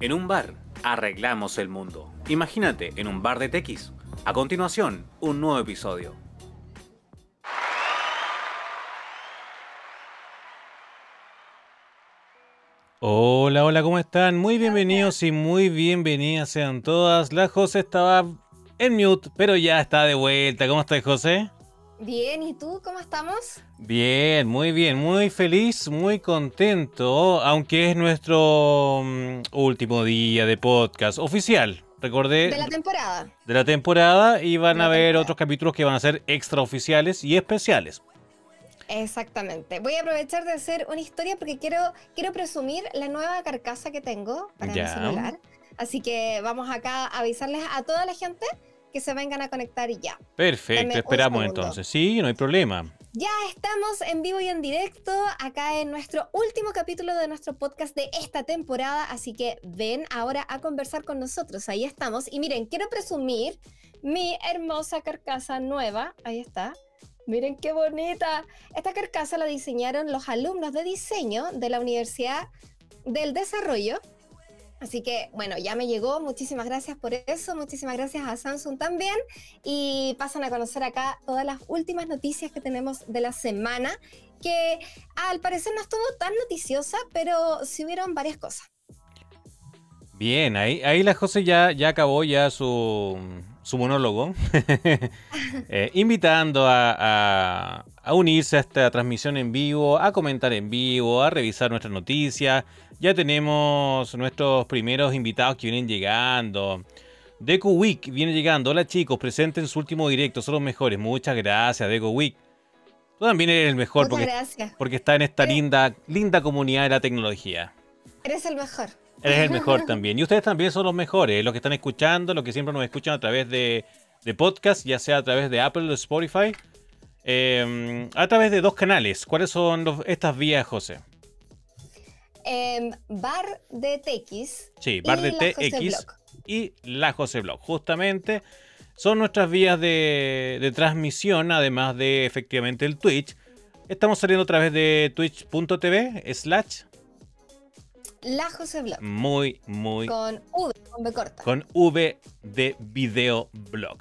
En un bar, arreglamos el mundo. Imagínate en un bar de tequis. A continuación, un nuevo episodio. Hola, hola, ¿cómo están? Muy bienvenidos y muy bienvenidas sean todas. La José estaba en mute, pero ya está de vuelta. ¿Cómo estás, José? Bien, ¿y tú cómo estamos? Bien, muy bien, muy feliz, muy contento, aunque es nuestro mm, último día de podcast oficial. Recordé. De la temporada. De la temporada y van a haber otros capítulos que van a ser extraoficiales y especiales. Exactamente. Voy a aprovechar de hacer una historia porque quiero, quiero presumir la nueva carcasa que tengo para mi celular. Así que vamos acá a avisarles a toda la gente que se vengan a conectar y ya. Perfecto, esperamos entonces. Sí, no hay problema. Ya estamos en vivo y en directo acá en nuestro último capítulo de nuestro podcast de esta temporada, así que ven ahora a conversar con nosotros. Ahí estamos. Y miren, quiero presumir mi hermosa carcasa nueva. Ahí está. Miren qué bonita. Esta carcasa la diseñaron los alumnos de diseño de la Universidad del Desarrollo Así que bueno, ya me llegó, muchísimas gracias por eso, muchísimas gracias a Samsung también. Y pasan a conocer acá todas las últimas noticias que tenemos de la semana, que al parecer no estuvo tan noticiosa, pero sí hubieron varias cosas. Bien, ahí, ahí la José ya, ya acabó ya su, su monólogo, eh, invitando a, a unirse a esta transmisión en vivo, a comentar en vivo, a revisar nuestras noticias ya tenemos nuestros primeros invitados que vienen llegando. Deco Week viene llegando. Hola chicos, presenten su último directo, son los mejores. Muchas gracias, Deco Week. Tú también eres el mejor porque, porque está en esta linda, linda comunidad de la tecnología. Eres el mejor. Eres el mejor también. Y ustedes también son los mejores, los que están escuchando, los que siempre nos escuchan a través de, podcast, ya sea a través de Apple o Spotify. Em, a través de dos canales. ¿Cuáles son estas vías, José? Bar de TX. Sí, Bar de TX y la José Blog. Justamente son nuestras vías de, transmisión, además de efectivamente el Twitch. Estamos saliendo a través de twitch.tv slash la José Blog. Muy, muy. Con V, con V corta. Con V de video blog.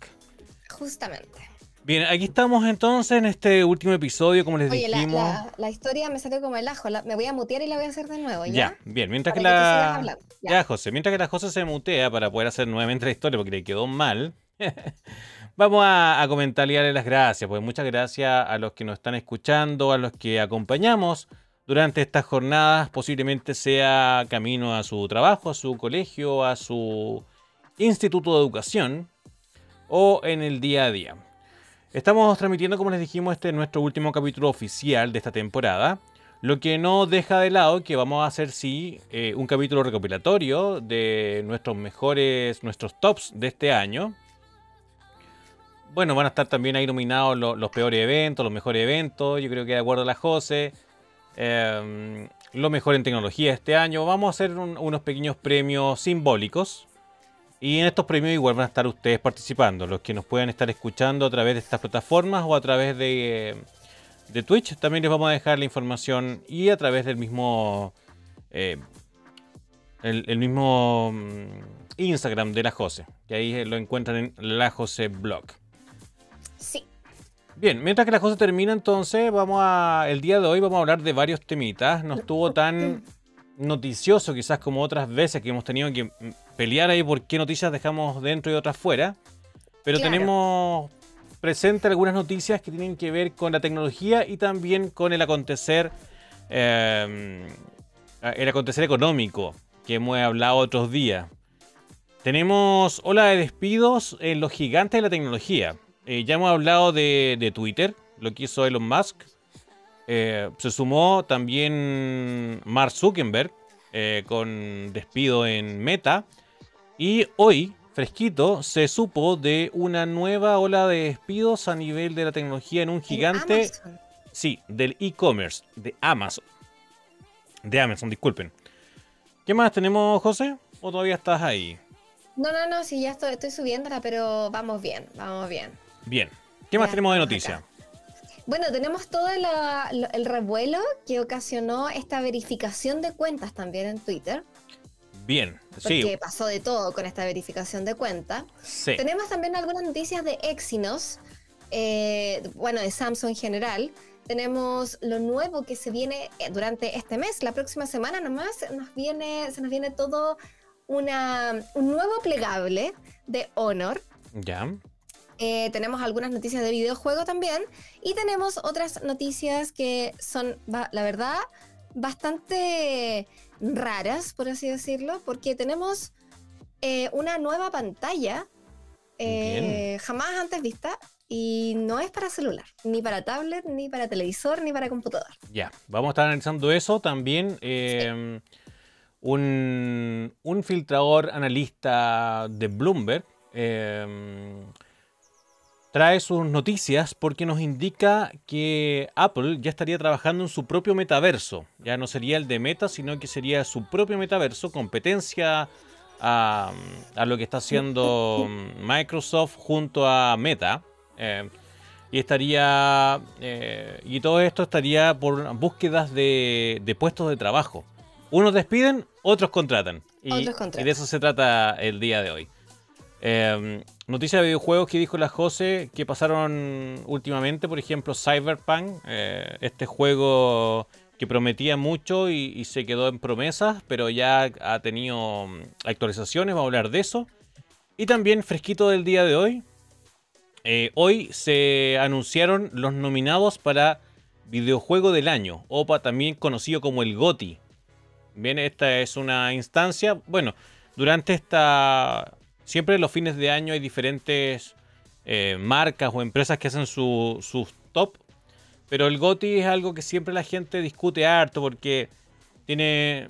Justamente. Bien, aquí estamos entonces en este último episodio, como les dijimos. La, historia me salió como el ajo. me voy a mutear y la voy a hacer de nuevo. Ya, ya bien. Mientras que la. ya. José. Mientras que la José se mutea para poder hacer nuevamente la historia porque le quedó mal. Vamos a, a comentarle y darle las gracias. Pues muchas gracias a los que nos están escuchando, a los que acompañamos durante estas jornadas. Posiblemente sea camino a su trabajo, a su colegio, a su instituto de educación o en el día a día. Estamos transmitiendo, como les dijimos, este nuestro último capítulo oficial de esta temporada. Lo que no deja de lado que vamos a hacer, sí, eh, un capítulo recopilatorio de nuestros mejores, nuestros tops de este año. Bueno, van a estar también ahí nominados los, peores eventos, los mejores eventos. Yo creo que de acuerdo a la Jose. Em, lo mejor en tecnología este año. Vamos a hacer unos pequeños premios simbólicos y en estos premios igual van a estar ustedes participando, los que nos puedan estar escuchando a través de estas plataformas o a través de, de Twitch. También les vamos a dejar la información y a través del mismo, eh, el, mismo mm, Instagram de la Jose. Y ahí lo encuentran en la Jose Blog. Sí. Bien, mientras que la Jose termina entonces, vamos a, el día de hoy vamos a hablar de varios temitas. No estuvo tan noticioso quizás como otras veces que hemos tenido que pelear ahí por qué noticias dejamos dentro y otras fuera. Pero tenemos presente algunas noticias que tienen que ver con la tecnología y también con el acontecer, em, el acontecer económico que hemos hablado otros días. Tenemos ola de despidos en los gigantes de la tecnología. Eh, ya hemos hablado de, de Twitter, lo que hizo Elon Musk eh, se sumó también Mark Zuckerberg eh, con despido en Meta. Y hoy, fresquito, se supo de una nueva ola de despidos a nivel de la tecnología en un gigante. Sí, del e-commerce, de Amazon. De Amazon, disculpen. ¿Qué más tenemos, José? ¿O todavía estás ahí? No, no, no, sí, ya estoy, estoy subiéndola, pero vamos bien, vamos bien. Bien. ¿Qué más tenemos de noticia? Bueno, tenemos todo el revuelo que ocasionó esta verificación de cuentas también en Twitter. Bien, sí. Porque pasó de todo con esta verificación de cuenta. Sí. Tenemos también algunas noticias de Exynos, eh, bueno, de Samsung en general. Tenemos lo nuevo que se viene eh, durante este mes. La próxima semana nomás nos viene, se nos viene todo una, un nuevo plegable de Honor. Ya. Eh, tenemos algunas noticias de videojuego también. Y tenemos otras noticias que son, la verdad, bastante raras, por así decirlo, porque tenemos eh, una nueva pantalla eh, jamás antes vista y no es para celular, ni para tablet, ni para televisor, ni para computador. Ya, vamos a estar analizando eso también. Em, un, un, filtrador analista de Bloomberg em, trae sus noticias porque nos indica que Apple ya estaría trabajando en su propio metaverso. Ya no sería el de Meta, sino que sería su propio metaverso, competencia a, lo que está haciendo Microsoft junto a Meta. Eh, y estaría. Eh, y todo esto estaría por búsquedas de, puestos de trabajo. Unos despiden, otros contratan. Y, otros contratan. y de eso se trata el día de hoy. Eh, Noticias de videojuegos que dijo la José que pasaron últimamente, por ejemplo, Cyberpunk, eh, este juego que prometía mucho y, se quedó en promesas, pero ya ha tenido mm, actualizaciones, vamos a hablar de eso. Y también, fresquito del día de hoy, eh, hoy se anunciaron los nominados para Videojuego del Año, OPA también conocido como el GOTI. Bien, esta es una instancia, bueno, durante esta siempre los fines de año hay diferentes eh, marcas o empresas que hacen sus top. Pero el GOTI es algo que siempre la gente discute harto porque tiene,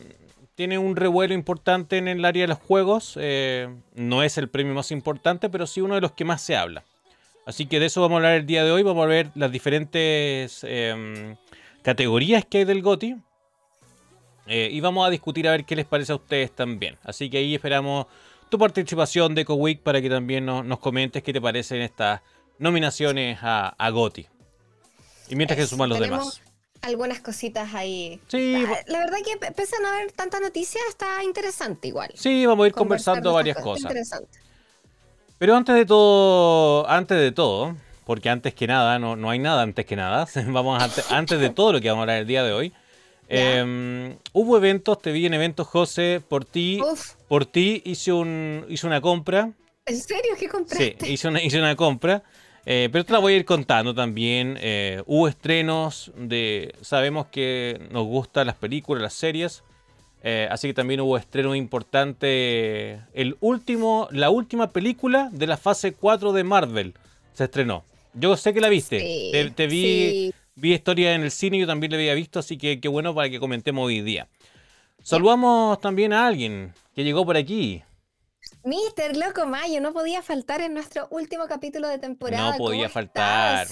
tiene un revuelo importante en el área de los juegos. Eh, no es el premio más importante, pero sí uno de los que más se habla. Así que de eso vamos a hablar el día de hoy. Vamos a ver las diferentes em, categorías que hay del GOTI. Eh, y vamos a discutir a ver qué les parece a ustedes también. Así que ahí esperamos tu participación de EcoWeek para que también nos, comentes qué te parecen estas nominaciones a, a GOTI. Y mientras que suman los demás. Algunas cositas ahí. Sí. Ah, la verdad que pese a no haber tanta noticia, está interesante igual. Sí, vamos a ir conversando varias cosas. Interesante. Pero antes de todo, antes de todo, porque antes que nada, no, no hay nada antes que nada, vamos antes, antes de todo lo que vamos a hablar el día de hoy, Em, hubo eventos, te vi en eventos, José, por ti. Por ti hice, un, hice una compra. ¿En serio? ¿Qué compraste? Sí, hice una, hice una compra. Eh, pero te la voy a ir contando también. Eh, hubo estrenos de. Sabemos que nos gustan las películas, las series. Eh, así que también hubo estreno importante. El último, la última película de la fase 4 de Marvel se estrenó. Yo sé que la viste. te, vi vi historia en el cine, yo también la había visto, así que qué bueno para que comentemos hoy día. Saludamos también a alguien que llegó por aquí. Mister Loco Mayo, no podía faltar en nuestro último capítulo de temporada. No podía faltar.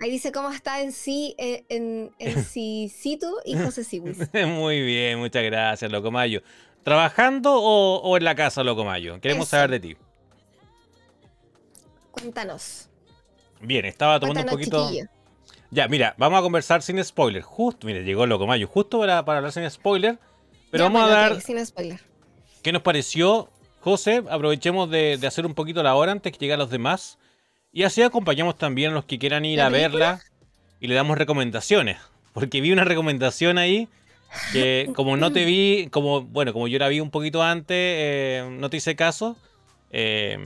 Ahí dice cómo está en sí, eh, en, en sí, tú y José Sibus. Muy bien, muchas gracias, Loco Mayo. ¿Trabajando o, en la casa, Loco Mayo? Queremos saber de ti. Cuéntanos. Bien, estaba tomando un poquito. Ya, mira, vamos a conversar sin spoiler. Justo, mire, llegó Loco Mayo, justo para, para hablar sin spoiler. Pero vamos a dar. sin spoiler. ¿Qué nos pareció, José? Aprovechemos de, hacer un poquito la hora antes que lleguen los demás. Y así acompañamos también a los que quieran ir a verla y le damos recomendaciones. Porque vi una recomendación ahí que, como no te vi, como bueno, como yo la vi un poquito antes, eh, no te hice caso. Eh,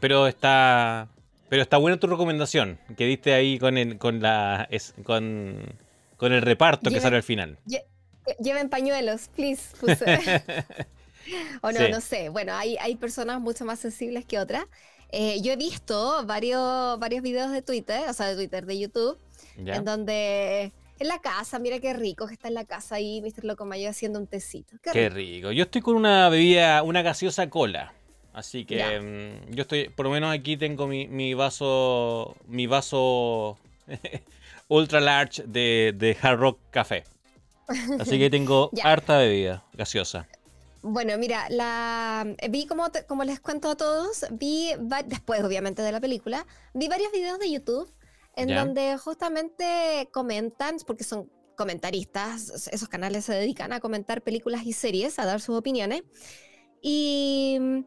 pero está, pero está buena tu recomendación que diste ahí con el, con la, con, con el reparto que sale al final. lleven pañuelos, please. o no, no sé. Bueno, hay, hay personas mucho más sensibles que otras. Eh, yo he visto varios, varios videos de Twitter, o sea, de Twitter, de YouTube, en donde en la casa, mira qué rico que está en la casa ahí, Mr. Locomayo haciendo un tecito. Qué, qué rico. Yo estoy con una bebida, una gaseosa cola. Así que mm, yo estoy, por lo menos aquí tengo mi, vaso, mi vaso ultra large de, de Hard Rock Café. Así que tengo harta bebida gaseosa. Bueno, mira, la vi como, como les cuento a todos, vi después obviamente de la película, vi varios videos de YouTube en donde justamente comentan, porque son comentaristas, esos canales se dedican a comentar películas y series, a dar sus opiniones. Y mm,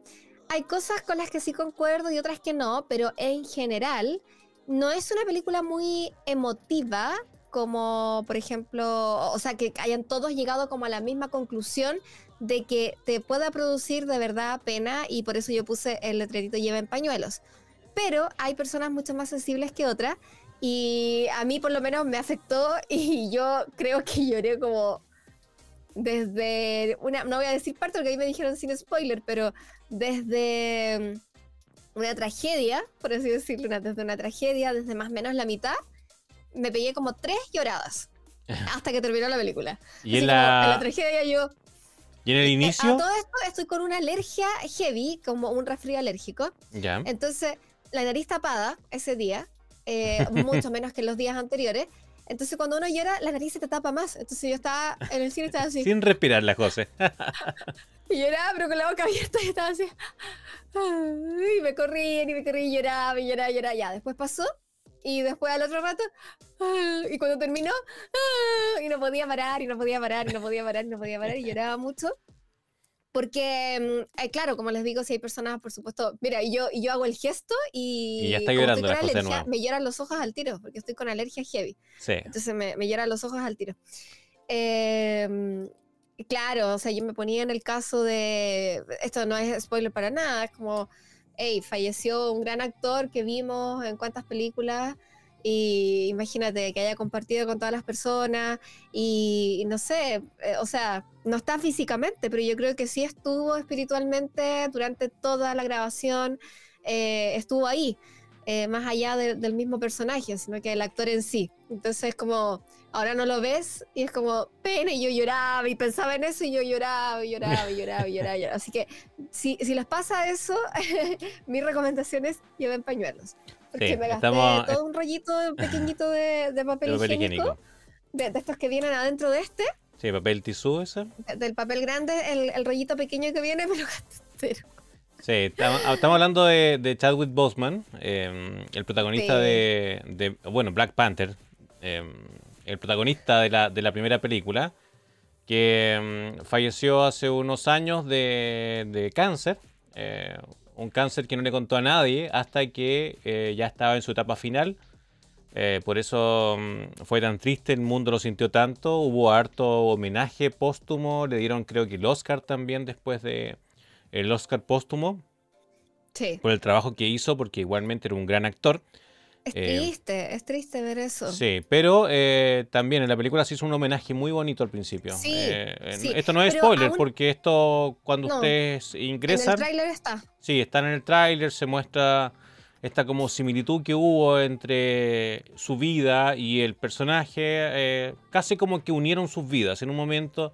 hay cosas con las que sí concuerdo y otras que no, pero en general no es una película muy emotiva como por ejemplo, o sea, que hayan todos llegado como a la misma conclusión de que te pueda producir de verdad pena y por eso yo puse el letrerito lleva en pañuelos. Pero hay personas mucho más sensibles que otras y a mí por lo menos me afectó y yo creo que lloré como desde una, no voy a decir parte porque ahí me dijeron sin spoiler, pero desde una tragedia, por así decirlo, desde una tragedia, desde más o menos la mitad, me pegué como tres lloradas hasta que terminó la película. Y en la... en la... tragedia yo... ¿Y en el inicio? A todo esto estoy con una alergia heavy, como un resfrío alérgico. Ya. Entonces, la nariz tapada ese día, eh, mucho menos que los días anteriores. Entonces, cuando uno llora, la nariz se te tapa más. Entonces, yo estaba en el cine y estaba así. Sin respirar, la José. y lloraba, pero con la boca abierta y estaba así. Y me corrí, y me corrí, y lloraba, y lloraba, y lloraba. Ya, después pasó y después al otro rato, ah, y cuando terminó, ah, y no podía parar, y no podía parar, y no podía parar, y no podía parar, y lloraba mucho. Porque, mm, eh, claro, como les digo, si hay personas, por supuesto, mira, y yo, y yo hago el gesto y, y ya está llorando la alergia, me lloran los ojos al tiro, porque estoy con alergia heavy. Sí. Entonces me, me lloran los ojos al tiro. Eh, claro, o sea, yo me ponía en el caso de, esto no es spoiler para nada, es como hey, falleció un gran actor que vimos en cuántas películas y imagínate que haya compartido con todas las personas y, no sé, eh, o sea, no está físicamente, pero yo creo que sí estuvo espiritualmente durante toda la grabación, eh, estuvo ahí, eh, más allá del mismo personaje, sino que el actor en sí. Entonces como ahora no lo ves y es como pena y yo lloraba y pensaba en eso y yo lloraba y lloraba y lloraba y lloraba. Así que si, si les pasa eso, mi recomendación es lleven pañuelos. Porque me gasté todo un rollito pequeñito de, papel, higiénico, De, estos que vienen adentro de este. Sí, papel tisú ese. del papel grande, el, rollito pequeño que viene, me lo gasté Sí, estamos, hablando de, Chadwick Boseman, em, el protagonista de, de, bueno, Black Panther. Eh, el protagonista de la, de la primera película, que mm, falleció hace unos años de, cáncer, eh, un cáncer que no le contó a nadie hasta que eh, ya estaba en su etapa final. Eh, por eso fue tan triste, el mundo lo sintió tanto, hubo harto homenaje póstumo, le dieron creo que el Oscar también después de el Oscar póstumo. Por el trabajo que hizo, porque igualmente era un gran actor. Es eh, triste, es triste ver eso. Sí, pero eh, también en la película se hizo un homenaje muy bonito al principio. Sí, eh, Esto no es spoiler, porque esto cuando ustedes ingresan... En el tráiler está. Sí, está en el tráiler, se muestra esta como similitud que hubo entre su vida y el personaje, casi como que unieron sus vidas. En un momento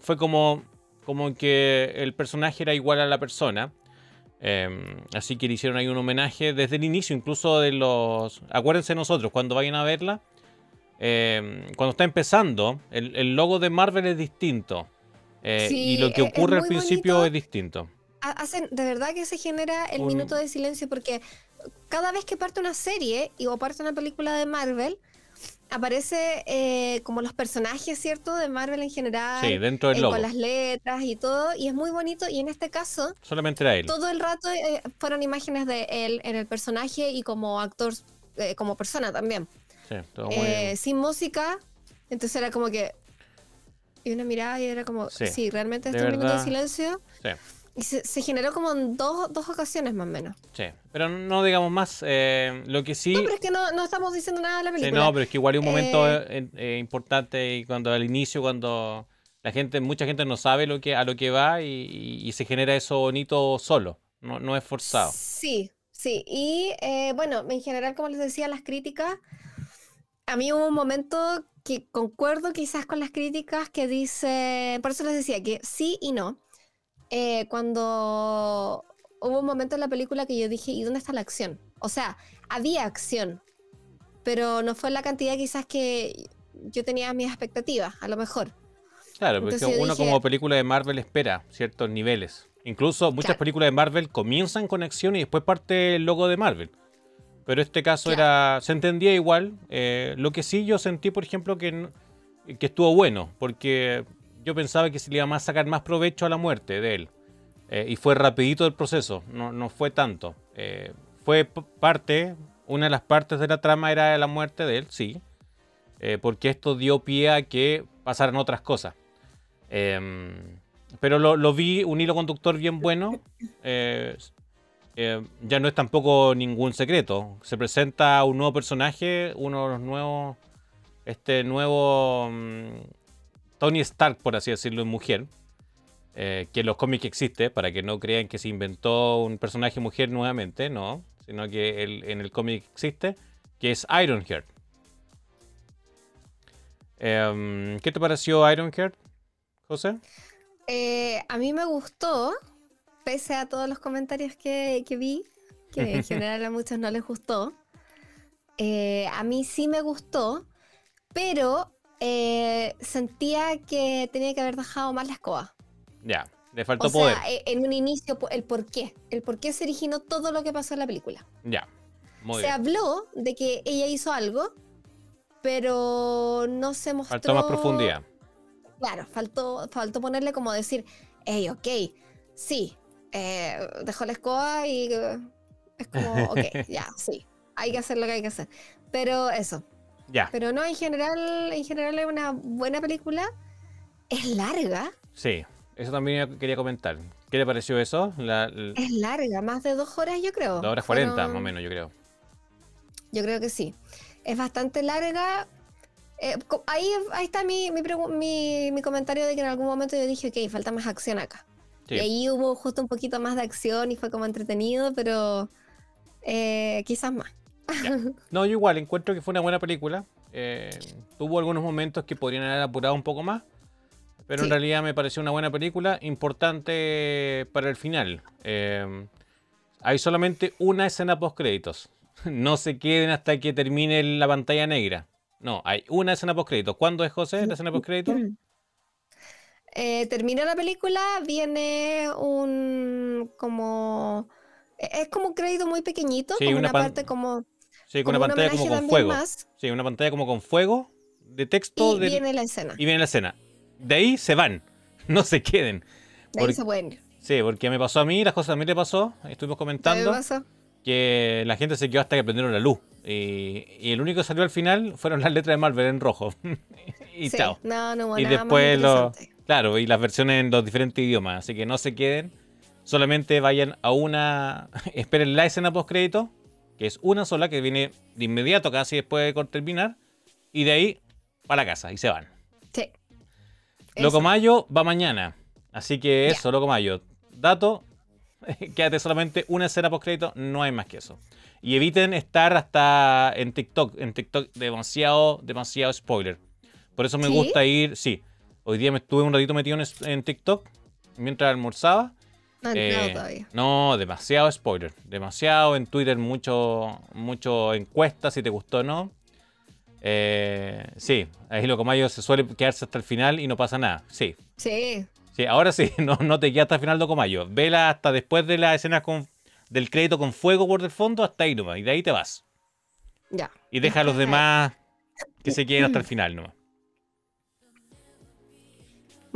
fue como, como que el personaje era igual a la persona. Em, así que le hicieron ahí un homenaje desde el inicio, incluso de los... Acuérdense nosotros, cuando vayan a verla, em, cuando está empezando, el, logo de Marvel es distinto. Eh, y lo que e-, ocurre al principio es distinto. Hacen, de verdad que se genera el minuto de silencio porque cada vez que parte una serie o parte una película de Marvel, aparece eh, como los personajes, ¿cierto? De Marvel en general. Sí, dentro del eh, Con las letras y todo. Y es muy bonito. Y en este caso. Solamente era él. Todo el rato eh, fueron imágenes de él en el personaje y como actor, como persona también. Sí, todo muy... Sin música. Entonces era como que. Y una mirada y era como. Sí, realmente este minuto de silencio. Sí. Y se, generó como en dos, dos, ocasiones más o menos. Sí, pero no digamos más. Eh, lo que sí. No, pero es que no, no, estamos diciendo nada de la película. Sí, no, pero es que igual hay un momento eh, eh, importante y cuando al inicio, cuando la gente, mucha gente no sabe lo que, a lo que va y, se genera eso bonito solo. No, no es forzado. Sí, sí. Y bueno, en general, como les decía, las críticas. A mí hubo un momento que concuerdo quizás con las críticas que dice. Por eso les decía que sí y no eh, cuando hubo un momento en la película que yo dije, ¿y dónde está la acción? O sea, había acción, pero no fue la cantidad quizás que yo tenía mis expectativas, a lo mejor. Claro, porque uno como película de Marvel espera ciertos niveles. Incluso muchas películas de Marvel comienzan con acción y después parte el logo de Marvel. Pero este caso era. se entendía igual. Eh, lo que sí yo sentí, por ejemplo, que, que estuvo bueno. Porque yo pensaba que se le iba a sacar más provecho a la muerte de él. Eh, y fue rapidito el proceso. No, no fue tanto. Eh, fue parte. Una de las partes de la trama era la muerte de él, sí. porque esto dio pie a que pasaran otras cosas. Em, pero lo, lo, vi un hilo conductor bien bueno. Eh, ya no es tampoco ningún secreto. Se presenta un nuevo personaje, uno de los nuevos. Este nuevo. Tony Stark, por así decirlo, en mujer. Eh, que en los cómics existe, para que no crean que se inventó un personaje mujer nuevamente, no. Sino que en el cómic existe, que es Ironheart. Em, ¿Qué te pareció Ironheart, José? Eh, a mí me gustó pese a todos los comentarios que, vi, que en general a muchos no les gustó, eh, a mí sí me gustó, pero eh, sentía que tenía que haber dejado más la escoba. Ya, le faltó o poder. Sea, e, en un inicio, el por qué. El por qué se originó todo lo que pasó en la película. Ya, muy Se habló de que ella hizo algo, pero no se mostró. Faltó más profundidad. Claro, faltó, faltó ponerle como decir, hey, ok, sí, eh, dejó la escoba y eh, es como, ok, ya, sí, hay que hacer lo que hay que hacer. Pero eso. Ya. Pero no, en general, en general es una buena película. Es larga. Sí, eso también quería comentar. ¿Qué le pareció eso? Es larga, más de dos horas yo creo. Dos horas cuarenta, más o menos, yo creo. Yo creo que sí. Es bastante larga. Eh, ahí, ahí está mi, mi, mi, comentario de que en algún momento yo dije, ok, falta más acción acá. Y ahí hubo justo un poquito más de acción y fue como entretenido, pero eh, quizás más. No, yo igual encuentro que fue una buena película. Eh, tuvo algunos momentos que podrían haber apurado un poco más, pero en realidad me pareció una buena película, importante para el final. Eh, hay solamente una escena post créditos. No se queden hasta que termine la pantalla negra. No, hay una escena post créditos. ¿Cuándo es José la escena post créditos? Eh, termina la película, viene un como e-, es como un crédito muy pequeñito, sí, una, parte como sí, con una pantalla como con fuego. Sí, una pantalla como con fuego de texto. Y viene la escena. Y viene la escena. De ahí se van, no se queden. De ahí se pueden Sí, porque me pasó a mí, las cosas a mí le pasó, estuvimos comentando que la gente se quedó hasta que prendieron la luz. Y, el único que salió al final fueron las letras de Marvel en rojo. y chao. No, no, y después lo, Claro, y las versiones en los diferentes idiomas, así que no se queden. Solamente vayan a una. Esperen la escena post crédito, que es una sola, que viene de inmediato, casi después de terminar. Y de ahí para la casa y se van. Sí. Loco Mayo va mañana. Así que eso, Loco Mayo. Dato: quédate solamente una escena post crédito, no hay más que eso. Y eviten estar hasta en TikTok. En TikTok, demasiado, demasiado spoiler. Por eso me gusta ir, sí Hoy día me estuve un ratito metido en, TikTok mientras almorzaba. No, eh, todavía. no, demasiado spoiler. Demasiado en Twitter, mucho, mucho encuestas si te gustó o no. Eh, sí, ahí lo como yo se suele quedarse hasta el final y no pasa nada. Sí. Sí. Sí, ahora sí, no, no te quedas hasta el final de Comayo. Vela hasta después de la escena con, del crédito con fuego por el fondo, hasta ahí nomás. Y de ahí te vas. Ya. Y deja a los demás que se queden hasta el final nomás.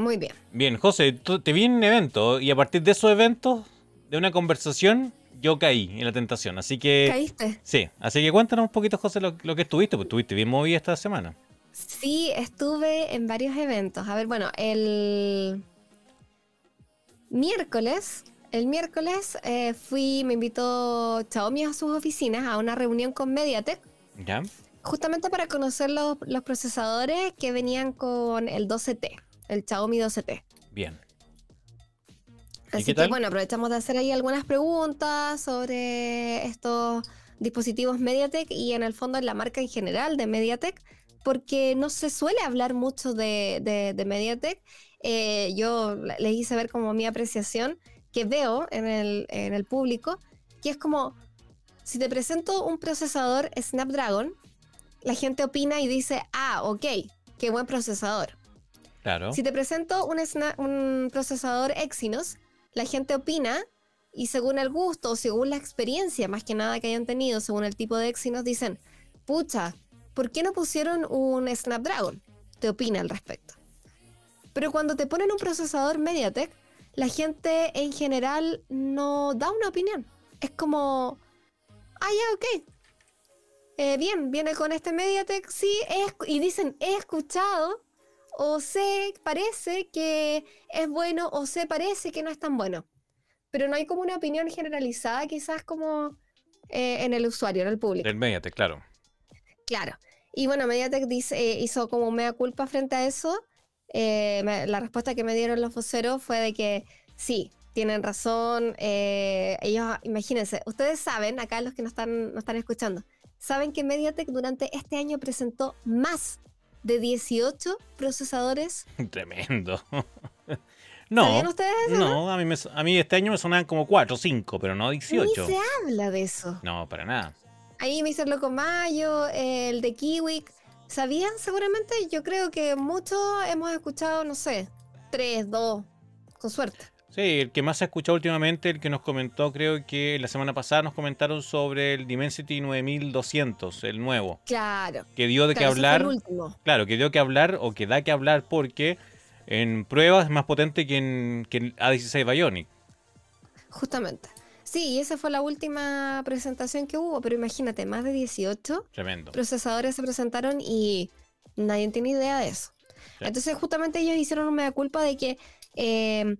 Muy bien. Bien, José, te vi en un evento y a partir de esos eventos, de una conversación, yo caí en la tentación. Así que. ¿Caíste? Sí, así que cuéntanos un poquito, José, lo, que estuviste, porque estuviste bien movida esta semana. Sí, estuve en varios eventos. A ver, bueno, el miércoles, el miércoles eh, fui, me invitó Xiaomi a sus oficinas a una reunión con Mediatek. Ya. Justamente para conocer los, los procesadores que venían con el 12T el Xiaomi 12T. Bien. Así que bueno, aprovechamos de hacer ahí algunas preguntas sobre estos dispositivos MediaTek y en el fondo en la marca en general de MediaTek, porque no se suele hablar mucho de, de, MediaTek. Eh, yo les hice ver como mi apreciación que veo en el, en el público, que es como, si te presento un procesador Snapdragon, la gente opina y dice, ah, ok, qué buen procesador. Si te presento un, procesador Exynos, la gente opina y según el gusto según la experiencia, más que nada que hayan tenido, según el tipo de Exynos, dicen, pucha, ¿por qué no pusieron un Snapdragon? Te opina al respecto. Pero cuando te ponen un procesador MediaTek, la gente en general no da una opinión. Es como, ah, ya, ok. Eh, bien, viene con este MediaTek, sí, y dicen, he escuchado, o sé, parece que es bueno, o sé, parece que no es tan bueno. Pero no hay como una opinión generalizada, quizás como eh, en el usuario, en el público. Del MediaTek, claro. Claro. Y bueno, MediaTek dice, eh, hizo como mea culpa frente a eso. la respuesta que me dieron los voceros fue de que sí, tienen razón. Eh, ellos, imagínense, ustedes saben, acá los que nos están, están escuchando, saben que MediaTek durante este año presentó más de 18 procesadores. Tremendo. No, ustedes no, a mí, a mí este año me sonaban como 4 o 5, pero no 18. Ni se habla de eso. No, para nada. Ahí Mr. Loco Mayo, el de Kiwi. ¿Sabían seguramente? Yo creo que muchos hemos escuchado, no sé, 3, 2, con suerte. Sí, el que más se ha escuchado últimamente, el que nos comentó, creo que la semana pasada nos comentaron sobre el Dimensity 9200, el nuevo. Claro. Que dio de qué hablar. Claro, que dio que hablar o que da que hablar porque en pruebas es más potente que en, que A16 Bionic. Justamente. Sí, esa fue la última presentación que hubo, pero imagínate, más de 18 Tremendo. procesadores se presentaron y nadie tiene idea de eso. Entonces, justamente ellos hicieron una culpa de que eh,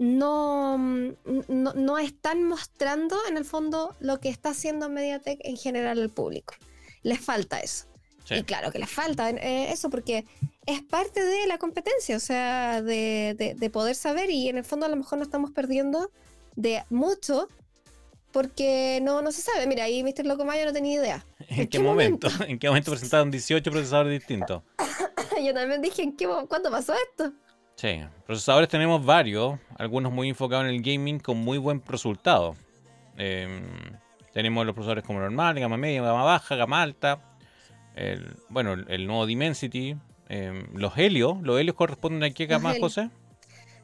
no, no, están mostrando en el fondo lo que está haciendo Mediatek en general al público. Les falta eso. Y claro que les falta eh, eso porque es parte de la competencia, o sea, de, poder saber y en el fondo a lo mejor nos estamos perdiendo de mucho porque no, no se sabe. Mira, ahí Mr. Locomayo no tenía idea. ¿En, qué, momento? ¿En qué momento presentaron 18 procesadores distintos? Yo también dije, ¿en qué, ¿cuándo pasó esto? Sí, procesadores tenemos varios, algunos muy enfocados en el gaming con muy buen resultado. Em, tenemos los procesadores como normal, gama media, gama baja, gama alta. El, bueno, el, nuevo Dimensity. Em, los Helios, ¿los Helios corresponden a qué gama, José?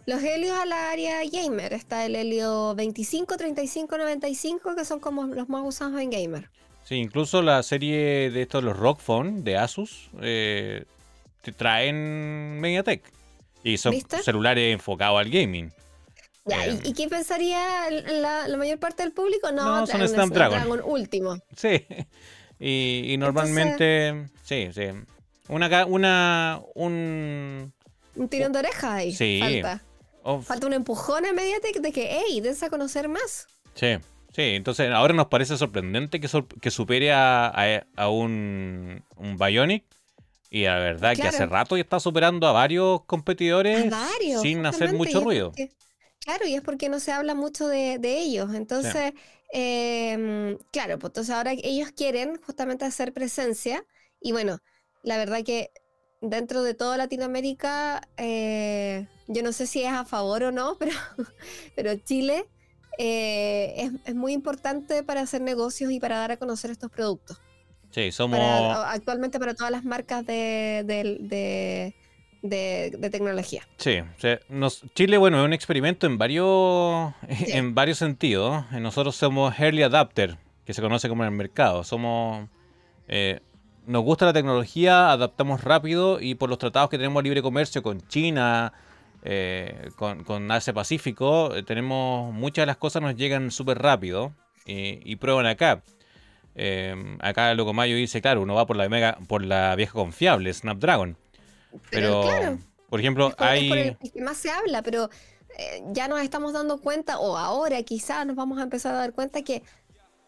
Los Helios a la área gamer. Está el Helio 25, 35, 95, que son como los más usados en gamer. Sí, incluso la serie de estos, los Rock Phone de Asus, eh, te traen MediaTek. Y son celulares enfocados al gaming. Ya, ¿y, eh, qué pensaría la, mayor parte del público? No, no son Snapdragon. último. Sí. Y, normalmente, sí, sí. Una, una, un... Un tirón de oreja ahí. Sí. Falta. Falta un empujón a Mediatek de que, hey, des a conocer más. Sí, sí. Entonces, ahora nos parece sorprendente que, que supere a, a, un, un Bionic y la verdad que hace rato ya está superando a varios competidores sin hacer mucho ruido. claro, y es porque no se habla mucho de, ellos. Entonces, em, claro, pues entonces ahora ellos quieren justamente hacer presencia. Y bueno, la verdad que dentro de toda Latinoamérica, eh, yo no sé si es a favor o no, pero, pero Chile eh, es, es muy importante para hacer negocios y para dar a conocer estos productos. Sí, somos. actualmente para todas las marcas de, de, tecnología. Sí, Chile, bueno, es un experimento en varios, en varios sentidos. Nosotros somos early adapter, que se conoce como en el mercado. Somos. Eh, nos gusta la tecnología, adaptamos rápido y por los tratados que tenemos libre comercio con China, eh, con, con, Asia Pacífico, eh, tenemos muchas de las cosas nos llegan súper rápido y, y prueban acá. Eh, acá Loco Mayo dice, claro, uno va por la mega, por la vieja confiable, Snapdragon. Pero, por ejemplo, hay. el que más se habla, pero eh, ya nos estamos dando cuenta, o ahora quizás nos vamos a empezar a dar cuenta que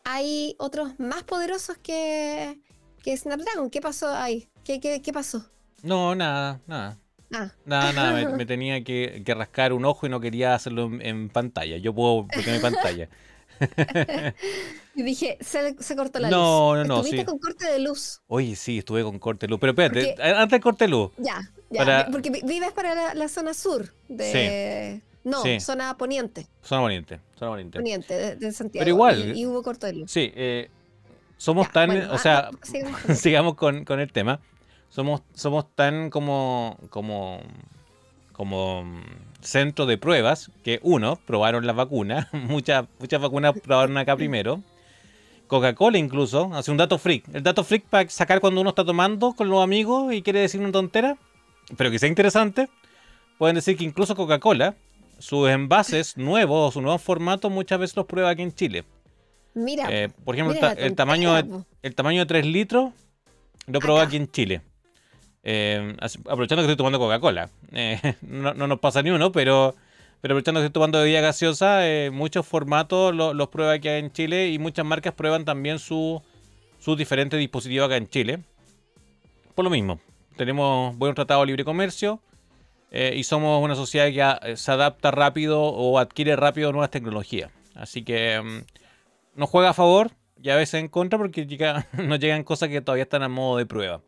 hay otros más poderosos que, que Snapdragon. ¿Qué pasó ahí? ¿Qué, qué, qué pasó? No, nada, nada. Ah. Nada, nada, me, tenía que, rascar un ojo y no quería hacerlo en, en pantalla. Yo puedo porque mi pantalla. y dije, se, cortó la luz. No, no, no. Estuviste con corte de luz. Oye, sí, estuve con corte de luz. Pero espérate, antes de corte de luz. Ya, ya. Porque vives para la, zona sur de. No, zona poniente. Zona poniente, zona poniente. Poniente de, Santiago. Pero igual. Y, hubo corte de luz. Sí, eh, somos tan. o ah, sea, sigamos, con, con, el tema. Somos, somos tan como. como como mm, centro de pruebas, que uno, probaron las vacunas, muchas, muchas vacunas probaron acá primero. Coca-Cola incluso, hace un dato freak. El dato freak para sacar cuando uno está tomando con los amigos y quiere decir una tontera, pero que sea interesante. Pueden decir que incluso Coca-Cola, sus envases nuevos, su nuevo formato, muchas veces los prueba aquí en Chile. Mira, Eh, por ejemplo, el, ta- el tamaño de, el tamaño de 3 litros lo probé Acá. aquí en Chile. Así- aprovechando que estoy tomando Coca-Cola. Eh, no, no nos pasa ni uno, pero, aprovechando que estoy tomando bebida gaseosa, eh, muchos formatos lo- los prueba aquí en Chile y muchas marcas prueban también su- sus diferentes dispositivos acá en Chile. Por lo mismo, tenemos buen tratado de libre comercio eh, y somos una sociedad que se adapta rápido o adquiere rápido nuevas tecnologías. Así que mm, nos juega a favor y a veces en contra porque nos llegan cosas que todavía están a modo de prueba.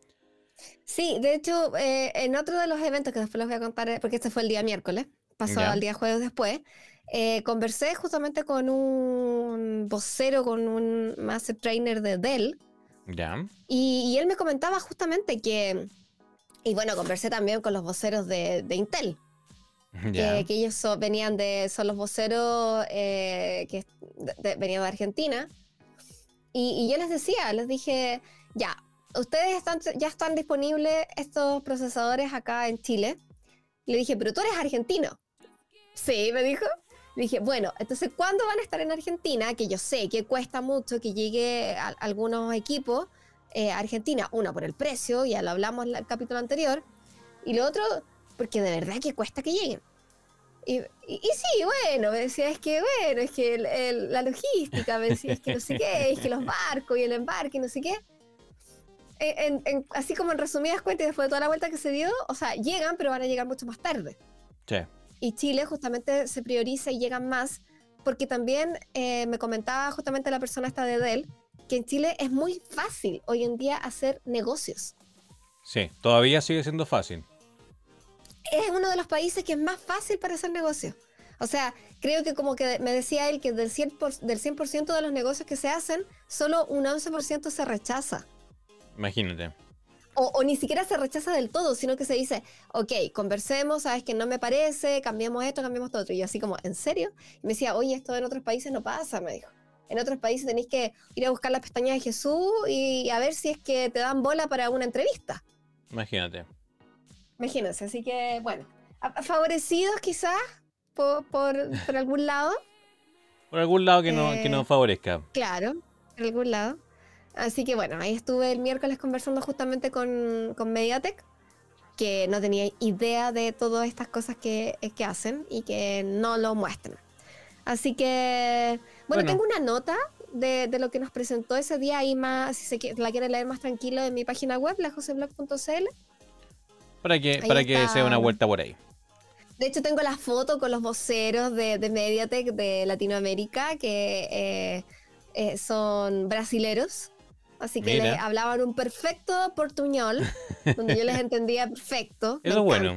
Sí, de hecho, eh, en otro de los eventos que después les voy a contar, porque este fue el día miércoles, pasó al día jueves después, eh, conversé justamente con un vocero, con un master trainer de Dell, Ya. y, y él me comentaba justamente que, y bueno, conversé también con los voceros de, de Intel, Ya. que, que ellos so- venían de, son los voceros eh, que de- de- venían de Argentina. Y, y yo les decía, les dije, ya, ustedes están, ya están disponibles estos procesadores acá en Chile. Le dije, pero tú eres argentino. Sí, me dijo. Le dije, bueno, entonces, ¿cuándo van a estar en Argentina? Que yo sé que cuesta mucho que llegue a, algunos equipos eh, a Argentina. Uno, por el precio, ya lo hablamos en el capítulo anterior. Y lo otro, porque de verdad que cuesta que lleguen. Y, y- y sí, bueno, me decía, es que bueno, es que el- el- la logística, me decía, es que no sé qué, es que los barcos y el embarque, no sé qué. En- en- así como en resumidas cuentas, y después de toda la vuelta que se dio, o sea, llegan, pero van a llegar mucho más tarde. Sí. Y Chile justamente se prioriza y llegan más, porque también eh, me comentaba justamente la persona esta de Dell, que en Chile es muy fácil hoy en día hacer negocios. Sí, todavía sigue siendo fácil. es uno de los países que es más fácil para hacer negocios. O sea, creo que como que me decía él que del 100%, por- del 100 de los negocios que se hacen, solo un 11% se rechaza. Imagínate. O, o ni siquiera se rechaza del todo, sino que se dice, ok, conversemos, sabes que no me parece, cambiemos esto, cambiemos esto otro. Y yo así como, ¿en serio? Y me decía, oye, esto en otros países no pasa, me dijo. En otros países tenéis que ir a buscar las pestañas de Jesús y a ver si es que te dan bola para una entrevista. Imagínate. Imagínense, así que bueno, favorecidos quizás por, por, por algún lado, Por algún lado que, no, que Eh, nos favorezca. claro, por algún lado. Así que bueno, ahí estuve el miércoles conversando justamente con, con Mediatek, que no tenía idea de todas estas cosas que, que hacen y que no lo muestran. Así que, bueno, Bueno. tengo una nota de, de lo que nos presentó ese día ahí más, si se la quieren leer más tranquilo en mi página web, lajoseblog.cl. Para que, ahí para que está. sea una vuelta por ahí. De hecho, tengo la foto con los voceros de, de Mediatek de Latinoamérica, que eh, eh, son brasileros. Así que Mira. les hablaban un perfecto portuñol, donde yo les entendía perfecto. Eso es bueno.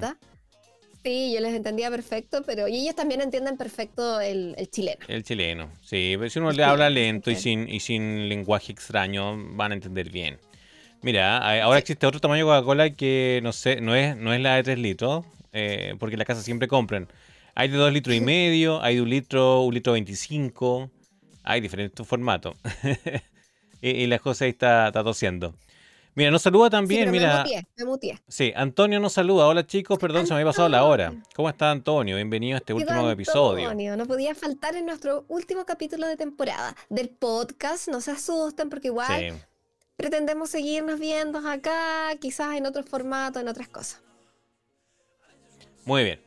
Sí, yo les entendía perfecto, pero y ellos también entienden perfecto el, el chileno. El chileno. Sí, pero si uno le habla lento y ok. sin, y sin lenguaje extraño, van a entender bien. Mira, ahora existe otro tamaño de Coca-Cola que no sé, no es, no es la de 3 litros, eh, porque en la casa siempre compran. Hay de 2 litros y medio, hay de un litro, un litro 25, hay diferentes formatos. y, y la José ahí está, está tosiendo. Mira, nos saluda Sí, también, pero me mira. muteé, me muteé. Sí, Antonio nos saluda. Hola chicos, perdón, se me había pasado la hora. ¿Cómo está Antonio? Bienvenido a este último episodio. Antonio, no podía faltar en nuestro último capítulo de temporada del podcast. No se asusten porque igual Sí. pretendemos seguirnos viendo acá, quizás en otro formato, en otras cosas. Muy bien.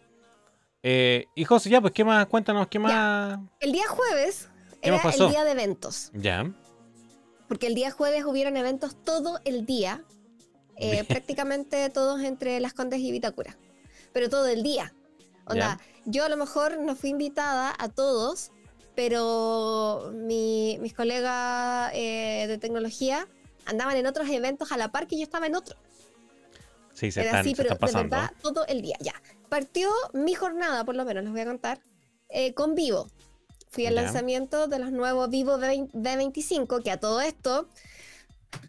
Eh, y José, ya, pues, ¿qué más? Cuéntanos, ¿qué más? El día jueves ¿Qué era el día de eventos, Ya. Porque el día jueves hubieron eventos todo el día, eh, prácticamente todos entre Las Condes y Vitacura, pero todo el día. Onda, yo a lo mejor no fui invitada a todos, pero mi- mis colegas eh, de tecnología andaban en otros eventos a la par que yo estaba en otro. Sí, se Era están, así, se pero están de verdad todo el día. Ya. Partió mi jornada, por lo menos, les voy a contar, eh, con Vivo. Fui al Ya. lanzamiento de los nuevos Vivo V20 V25, que a todo esto,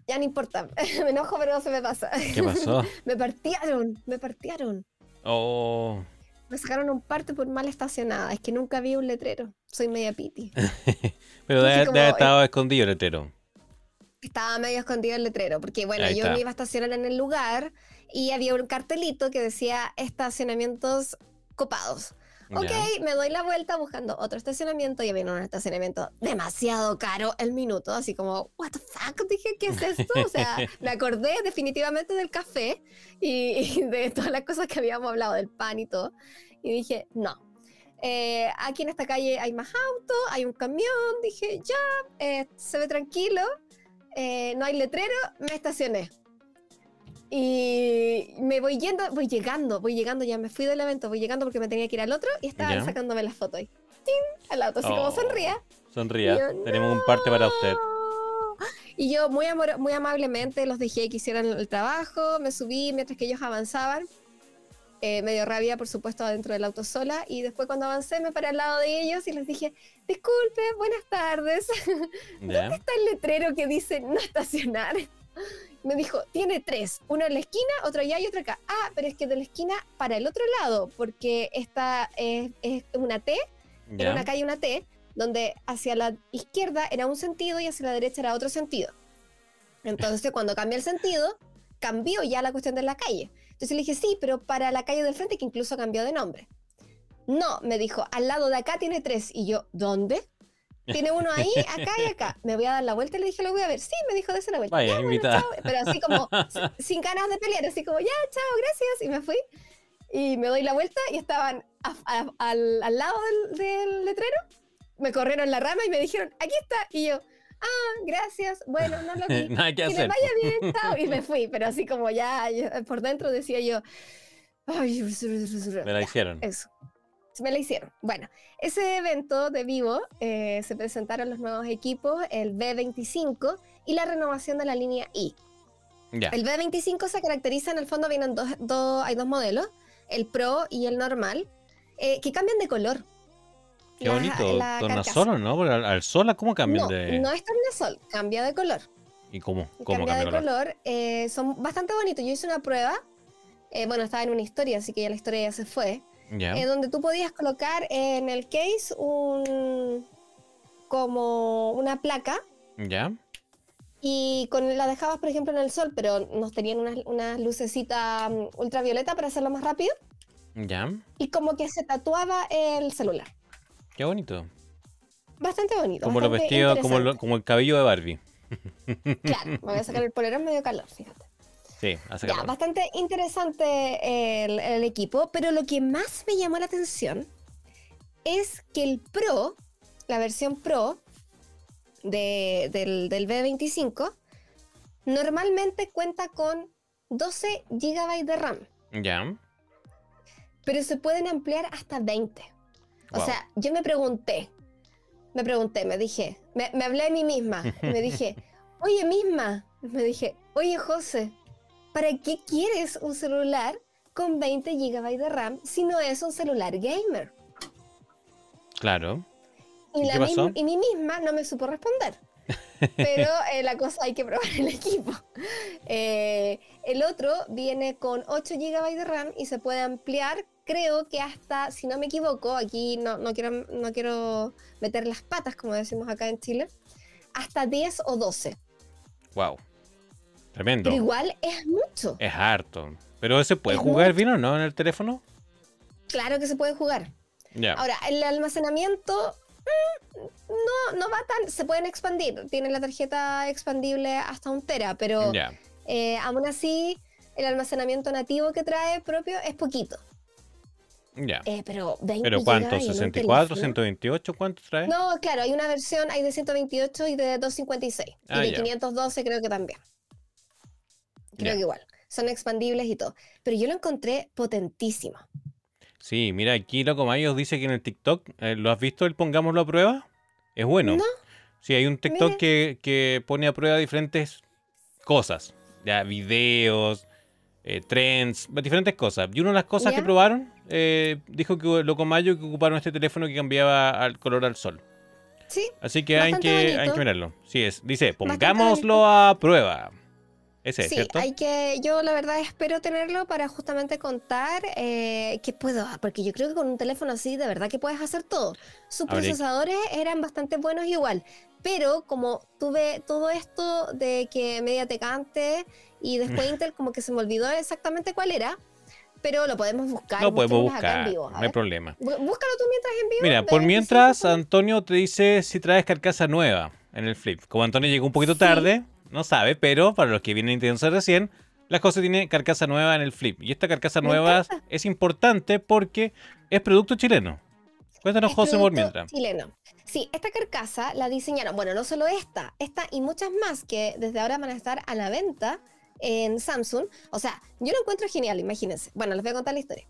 ya no importa, me enojo, pero no se me pasa. ¿Qué pasó? me partieron, me partieron. Oh, Me sacaron un parte por mal estacionada. Es que nunca vi un letrero. Soy media piti. Pero haber estado escondido el letrero. Estaba medio escondido el letrero, porque bueno, yo me iba a estacionar en el lugar y había un cartelito que decía estacionamientos copados. Ok, me doy la vuelta buscando otro estacionamiento y había un estacionamiento demasiado caro el minuto, así como, what the fuck, dije, ¿qué es esto? O sea, me acordé definitivamente del café y, de todas las cosas que habíamos hablado, del pan y todo, y dije, no. Eh, aquí en esta calle hay más autos, hay un camión, dije, ya, eh, se ve tranquilo, eh, no hay letrero, me estacioné. Y me voy yendo, voy llegando, voy llegando, ya me fui del evento, voy llegando porque me tenía que ir al otro y estaban sacándome las fotos ahí. ¡Tin! Al auto, así como oh, sonría. Sonría, tenemos un parte para usted. Y yo muy, amor, muy amablemente los dejé que hicieran el trabajo, me subí mientras que ellos avanzaban. Eh, medio rabia, por supuesto, adentro del auto sola. Y después cuando avancé me paré al lado de ellos y les dije, disculpe, buenas tardes. ¿Dónde está el letrero que dice no estacionar? Me dijo, tiene tres, uno en la esquina, otro allá y otro acá. Ah, pero es que de la esquina para el otro lado, porque esta es, una T, era una calle una T, donde hacia la izquierda era un sentido y hacia la derecha era otro sentido. Entonces, cuando cambia el sentido, cambió ya la cuestión de la calle. Entonces le dije, sí, pero para la calle del frente, que incluso cambió de nombre. No, me dijo, al lado de acá tiene tres. Y yo, ¿dónde? Tiene uno ahí, acá y acá. Me voy a dar la vuelta y le dije, lo voy a ver. Sí, me dijo, dése la vuelta. Vaya, ya, Pero así como, sin ganas de pelear, así como, ya, chao, gracias. Y me fui. Y me doy la vuelta y estaban al, al, lado del, letrero. Me corrieron la rama y me dijeron, aquí está. Y yo, ah, gracias. Bueno, no lo vi. Nada que, que le vaya bien, chao. Y me fui. Pero así como ya, por dentro decía yo, ay, me la hicieron. Eso me la hicieron. Bueno, ese evento de Vivo eh, se presentaron los nuevos equipos, el B25 y la renovación de la línea I. El B25 se caracteriza, en el fondo vienen dos, hay dos modelos, el Pro y el normal, eh, que cambian de color. Qué bonito, tornasol, ¿no? al, sol, ¿cómo cambian de...? No es tornasol, cambia de color. ¿Y cómo? ¿Cómo cambia, de color? Eh, son bastante bonitos. Yo hice una prueba, bueno, estaba en una historia, así que ya la historia ya se fue. Eh, donde tú podías colocar en el case un como una placa. Ya. Y con, la dejabas, por ejemplo, en el sol, pero nos tenían una, una lucecita mm, ultravioleta para hacerlo más rápido. Ya. Y como que se tatuaba el celular. Qué bonito. Bastante bonito. Como los vestidos, como, como el cabello de Barbie. Claro, me voy a sacar el polerón medio calor, fíjate. Sí, ya, bastante interesante el, equipo, pero lo que más me llamó la atención es que el Pro, la versión Pro del, del B25, normalmente cuenta con 12 GB de RAM. Ya. Pero se pueden ampliar hasta 20. O sea, yo me pregunté, me pregunté, me dije, me, me hablé a mí misma, me dije, oye misma, me dije, oye José, ¿para qué quieres un celular con 20 GB de RAM si no es un celular gamer? Claro. Y, ¿Y, pasó? y mí misma no me supo responder. Pero eh, la cosa hay que probar el equipo. Eh, el otro viene con 8 GB de RAM y se puede ampliar, creo que hasta, si no me equivoco, aquí no, no, quiero, no quiero meter las patas, como decimos acá en Chile, hasta 10 o 12. Wow. Tremendo. Pero igual es mucho. Es harto. ¿Pero se puede jugar bien o no en el teléfono? Claro que se puede jugar. Ahora, el almacenamiento mm, no, no va tan. Se pueden expandir. Tiene la tarjeta expandible hasta un tera, pero eh, aún así, el almacenamiento nativo que trae propio es poquito. Ya. Eh, pero ¿Pero cuánto? ¿64, 128? ¿Cuánto trae? No, claro, hay una versión, hay de 128 y de 256. y ah, de 512 creo que también. Creo que igual. Son expandibles y todo. Pero yo lo encontré potentísimo. Sí, mira, aquí Loco Mayos dice que en el TikTok, eh, ¿lo has visto el pongámoslo a prueba? Es bueno. ¿No? Sí, hay un TikTok que, pone a prueba diferentes cosas. Ya, videos, eh, trends, diferentes cosas. Y una de las cosas que probaron, eh, dijo que Loco Mayo que ocuparon este teléfono que cambiaba al color al sol. Sí. Así que hay que, hay que mirarlo. Sí es. Dice, pongámoslo a prueba. Ese es, sí, ¿cierto? hay que, yo la verdad espero tenerlo para justamente contar eh, qué puedo, porque yo creo que con un teléfono así de verdad que puedes hacer todo. Sus procesadores eran bastante buenos igual, pero como tuve todo esto de que MediaTek antes y después Intel, como que se me olvidó exactamente cuál era, pero lo podemos buscar. Lo podemos en buscar, vivo, no hay problema. Bú- Búscalo tú mientras en vivo. Mira, por mientras, Antonio te dice si traes carcasa nueva en el flip. Como Antonio llegó un poquito Sí. tarde, no sabe, pero para los que vienen intentos recién, la cosa tiene carcasa nueva en el flip. Y esta carcasa Me nueva encanta. es importante porque es producto chileno. Cuéntanos, José, por producto mientras. Chileno. Sí, esta carcasa la diseñaron, bueno, no solo esta, esta y muchas más que desde ahora van a estar a la venta en Samsung. O sea, yo lo encuentro genial, imagínense. Bueno, les voy a contar la historia.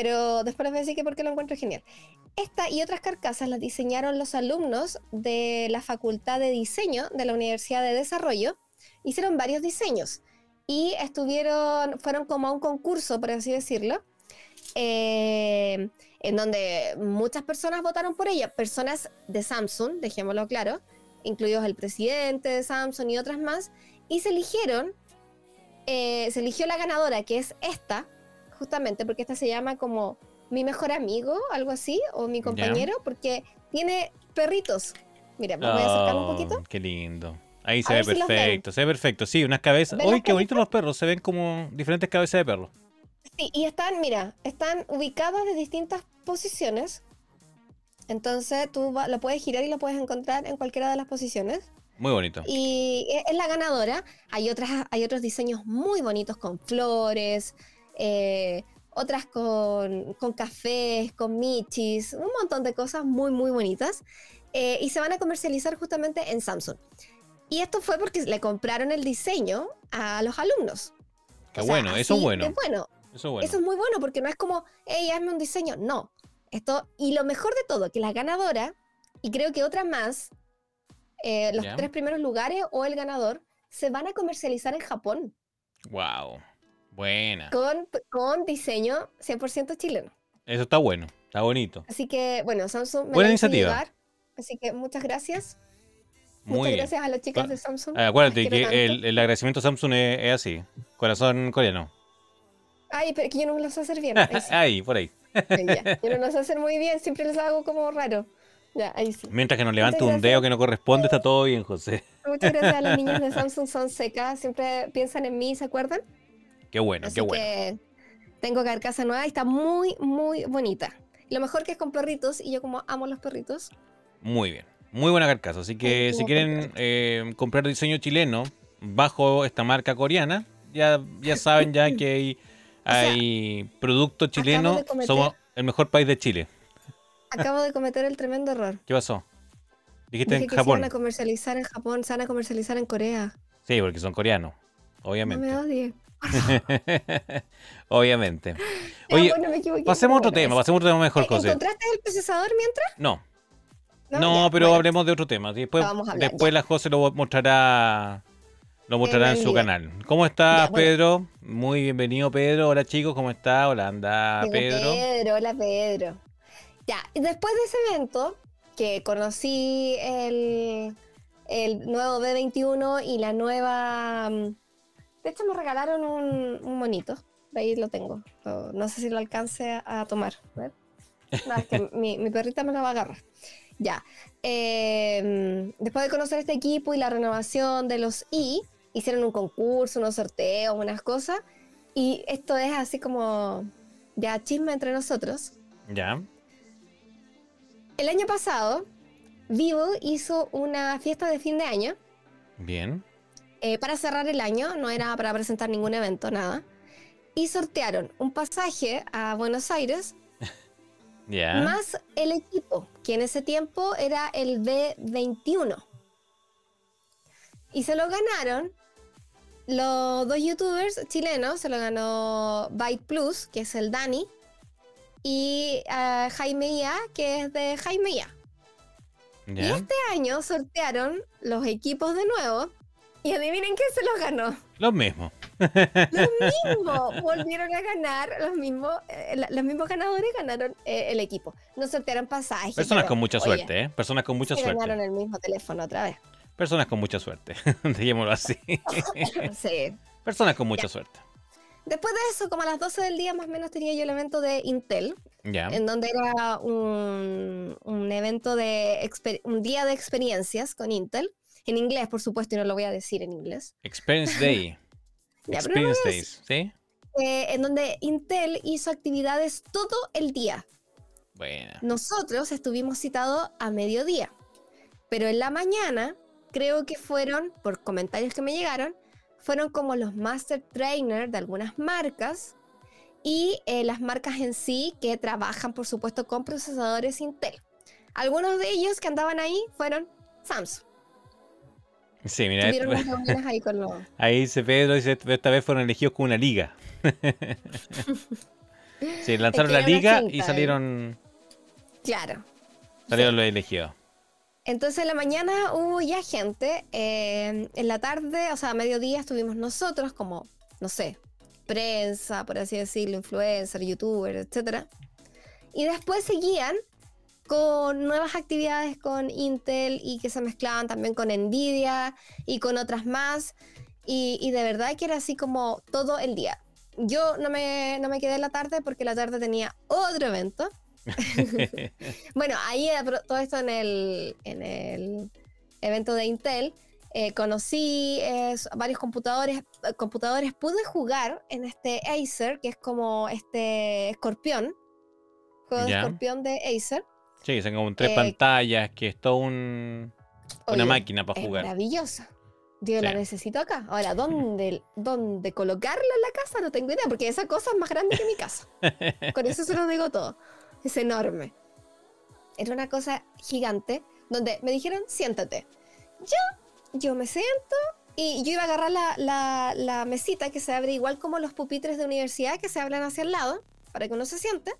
Pero después les voy a decir que por qué lo encuentro genial. Esta y otras carcasas las diseñaron los alumnos de la Facultad de Diseño de la Universidad de Desarrollo. Hicieron varios diseños y estuvieron, fueron como a un concurso, por así decirlo, eh, en donde muchas personas votaron por ella, personas de Samsung, dejémoslo claro, incluidos el presidente de Samsung y otras más, y se eligieron, eh, se eligió la ganadora, que es esta, justamente porque esta se llama como mi mejor amigo, algo así, o mi compañero, porque tiene perritos. Mira, me voy a acercar un Oh, poquito. Qué lindo. Ahí A se ve si perfecto, se ve perfecto. Sí, unas cabezas. ¿Ven ¡Uy, qué bonitos los perros! Se ven como diferentes cabezas de perro. Sí, y están, mira, están ubicadas de distintas posiciones. Entonces tú va- lo puedes girar y lo puedes encontrar en cualquiera de las posiciones. Muy bonito. Y e- es la ganadora. Hay, otras, hay otros diseños muy bonitos con flores, eh, otras con, con cafés, con michis, un montón de cosas muy, muy bonitas. Eh, y se van a comercializar justamente en Samsung. Y esto fue porque le compraron el diseño a los alumnos. Qué O sea, bueno, eso es bueno. bueno. Eso es bueno. Eso es muy bueno porque no es como, hey, hazme un diseño. No. Esto, y lo mejor de todo, que la ganadora, y creo que otra más, eh, los Ya. tres primeros lugares o el ganador, se van a comercializar en Japón Wow. Buena. con, con diseño 100% chileno. Eso está bueno. Está bonito. Así que, bueno, Samsung me Buena iniciativa. llegar, así que muchas gracias. Muy muchas bien. gracias a las chicas de Samsung. Ah, acuérdate que el, el agradecimiento a Samsung es, es así. Corazón coreano. Ay, pero que yo no me lo sé hacer bien. Ahí por ahí. Ya. Yo no lo sé hacer muy bien, siempre los hago como raro. Ya, ahí sí. Mientras que nos levante un dedo que no corresponde, está todo bien, José. Muchas gracias a las niñas de Samsung, son secas, siempre piensan en mí, ¿se acuerdan? Qué bueno, Así qué bueno. que tengo carcasa nueva y está muy, muy bonita. Lo mejor que es con perritos, y yo como amo los perritos. Muy bien. Muy buena carcasa. Así que si quieren eh, comprar diseño chileno bajo esta marca coreana, ya, ya saben ya que hay, sea, hay producto chileno. cometer- Somos el mejor país de Chile. Acabo de cometer el tremendo error. ¿Qué pasó? Dijiste Dije en que se Japón. van a comercializar en Japón, se van a comercializar en Corea. Sí, porque son coreanos. No Obviamente. me odie. Obviamente. Oye, bueno, me equivoqué, pasemos a otro tema, pasemos otro tema mejor, Eh, José. ¿Encontraste el procesador mientras? No, no, Ya, pero bueno. hablemos de otro tema. Después, Ya, vamos a hablar, después ya. la José lo mostrará, lo mostrará en su canal. ¿Cómo estás, bueno. Pedro? Muy bienvenido, Pedro. Hola, chicos, ¿cómo está? Hola, anda, Pedro. Pedro, hola Pedro. Ya, después de ese evento, que conocí el, el nuevo B21 y la nueva... mm, De hecho, me regalaron un, un monito. De ahí lo tengo. No, no sé si lo alcance a, a tomar. Ver. No, es que mi, mi perrita me lo va a agarrar. Ya. eh, después de conocer este equipo y la renovación de los I, hicieron un concurso, unos sorteos, unas cosas. Y esto es así como ya chisme entre nosotros. Ya. El año pasado, Vivo hizo una fiesta de fin de año Bien. Eh, para cerrar el año, no era para presentar ningún evento, nada. Y sortearon un pasaje a Buenos Aires más el equipo, que en ese tiempo era el B21. Y se lo ganaron los dos youtubers chilenos, se lo ganó Byte Plus, que es el Dani, y Jaime Ia, que es de Jaime. Y este año sortearon los equipos de nuevo, y adivinen quién se los ganó. Lo mismo. Los mismos volvieron a ganar, los mismos, eh, la- los mismos ganadores ganaron eh, el equipo. No sortearon pasajes. Personas pero, con mucha oye, suerte, ¿eh? Personas con mucha suerte. ganaron el mismo teléfono otra vez. Personas con mucha suerte, digámoslo así. sí. Personas con mucha suerte. Después de eso, como a las 12 del día más o menos tenía yo el evento de Intel, Ya. en donde era un, un evento de un día de experiencias con Intel, en inglés por supuesto, y no lo voy a decir en inglés, Experience Day. Ya, no Experience a Days, ¿sí? eh, en donde Intel hizo actividades todo el día. Buena. Nosotros estuvimos citados a mediodía, pero en la mañana creo que fueron, por comentarios que me llegaron, fueron como los master trainer de algunas marcas y eh, las marcas en sí que trabajan, por supuesto, con procesadores Intel. Algunos de ellos que andaban ahí fueron Samsung. Sí, mira, ahí con los... ahí dice Pedro, dice, esta vez fueron elegidos con una liga. sí, lanzaron la liga cinta y ahí. salieron, Claro. salieron los elegidos. Entonces en la mañana hubo ya gente, eh, en la tarde, o sea, a mediodía estuvimos nosotros como, no sé, prensa, por así decirlo, influencer, youtuber, etc. Y después seguían con nuevas actividades con Intel y que se mezclaban también con Nvidia y con otras más. Y, y de verdad que era así como todo el día. Yo no me, no me quedé en la tarde porque la tarde tenía otro evento. Bueno, ahí todo esto en el, en el evento de Intel. eh, conocí eh, varios computadores, eh, computadores. Pude jugar en este Acer, que es como este escorpión. Juego de escorpión de Acer. Sí, son como tres Eh, pantallas, que es todo un, una Oye, máquina para Es jugar. maravillosa. Yo la necesito acá. Ahora, ¿dónde, ¿dónde colocarla en la casa? No tengo idea, porque esa cosa es más grande que mi casa. Con eso se lo digo todo. Es enorme. Era una cosa gigante donde me dijeron, siéntate. Yo, yo me siento y yo iba a agarrar la, la- la mesita que se abre igual como los pupitres de universidad que se abren hacia el lado para que uno se siente.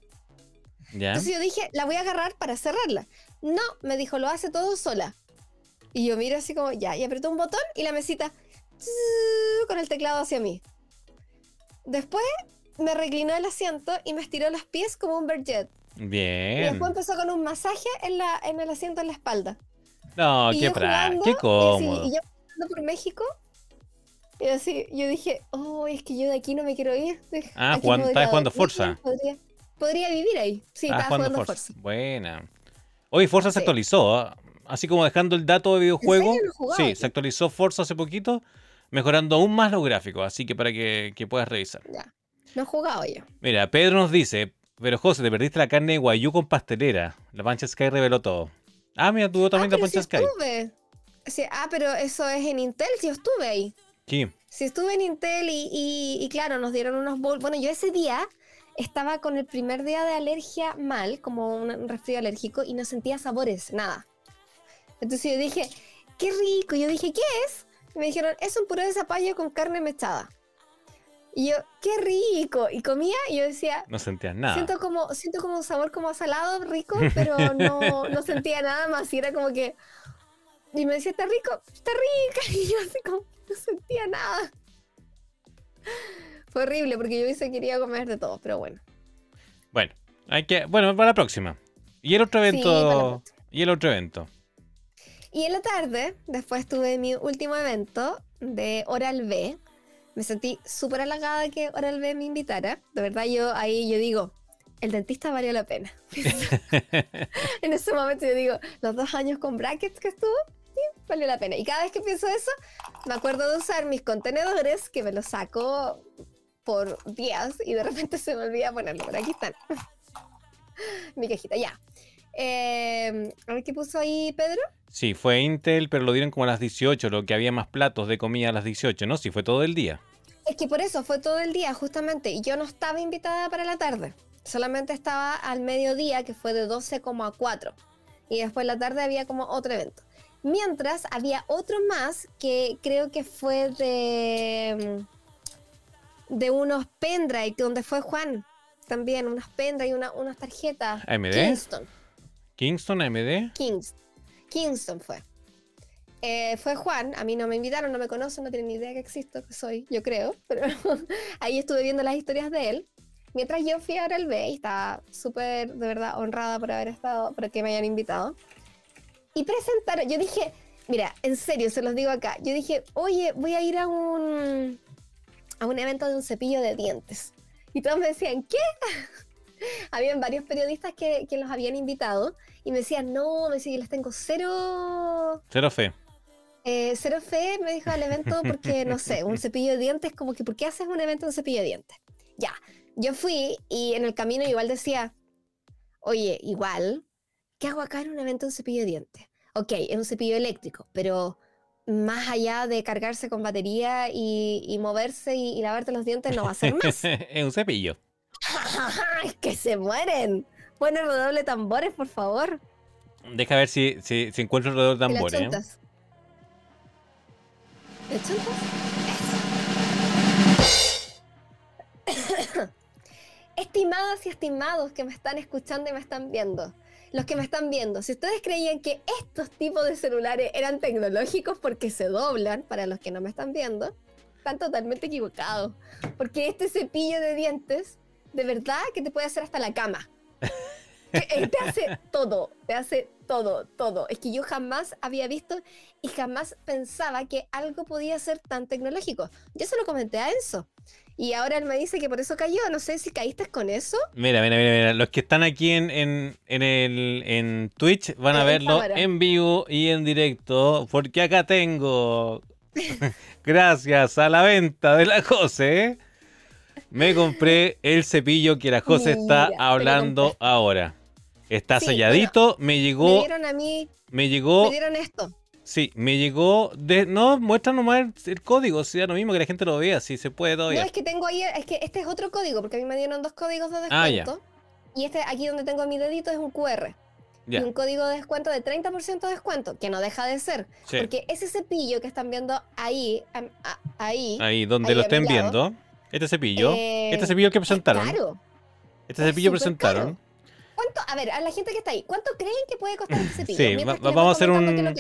¿Ya? Entonces yo dije, la voy a agarrar para cerrarla. No, me dijo, lo hace todo sola. Y yo miro así como, ya, y apretó un botón y la mesita con el teclado hacia mí. Después me reclinó el asiento y me estiró los pies como un Berget. Y Bien. después empezó con un masaje en, la, en el asiento en la espalda. No, y qué, yo jugando, qué y cómodo. Y, yo jugando por México. Y así, yo dije, oh, es que yo de aquí no me quiero ir. Ah, podría estabas jugando. Podría, podría vivir ahí. Sí, Ah, estaba jugando jugando Forza. Forza. Buena. Hoy Forza se actualizó, ¿ah? así como dejando el dato de videojuego. No Sí, se actualizó Forza hace poquito, mejorando aún más los gráficos, así que para que, que puedas revisar. Ya. No he jugado yo. Mira, Pedro nos dice, pero José, te perdiste la carne de guayú con pastelera. La Pancha Sky reveló todo. Ah, mira, tuvo también ah, la Pancha sí Sky. estuve. Sí, ah, pero eso es en Intel, sí estuve ahí. Sí. Sí estuve en Intel y, y- y claro, nos dieron unos bowls. Bueno, yo ese día estaba con el primer día de alergia mal, como un, resfrío alérgico, y no sentía sabores, nada. Entonces yo dije, qué rico. Y yo dije, ¿qué es? Y me dijeron, es un puré de zapallo con carne mechada. Y yo, qué rico. Y comía y yo decía, No sentías nada. Siento como, siento como un sabor como salado, rico, pero no, no sentía nada más. Y era como que. Y me decía, está rico, está rica. Y yo así como, no sentía nada. Fue horrible porque yo hubiese querido comer de todo, pero bueno. Bueno, hay que. Bueno, para la próxima. Y el otro Sí, evento. próxima. y el otro evento. Y en la tarde, después tuve mi último evento de Oral B. Me sentí súper halagada que Oral B me invitara. De verdad, yo ahí yo digo, el dentista valió la pena. en ese momento yo digo, los dos años con brackets que estuvo, sí, valió la pena. Y cada vez que pienso eso, me acuerdo de usar mis contenedores, que me los saco por días y de repente se me olvida ponerlo. Pero aquí están. Mi cajita, ya. Eh, a ver qué puso ahí Pedro. Sí, fue Intel, pero lo dieron como a las 18, lo que había más platos de comida a las 18, ¿no? Sí, fue todo el día. Es que por eso fue todo el día, justamente. Y yo no estaba invitada para la tarde. Solamente estaba al mediodía, que fue de 12 como a 4. Y después en la tarde había como otro evento. Mientras había otro más que creo que fue de. De unos pendrive, donde fue Juan. También, unos pendrive, una, unas tarjetas. AMD. Kingston. Kingston, AMD. Kings, Kingston fue. Eh, fue Juan, a mí no me invitaron, no me conocen, no tienen ni idea que existo, que soy, yo creo, pero ahí estuve viendo las historias de él. Mientras yo fui a Oral B y estaba súper, de verdad, honrada por haber estado, por que me hayan invitado. Y presentaron, yo dije, Mira, en serio, se los digo acá. Yo dije, oye, voy a ir a un, a un evento de un cepillo de dientes. Y todos me decían, ¿qué? Habían varios periodistas que, que, los habían invitado y me decían, no, me decían, les tengo cero... Cero fe. Eh, cero fe me dijo al evento porque, no sé, un cepillo de dientes, como que, ¿por qué haces un evento de un cepillo de dientes? Ya, yo fui y en el camino igual decía, oye, igual, ¿qué hago acá en un evento de un cepillo de dientes? Ok, es un cepillo eléctrico, pero más allá de cargarse con batería y, moverse y, lavarte los dientes, no va a ser más. es un cepillo. es que se mueren. Pon el redoble tambores, por favor. Deja ver si, si, encuentro el redoble tambores. ¿eh? Estimadas y estimados que me están escuchando y me están viendo, los que me están viendo, si ustedes creían que estos tipos de celulares eran tecnológicos porque se doblan, para los que no me están viendo, están totalmente equivocados. Porque este cepillo de dientes, de verdad que te puede hacer hasta la cama. te hace todo, te hace todo, todo. Es que yo jamás había visto y jamás pensaba que algo podía ser tan tecnológico. Yo se lo comenté a Enzo. Y ahora él me dice que por eso cayó. No sé si caíste con eso. Mira, mira, mira, mira. Los que están aquí en, en, en, el, en Twitch van a verlo en vivo y en directo. Porque acá tengo, gracias a la venta de la José, me compré el cepillo que la José está hablando ahora. Está selladito, me llegó. Me dieron a mí. Me llegó. Me dieron esto. Sí, me llegó de... No, muestra nomás el, código, sea lo mismo que la gente lo vea, si se puede todavía. No, es que tengo ahí, es que este es otro código, porque a mí me dieron dos códigos de ah, descuento. Y este aquí donde tengo mi dedito es un QR. Y un código de descuento de 30% de descuento, que no deja de ser. Porque ese cepillo que están viendo ahí, ahí... Ahí, donde lo estén viendo, este cepillo, eh, este cepillo que presentaron. Claro. Este cepillo presentaron. ¿Cuánto? A ver, a la gente que está ahí, ¿cuánto creen que puede costar este cepillo? Sí, vamos a hacer un...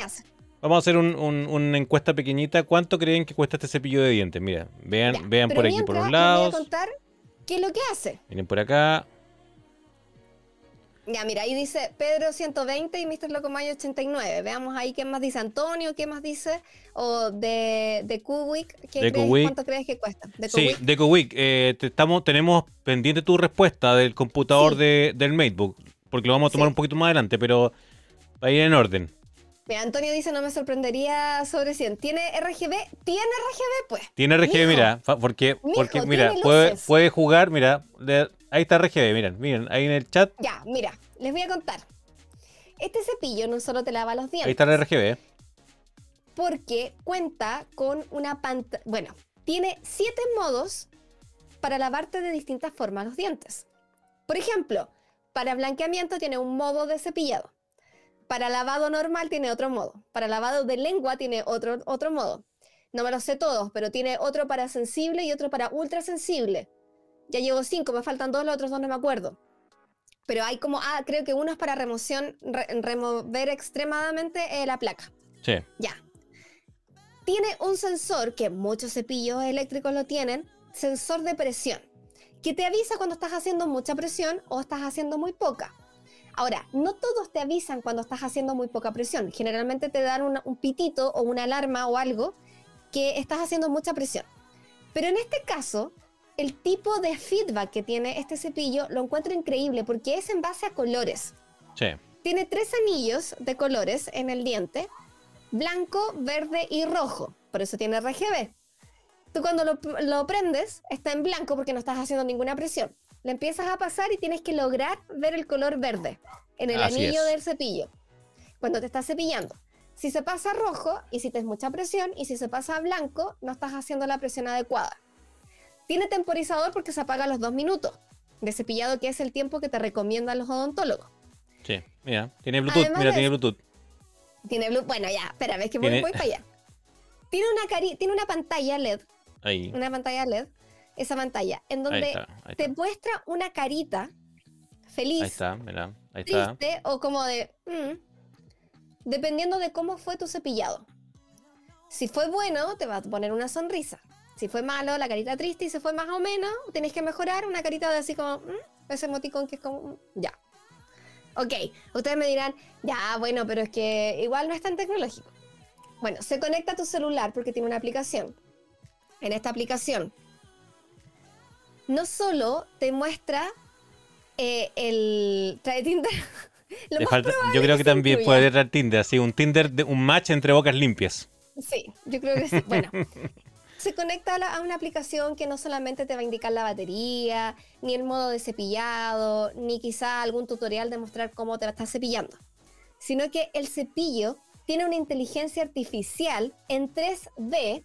Vamos a hacer una encuesta pequeñita. ¿Cuánto creen que cuesta este cepillo de dientes? Mira, vean, vean por aquí por los lados. voy a contar qué es lo que hace. Miren por acá. Ya, mira, ahí dice Pedro 120 y Mr. Locomayo 89. Veamos ahí qué más dice Antonio, qué más dice. O de, de Kuwik, ¿cuánto crees que cuesta? De sí, de Kuwik. Eh, estamos, tenemos pendiente tu respuesta del computador de, del MateBook, porque lo vamos a tomar un poquito más adelante, pero va a ir en orden. Mira, Antonio dice, no me sorprendería sobre 100. ¿Tiene RGB? ¿Tiene RGB, pues? Tiene RGB, mira, porque, porque mira, puede, puede, jugar, mira, ahí está RGB, miren, miren, ahí en el chat. Ya, mira, les voy a contar. Este cepillo no solo te lava los dientes. Ahí está el RGB. Porque cuenta con una pantalla, bueno, tiene siete modos para lavarte de distintas formas los dientes. Por ejemplo, para blanqueamiento tiene un modo de cepillado. Para lavado normal tiene otro modo. Para lavado de lengua tiene otro, otro modo. No me lo sé todos, pero tiene otro para sensible y otro para ultra sensible. Ya llevo cinco, me faltan dos, los otros dos no me acuerdo. Pero hay como, ah, creo que uno es para remoción, remover extremadamente eh, la placa. Sí. Ya. Tiene un sensor, que muchos cepillos eléctricos lo tienen, sensor de presión, que te avisa cuando estás haciendo mucha presión o estás haciendo muy poca. Ahora, no todos te avisan cuando estás haciendo muy poca presión. Generalmente te dan un pitito o una alarma o algo que estás haciendo mucha presión. Pero en este caso, el tipo de feedback que tiene este cepillo lo encuentro increíble porque es en base a colores. Sí. Tiene tres anillos de colores en el diente, blanco, verde y rojo. Por eso tiene RGB. Tú cuando lo, lo prendes, está en blanco porque no estás haciendo ninguna presión le empiezas a pasar y tienes que lograr ver el color verde en el anillo del cepillo cuando te estás cepillando. Si se pasa rojo y si tienes mucha presión y si se pasa blanco, no estás haciendo la presión adecuada. Tiene temporizador porque se apaga a los dos minutos de cepillado, que es el tiempo que te recomiendan los odontólogos. Sí, mira, tiene Bluetooth, mira, tiene Bluetooth. Tiene Bluetooth, bueno, ya, espérame, que voy, para allá. Tiene una, tiene una pantalla LED. Ahí. Una pantalla LED esa pantalla, en donde te muestra una carita feliz. Ahí está, mira, ahí está. Triste o como de. Mm", dependiendo de cómo fue tu cepillado. Si fue bueno, te va a poner una sonrisa. Si fue malo, la carita triste. Y si fue más o menos, tienes que mejorar una carita de así como. Mm", ese emoticón que es como. Mm", ya. Ok, ustedes me dirán, ya, bueno, pero es que igual no es tan tecnológico. Bueno, se conecta a tu celular porque tiene una aplicación. En esta aplicación, no solo te muestra eh, el. Trae Tinder. yo creo que, también puede traer Tinder, así, un Tinder, de, un match entre bocas limpias. Sí, yo creo que sí. Bueno, se conecta a, una aplicación que no solamente te va a indicar la batería, ni el modo de cepillado, ni quizá algún tutorial de mostrar cómo te va a estar cepillando, sino que el cepillo tiene una inteligencia artificial en 3D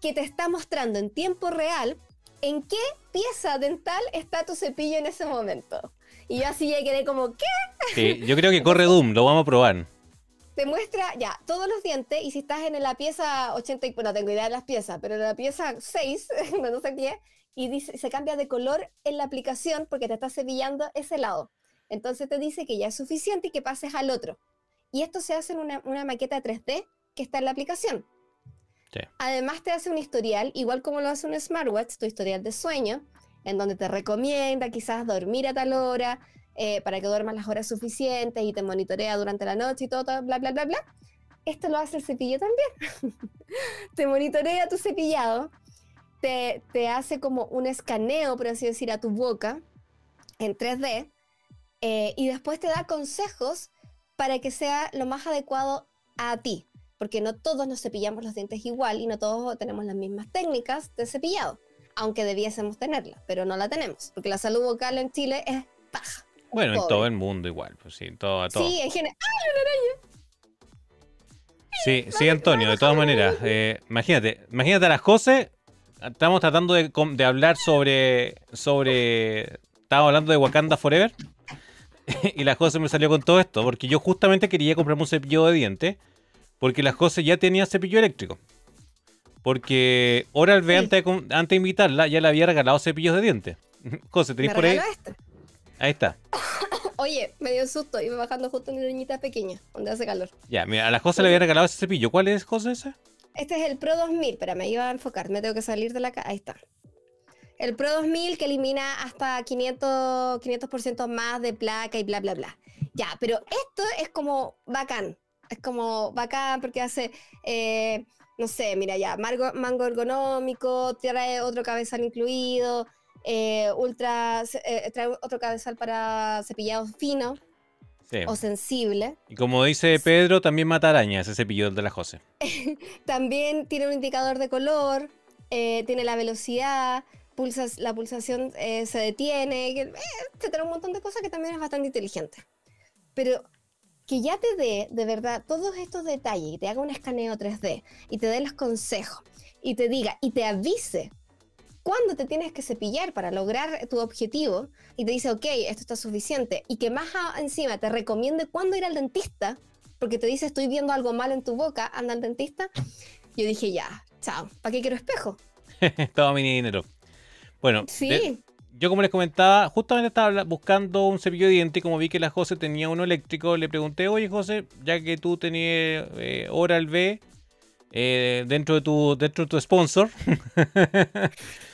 que te está mostrando en tiempo real en qué pieza dental está tu cepillo en ese momento. Y yo así ya quedé como, ¿qué? Sí, yo creo que corre Doom, lo vamos a probar te muestra ya todos los dientes y si estás en la pieza 80, no tengo idea de las piezas, pero en la pieza 6, no sé qué, y dice, se cambia de color en la aplicación porque te está cepillando ese lado. Entonces te dice que ya es suficiente y que pases al otro. Y esto se hace en una, una maqueta 3D que está en la aplicación. Además te hace un historial, igual como lo hace un smartwatch, tu historial de sueño, en donde te recomienda quizás dormir a tal hora, eh, para que duermas las horas suficientes y te monitorea durante la noche y todo, bla, bla, bla, bla. Esto lo hace el cepillo también. te monitorea tu cepillado, te, te, hace como un escaneo, por así decir, a tu boca en 3D eh, y después te da consejos para que sea lo más adecuado a ti, porque no todos nos cepillamos los dientes igual y no todos tenemos las mismas técnicas de cepillado, aunque debiésemos tenerla, pero no la tenemos, porque la salud vocal en Chile es baja. Bueno, en todo el mundo igual, pues sí, todo a todo. Sí, en general. ¡Ay, una araña! Sí, sí, Antonio, de todas maneras. Eh, imagínate, imagínate a las José. Estamos tratando de, hablar sobre. sobre. Estamos hablando de Wakanda Forever. y la José me salió con todo esto. Porque yo justamente quería comprarme un cepillo de dientes. Porque la José ya tenía cepillo eléctrico. Porque Oral B, antes, de, antes de invitarla, ya le había regalado cepillos de dientes. José, ¿tenéis por ahí? Este. Ahí está. Oye, me dio susto. Iba bajando justo una niñita pequeña, donde hace calor. Ya, mira, a la José le había regalado ese cepillo. ¿Cuál es, José, ese? Este es el Pro 2000. Pero me iba a enfocar. Me tengo que salir de la... Ahí está. El Pro 2000 que elimina hasta 500, 500% más de placa y bla, bla, bla. Ya, pero esto es como bacán. Es como bacán porque hace... Eh, no sé, mira ya, mango ergonómico, trae otro cabezal incluido, eh, ultra, eh, trae otro cabezal para cepillado fino o sensible. Y como dice Pedro, también mata arañas ese cepillo de la Jose. también tiene un indicador de color, eh, tiene la velocidad, pulsas, la pulsación se detiene, te trae un montón de cosas que también es bastante inteligente. Pero que ya te dé de verdad todos estos detalles y te haga un escaneo 3D y te dé los consejos y te diga y te avise cuándo te tienes que cepillar para lograr tu objetivo y te dice, ok, esto está suficiente, y que más encima te recomiende cuándo ir al dentista, porque te dice, estoy viendo algo mal en tu boca, anda al dentista, yo dije, ya, chao, ¿para qué quiero espejo? Todo mi dinero. Bueno, sí. yo como les comentaba, justamente estaba buscando un cepillo de diente y como vi que la José tenía uno eléctrico, le pregunté, oye José, ya que tú tenías eh, Oral B eh, dentro, de tu, dentro de tu sponsor,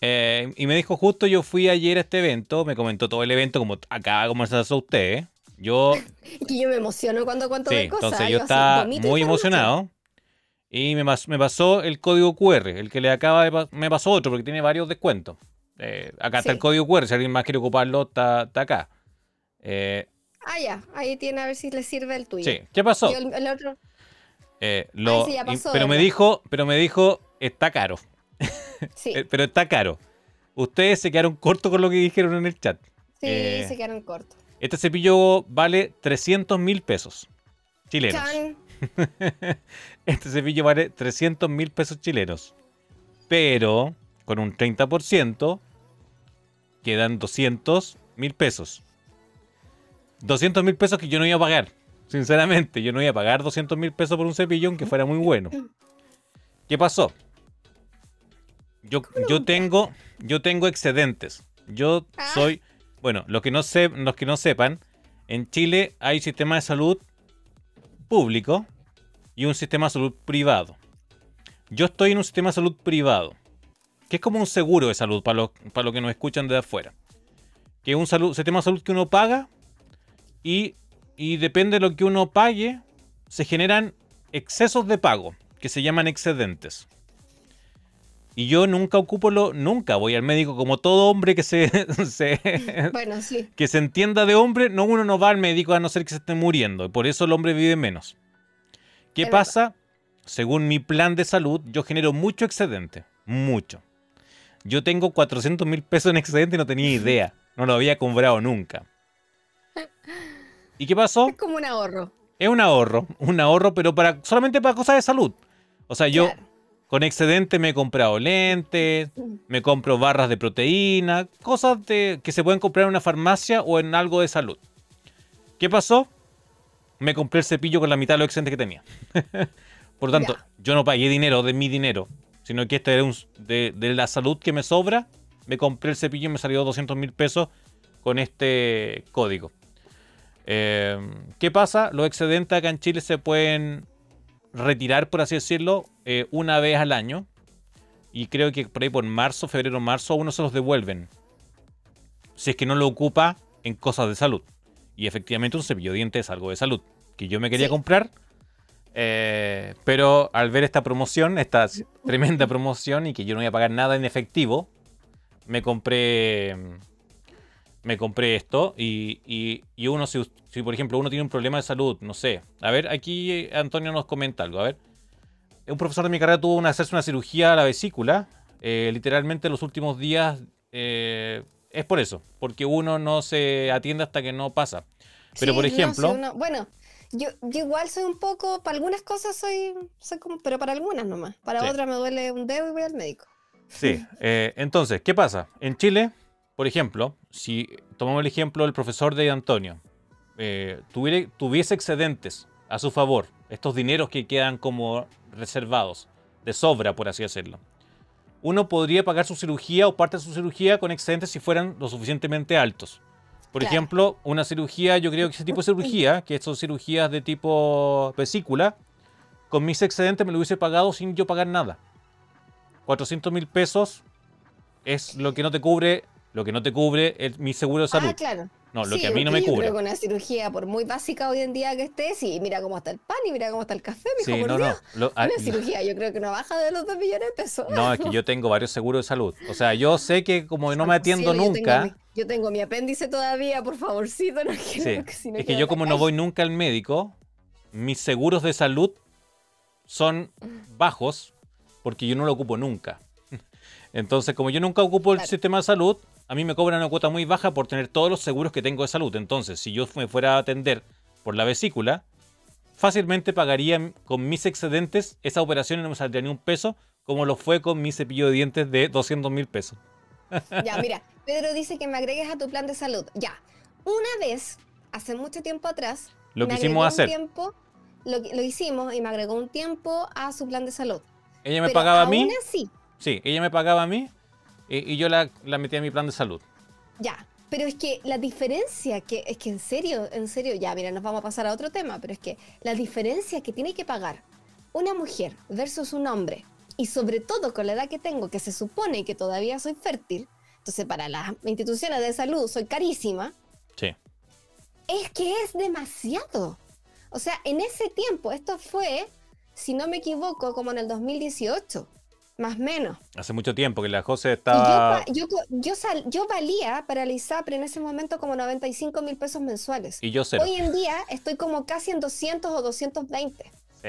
Eh, y me dijo justo, yo fui ayer a este evento, me comentó todo el evento, como acaba de conversar usted. ¿eh? Yo... que yo me emociono cuando cuento de cosas. Entonces yo, estaba muy emocionado. Y me, me, pasó el código QR, el que le acaba de me pasó otro, porque tiene varios descuentos. Eh, acá está el código QR, si alguien más quiere ocuparlo, está, acá. ah, ya, ahí tiene a ver si le sirve el tuyo. Sí, ¿qué pasó? el, otro... pero me dijo, pero me dijo, está caro. Eh, pero está caro. Ustedes se quedaron cortos con lo que dijeron en el chat. Sí, eh, se quedaron cortos. Este cepillo vale 300 mil pesos chilenos. este cepillo vale 300 mil pesos chilenos. Pero con un 30% quedan 200 mil pesos. 200 mil pesos que yo no iba a pagar. Sinceramente, yo no iba a pagar 200 mil pesos por un cepillo aunque fuera muy bueno. ¿Qué pasó? Yo, yo tengo, yo tengo excedentes. Yo ah. soy, bueno, los que no sé, los que no sepan, en Chile hay sistema de salud público y un sistema de salud privado. Yo estoy en un sistema de salud privado, que es como un seguro de salud para los para lo que nos escuchan de afuera. Que es un salud, sistema de salud que uno paga y, y depende de lo que uno pague, se generan excesos de pago, que se llaman excedentes. Y yo nunca ocupo lo, nunca voy al médico como todo hombre que se, bueno, sí. que se entienda de hombre, no uno no va al médico a no ser que se esté muriendo, y por eso el hombre vive menos. ¿Qué pasa? Según mi plan de salud, yo genero mucho excedente, mucho. Yo tengo 400 mil pesos en excedente y no tenía idea, no lo había comprado nunca. ¿Y qué pasó? Es como un ahorro. Es un ahorro, un ahorro, pero para solamente para cosas de salud. O sea, yo con excedente me he comprado lentes, me compro barras de proteína, cosas que se pueden comprar en una farmacia o en algo de salud. ¿Qué pasó? Me compré el cepillo con la mitad de lo excedente que tenía. Por lo tanto, yo no pagué dinero de mi dinero, sino que este era de, de, la salud que me sobra. Me compré el cepillo y me salió 200 mil pesos con este código. Em, ¿Qué pasa? Los excedentes acá en Chile se pueden retirar, por así decirlo, eh, una vez al año. Y creo que por ahí por marzo, febrero, marzo, uno se los devuelven. Si es que no lo ocupa en cosas de salud. Y efectivamente un cepillo de dientes es algo de salud. Que yo me quería comprar. Eh, pero al ver esta promoción, esta tremenda promoción y que yo no voy a pagar nada en efectivo, me compré me compré esto y, uno, si, por ejemplo uno tiene un problema de salud, no sé, a ver, aquí eh, Antonio nos comenta algo, a ver. Un profesor de mi carrera tuvo que hacerse una cirugía a la vesícula, eh, literalmente los últimos días eh, es por eso, porque uno no se atiende hasta que no pasa. Pero por ejemplo... bueno, yo, igual soy un poco, para algunas cosas soy, soy como, pero para algunas nomás, para otras me duele un dedo y voy al médico. Sí, entonces, ¿qué pasa? En Chile por ejemplo, si tomamos el ejemplo del profesor de Antonio, eh, tuviese excedentes a su favor, estos dineros que quedan como reservados, de sobra, por así decirlo, uno podría pagar su cirugía o parte de su cirugía con excedentes si fueran lo suficientemente altos. Por ejemplo, una cirugía, yo creo que ese tipo de cirugía, que son cirugías de tipo vesícula, con mis excedentes me lo hubiese pagado sin yo pagar nada. 400 mil pesos es lo que no te cubre lo que no te cubre es mi seguro de ah, salud. Ah, claro. No, lo que a mí no me cubre. Creo que una cirugía, por muy básica hoy en día que esté, sí, mira cómo está el pan y mira cómo está el café, mi sí, no, no. una ah, cirugía, yo creo que no baja de los 2 millones de pesos. No, es que yo tengo varios seguros de salud. O sea, yo sé que como no me atiendo nunca. Yo tengo, mi, apéndice todavía, por favorcito, no quiero que si no Es que yo, como no voy nunca al médico, mis seguros de salud son bajos porque yo no lo ocupo nunca. Entonces, como yo nunca ocupo el sistema de salud, a mí me cobran una cuota muy baja por tener todos los seguros que tengo de salud. Entonces, si yo me fuera a atender por la vesícula, fácilmente pagaría con mis excedentes esa operación y no me saldría ni un peso, como lo fue con mi cepillo de dientes de 200 mil pesos. Ya, mira, Pedro dice que me agregues a tu plan de salud. Ya, una vez, hace mucho tiempo atrás, lo que hicimos hacer. Tiempo, lo, lo, hicimos y me agregó un tiempo a su plan de salud. Ella me pagaba a mí. Así, sí, ella me pagaba a mí y, yo la, la metí a mi plan de salud. Ya, pero es que la diferencia, que es que en serio, en serio, ya, mira, nos vamos a pasar a otro tema, pero es que la diferencia que tiene que pagar una mujer versus un hombre, y sobre todo con la edad que tengo, que se supone que todavía soy fértil, entonces para las instituciones de salud soy carísima. Sí. Es que es demasiado. O sea, en ese tiempo, esto fue, si no me equivoco, como en el 2018 más o menos. Hace mucho tiempo que la José estaba... Yo, yo, yo, valía para el ISAPRE en ese momento como 95 mil pesos mensuales. Y yo cero. Hoy en día estoy como casi en 200 o 220. Sí.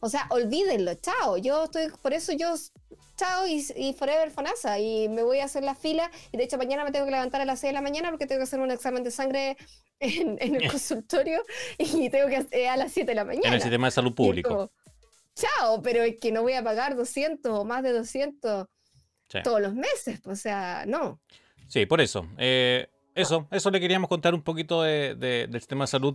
O sea, olvídenlo, chao. Yo estoy, por eso yo, chao y, forever fonasa. Y me voy a hacer la fila. Y de hecho mañana me tengo que levantar a las 6 de la mañana porque tengo que hacer un examen de sangre en, el consultorio. Y tengo que hacer a las 7 de la mañana. En el sistema de salud público chao, pero es que no voy a pagar 200 o más de 200 todos los meses, o sea, no. Sí, por eso. Eh, eso, eso le queríamos contar un poquito del sistema de salud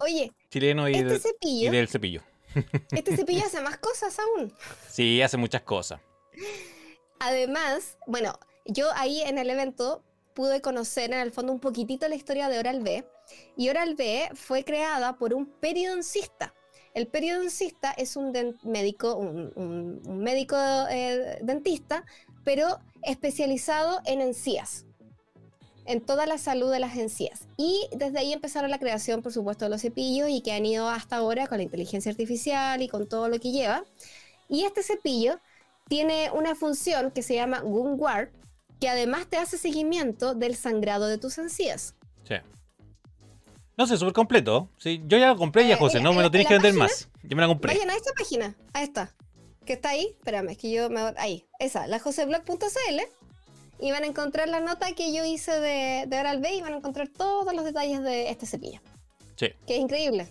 chileno y, este y del cepillo. Este cepillo hace más cosas aún. Sí, hace muchas cosas. Además, bueno, yo ahí en el evento pude conocer en el fondo un poquitito la historia de Oral B. Y Oral B fue creada por un periodoncista. El periodoncista es un médico, un, médico eh, dentista, pero especializado en encías. en toda la salud de las encías. Y desde ahí empezaron la creación, por supuesto, de los cepillos y que han ido hasta ahora con la inteligencia artificial y con todo lo que lleva. Y este cepillo tiene una función que se llama Gunward, que además te hace seguimiento del sangrado de tus encías. Sí. No sé, súper completo. Sí, yo ya lo compré ya, eh, José, no me lo tienes que vender más. Yo me la compré. Vayan a esta página, a esta, que está ahí. Espérame, es que yo me... Ahí, esa, la joseblog.cl. Y van a encontrar la nota que yo hice de, de Oral B y van a encontrar todos los detalles de este cepillo. Sí. Que es increíble.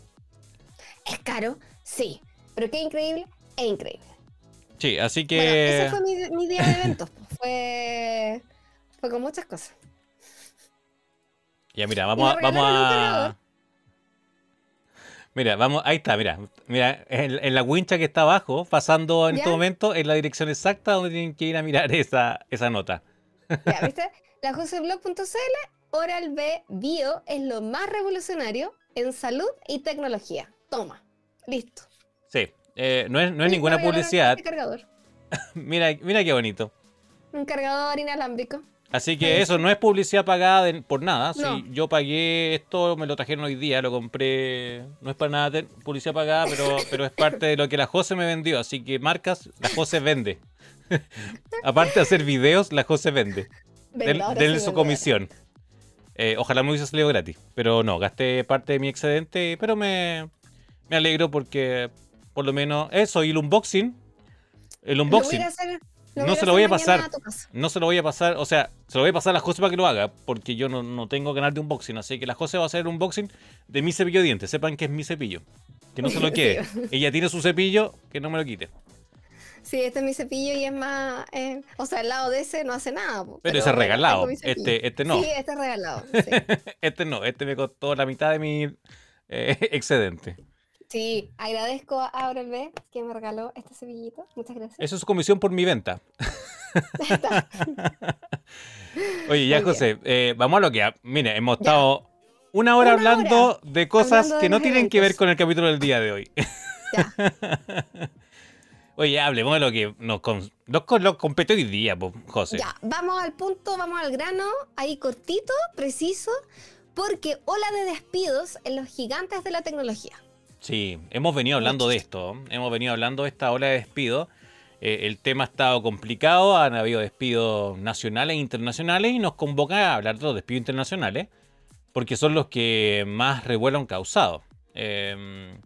¿Es caro? Sí. Pero qué increíble, es increíble. Sí, así que. Bueno, ese fue mi, mi día de eventos. fue. Fue con muchas cosas. Ya, mira, vamos a. Vamos a... Mira, vamos, ahí está, mira, mira, en, la wincha que está abajo, pasando en este momento, es la dirección exacta donde tienen que ir a mirar esa, esa nota. Ya, ¿viste? La joseblog.cl, Oral B Bio es lo más revolucionario en salud y tecnología. Toma, listo. Sí, eh, no es, no es ninguna publicidad. Este cargador. mira, mira qué bonito. Un cargador inalámbrico. Así que eso no es publicidad pagada por nada. Si yo pagué esto, me lo trajeron hoy día, lo compré. No es para nada publicidad pagada, pero, pero es parte de lo que la Jose me vendió. Así que marcas, la Jose vende. Aparte de hacer videos, la Jose vende. De su comisión. Eh, ojalá me hubiese salido gratis. Pero no, gasté parte de mi excedente. Pero me, me alegro porque por lo menos eso y el unboxing. El unboxing no se lo voy a pasar. no se lo voy a pasar. O sea, se lo voy a pasar a la José para que lo haga. Porque yo no, tengo canal de unboxing. Así que la José va a hacer un unboxing de mi cepillo de dientes. Sepan que es mi cepillo. Que no se lo quede. Ella tiene su cepillo, que no me lo quite. Sí, este es mi cepillo y es más. Eh, o sea, el lado de ese no hace nada. Pero, ese es regalado. Este, este no. Sí, este es regalado. este no. Este me costó la mitad de mi eh, excedente. Sí, agradezco a B que me regaló este cepillito. Muchas gracias. Eso es comisión por mi venta. Oye, ya José, eh, vamos a lo que... Mire, hemos estado una hora hablando de cosas que no tienen que ver con el capítulo del día de hoy. Ya. Oye, hablemos de lo que nos, nos, compete hoy día, José. Ya, vamos al punto, vamos al grano, ahí cortito, preciso, porque ola de despidos en los gigantes de la tecnología. Sí, hemos venido hablando de esto, hemos venido hablando de esta ola de despido. Eh, el tema ha estado complicado, han habido despidos nacionales e internacionales y nos convoca a hablar de los despidos internacionales, porque son los que más revuelo han causado. Em,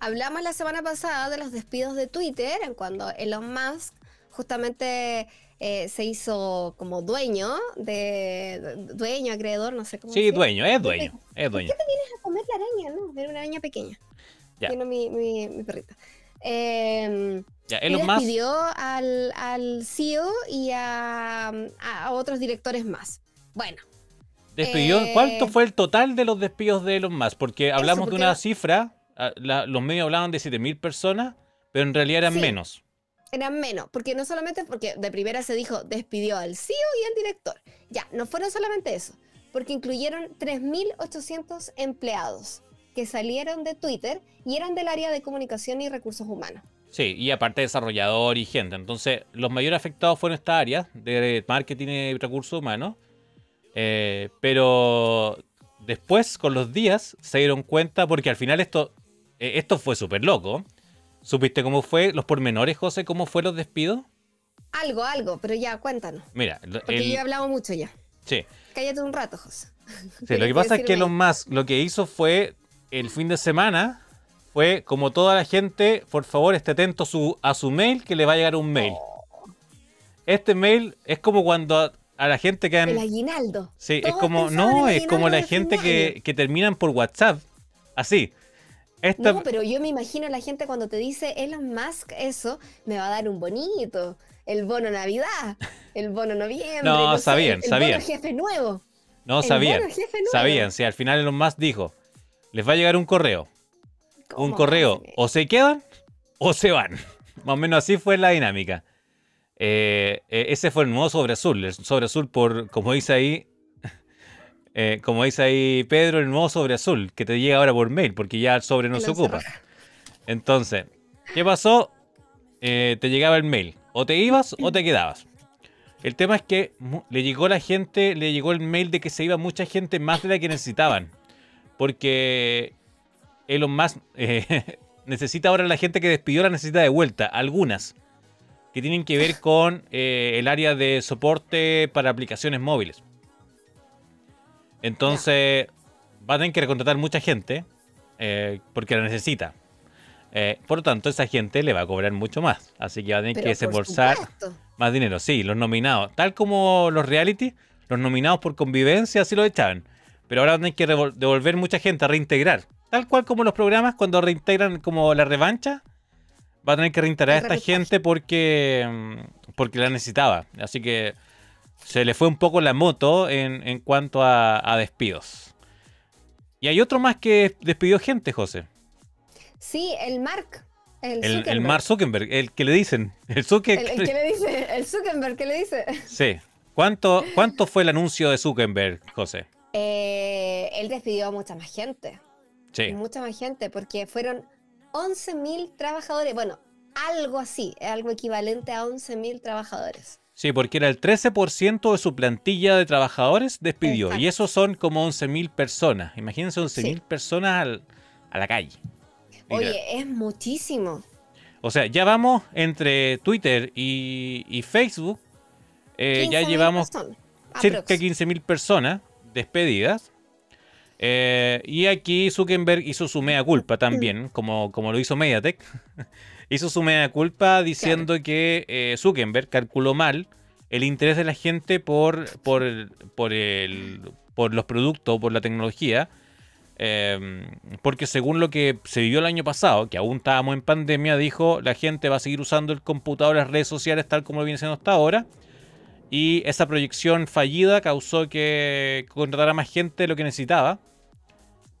Hablamos la semana pasada de los despidos de Twitter, en cuando Elon Musk justamente eh, se hizo como dueño de, dueño, acreedor, no sé cómo. Sí, dueño, es dueño, es dueño. ¿Por qué te vienes a comer la araña? No, era una araña pequeña. Tiene mi, mi, perrita. Eh, ya, despidió al, al, CEO y a, a, otros directores más. Bueno. ¿Despidió? Eh, ¿Cuánto fue el total de los despidos de Elon Musk? Porque hablamos de una cifra, ah, los medios hablaban de 7.000 personas, pero en realidad eran menos. Eran menos, porque no solamente porque de primera se dijo despidió al CEO y al director. Ya, no fueron solamente eso, porque incluyeron 3.800 empleados que salieron de Twitter y eran del área de comunicación y recursos humanos. Sí, y aparte desarrollador y gente. Entonces, los mayores afectados fueron estas áreas de marketing y recursos humanos. Eh, pero después, con los días, se dieron cuenta, porque al final esto, eh, esto fue súper loco. ¿Supiste cómo fue los pormenores, José? ¿Cómo fueron los despidos? Algo, algo, pero ya, cuéntanos. Mira, porque yo he hablado mucho ya. Sí. Cállate un rato, José. Sí, lo que pasa es que Elon Musk lo que hizo fue el fin de semana fue como toda la gente, por favor, esté atento a su mail que le va a llegar un mail. Este mail es como cuando a, la gente que han... El aguinaldo. Sí, es como, no, es como la gente que, que, terminan por WhatsApp. Así. No, pero yo me imagino a la gente cuando te dice Elon Musk eso, me va a dar un bonito. El bono Navidad, el bono noviembre. No, sabían, sabían. El bono jefe nuevo. No, sabían. Sabían, sí, al final Elon Musk dijo, les va a llegar un correo. Un correo, o se quedan o se van. Más o menos así fue la dinámica. Eh, eh, ese fue el nuevo sobre azul. El sobre azul por, como dice ahí, eh, como dice ahí Pedro, el nuevo sobre azul, que te llega ahora por mail, porque ya el sobre no se ocupa. Entonces, ¿qué pasó? te llegaba el mail. O te ibas o te quedabas. El tema es que le llegó la gente, le llegó el mail de que se iba mucha gente más de la que necesitaban. Porque Elon Musk eh, necesita ahora la gente que despidió la necesita de vuelta, algunas, que tienen que ver con eh, el área de soporte para aplicaciones móviles. Entonces, va a tener que recontratar mucha gente eh, porque la necesita. por lo tanto, esa gente le va a cobrar mucho más. Así que va a tener que desembolsar más dinero. Sí, los nominados, tal como los reality, los nominados por convivencia, así lo echaban. Pero ahora van a tener que devolver mucha gente a reintegrar. Tal cual como los programas cuando reintegran como la revancha, va a tener que reintegrar a esta gente porque, mm, porque la necesitaba. Así que se le fue un poco la moto en, cuanto a, despidos. Y hay otro más que despidió gente, José. Sí, el Mark. El, el, Mark Zuckerberg, el que le dicen. El, Zuckerberg. El, que le dice, el Zuckerberg, ¿qué le dice? Sí. ¿Cuánto, ¿Cuánto fue el anuncio de Zuckerberg, José? Eh, él despidió a mucha más gente. Mucha más gente, porque fueron 11.000 trabajadores. Bueno, algo así, algo equivalente a 11.000 trabajadores. Sí, porque era el 13% de su plantilla de trabajadores despidió. Y esos son como 11.000 personas. Imagínense 11.000 personas a la calle. Oye, es muchísimo. O sea, ya vamos entre Twitter y, Facebook. Eh, ya llevamos cerca de 15.000 personas despedidas. Eh, y aquí Zuckerberg hizo su mea culpa también, como, como lo hizo Mediatek. hizo su mea culpa diciendo que eh, Zuckerberg calculó mal el interés de la gente por, por, por, el, por los productos, por la tecnología. Em, porque según lo que se vivió el año pasado, que aún estábamos en pandemia, dijo la gente va a seguir usando el computador, las redes sociales tal como lo viene siendo hasta ahora. Y esa proyección fallida causó que contratara más gente de lo que necesitaba.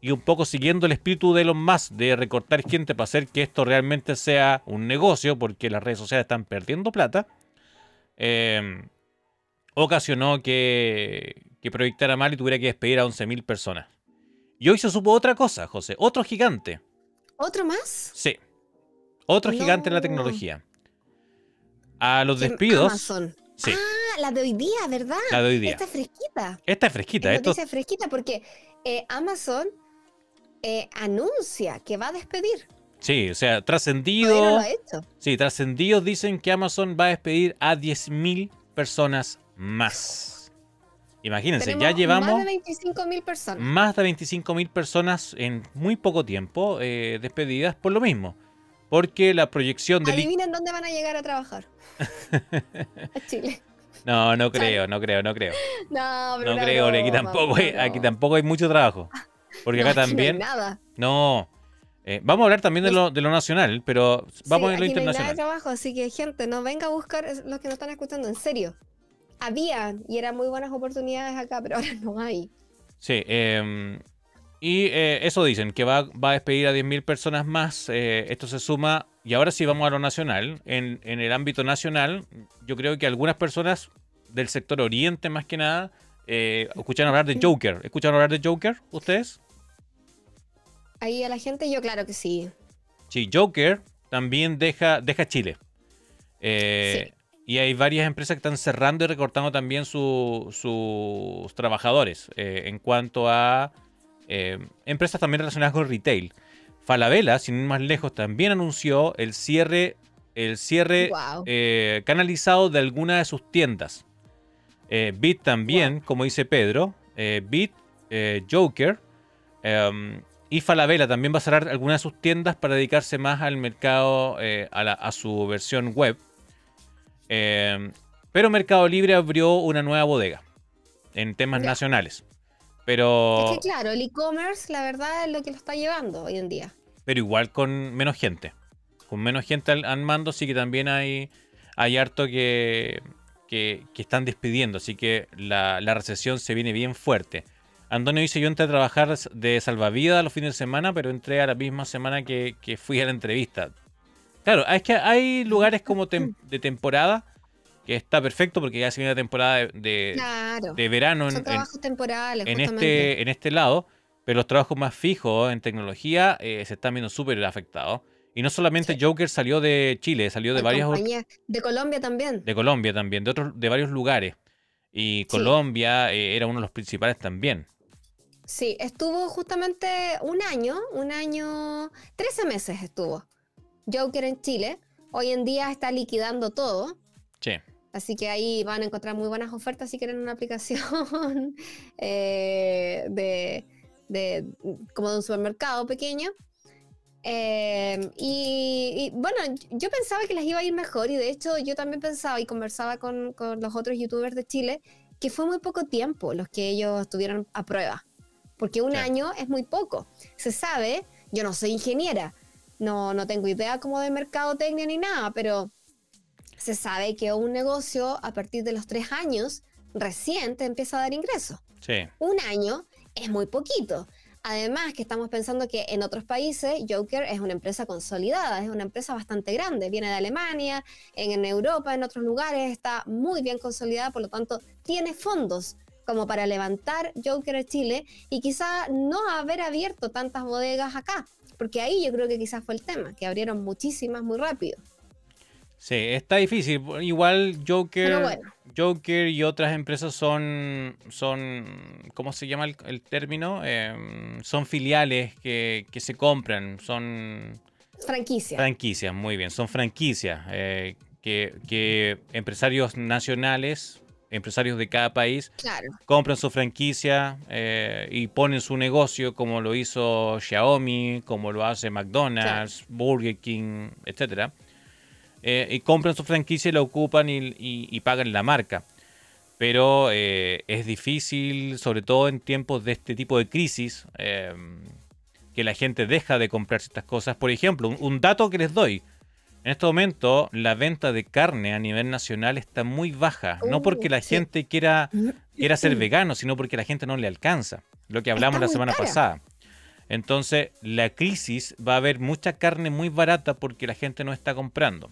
Y un poco siguiendo el espíritu de Elon Musk de recortar gente para hacer que esto realmente sea un negocio, porque las redes sociales están perdiendo plata, em, ocasionó que, que proyectara mal y tuviera que despedir a 11.000 personas. Y hoy se supo otra cosa, José, otro gigante. ¿Otro más? Sí. Otro gigante en la tecnología. A los despidos. Amazon. Sí. Ah, la de hoy día, ¿verdad? La de hoy día. Esta es fresquita. Esta es fresquita. Esta es fresquita porque eh, Amazon eh, anuncia que va a despedir. Sí, o sea, trascendido. Sí, trascendidos dicen que Amazon va a despedir a 10.000 personas más. Imagínense, ya llevamos. Más de 25.000 personas. Más de 25.000 personas en muy poco tiempo eh, despedidas por lo mismo. Porque la proyección de. Adivinen dónde van a llegar a trabajar. a Chile. No, no creo, no creo, no creo. No, pero no creo, aquí tampoco, hay, aquí tampoco hay mucho trabajo. Porque acá también. No, nada. no. Eh, vamos a hablar también de lo, de lo nacional, pero vamos a lo internacional. No hay trabajo, así que gente, no venga a buscar los que nos están escuchando, en serio. Había y eran muy buenas oportunidades acá, pero ahora no hay. Sí, eh, y eh, eso dicen, que va, va a despedir a 10.000 personas más. Eh, esto se suma, y ahora sí vamos a lo nacional. En, en, el ámbito nacional, yo creo que algunas personas del sector oriente más que nada eh, escuchan hablar de Joker. ¿Escuchan hablar de Joker ustedes? Ahí a la gente yo claro que sí. Sí, Joker también deja, deja Chile. Sí. Y hay varias empresas que están cerrando y recortando también sus trabajadores en cuanto a eh, empresas también relacionadas con retail. Falabella, sin ir más lejos, también anunció el cierre, el cierre eh, canalizado de algunas de sus tiendas. Eh, Bit también, como dice Pedro, Bit, Joker em, y Falabella también va a cerrar algunas de sus tiendas para dedicarse más al mercado, a, su versión web. Em, pero Mercado Libre abrió una nueva bodega en temas nacionales. Pero. Es que claro, el e-commerce, la verdad, es lo que lo está llevando hoy en día. Pero igual con menos gente. Con menos gente al, mando, sí que también hay, hay harto que, que, están despidiendo. Así que la, recesión se viene bien fuerte. Antonio dice: Yo entré a trabajar de salvavidas los fines de semana, pero entré a la misma semana que, que fui a la entrevista. Claro, es que hay lugares como de temporada que está perfecto porque ya se viene la temporada de, de, verano en, trabajos temporales, en este, en este lado, pero los trabajos más fijos en tecnología eh, se están viendo súper afectados. Y no solamente Joker salió de Chile, salió de varias... De Colombia también. De Colombia también, de, otros, de varios lugares. Y Colombia eh, era uno de los principales también. Sí, estuvo justamente un año, un año, 13 meses estuvo Joker en Chile. Hoy en día está liquidando todo. Sí. Así que ahí van a encontrar muy buenas ofertas si quieren una aplicación eh, de, como de un supermercado pequeño. Em, y, bueno, yo pensaba que les iba a ir mejor y de hecho yo también pensaba y conversaba con, los otros youtubers de Chile que fue muy poco tiempo los que ellos estuvieron a prueba, porque un año es muy poco. Se sabe, yo no soy ingeniera, no, no tengo idea como de mercadotecnia ni nada, pero se sabe que un negocio a partir de los tres años recién te empieza a dar ingresos. Sí. Un año es muy poquito. Además que estamos pensando que en otros países Joker es una empresa consolidada, es una empresa bastante grande, viene de Alemania, en, Europa, en otros lugares, está muy bien consolidada, por lo tanto tiene fondos como para levantar Joker a Chile y quizá no haber abierto tantas bodegas acá, porque ahí yo creo que quizás fue el tema, que abrieron muchísimas muy rápido. Sí, está difícil. Igual Joker, Joker y otras empresas son, son ¿cómo se llama el, término? Em, son filiales que, se compran, son... Franquicias. Franquicias, muy bien. Son franquicias eh, que, empresarios nacionales, empresarios de cada país, compran su franquicia eh, y ponen su negocio como lo hizo Xiaomi, como lo hace McDonald's, Burger King, etcétera eh, y compran su franquicia y la ocupan y, pagan la marca. Pero eh, es difícil, sobre todo en tiempos de este tipo de crisis, em, que la gente deja de comprar estas cosas. Por ejemplo, un, dato que les doy. En este momento, la venta de carne a nivel nacional está muy baja. no uh, porque la gente quiera, quiera ser vegano, sino porque la gente no le alcanza. Lo que hablamos la semana pasada. Entonces, la crisis va a haber mucha carne muy barata porque la gente no está comprando.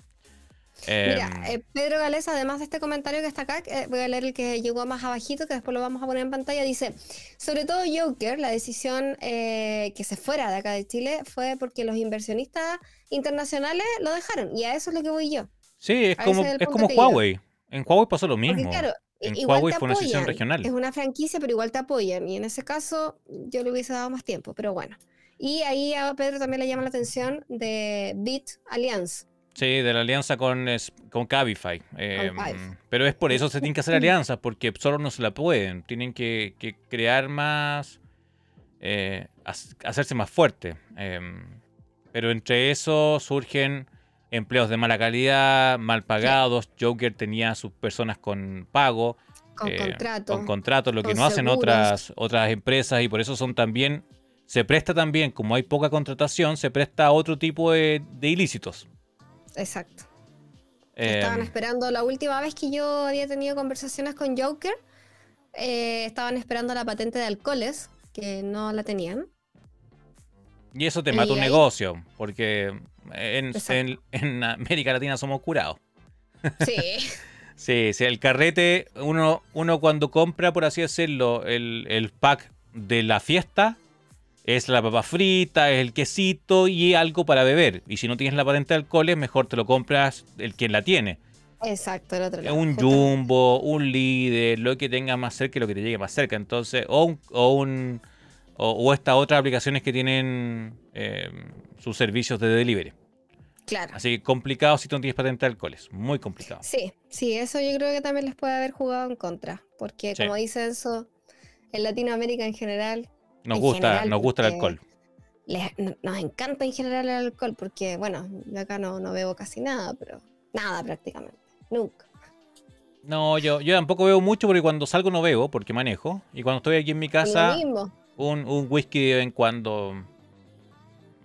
Mira, em, eh, Pedro Gales, además de este comentario que está acá, eh, voy a leer el que llegó más abajito, que después lo vamos a poner en pantalla, dice, sobre todo Joker, la decisión eh, que se fuera de acá de Chile fue porque los inversionistas internacionales lo dejaron, y a eso es lo que voy yo. Sí, es como, es, como Huawei. En Huawei pasó lo mismo. en Huawei fue una decisión regional. Es una franquicia, pero igual te apoyan, y en ese caso yo le hubiese dado más tiempo, pero bueno. Y ahí a Pedro también le llama la atención de Bit Alliance Sí, de la alianza con, con Cabify. Em, pero es por eso se tienen que hacer alianzas, porque solo no se la pueden. Tienen que, crear más. Eh, hacerse más fuerte. Em, pero entre eso surgen empleos de mala calidad, mal pagados. Joker tenía a sus personas con pago. Con eh, contrato. Con contrato, lo que no hacen otras, otras empresas y por eso son también. Se presta también, como hay poca contratación, se presta a otro tipo de ilícitos. Exacto. estaban em, esperando, la última vez que yo había tenido conversaciones con Joker, eh, estaban esperando la patente de alcoholes, que no la tenían. Y eso te mata un negocio, porque en, América Latina somos curados. Sí. sí, sí, el carrete, uno, uno cuando compra, por así decirlo, el, el pack de la fiesta, es la papa frita, es el quesito y algo para beber. Y si no tienes la patente de alcoholes, mejor te lo compras el quien la tiene. Exacto, el otro lado. Un jumbo, un líder, lo que tenga más cerca y lo que te llegue más cerca. Entonces, o un, o, estas otras aplicaciones que tienen eh, sus servicios de delivery. Claro. Así que complicado si tú no tienes patente de alcoholes. Muy complicado. Sí, sí, eso yo creo que también les puede haber jugado en contra. Porque, como dice eso, en Latinoamérica en general, nos gusta, nos gusta el alcohol. nos encanta en general el alcohol porque, bueno, yo acá no, no bebo casi nada, pero nada prácticamente, nunca. No, yo, yo tampoco bebo mucho porque cuando salgo no bebo porque manejo. Y cuando estoy aquí en mi casa, un, un, whisky de vez en cuando.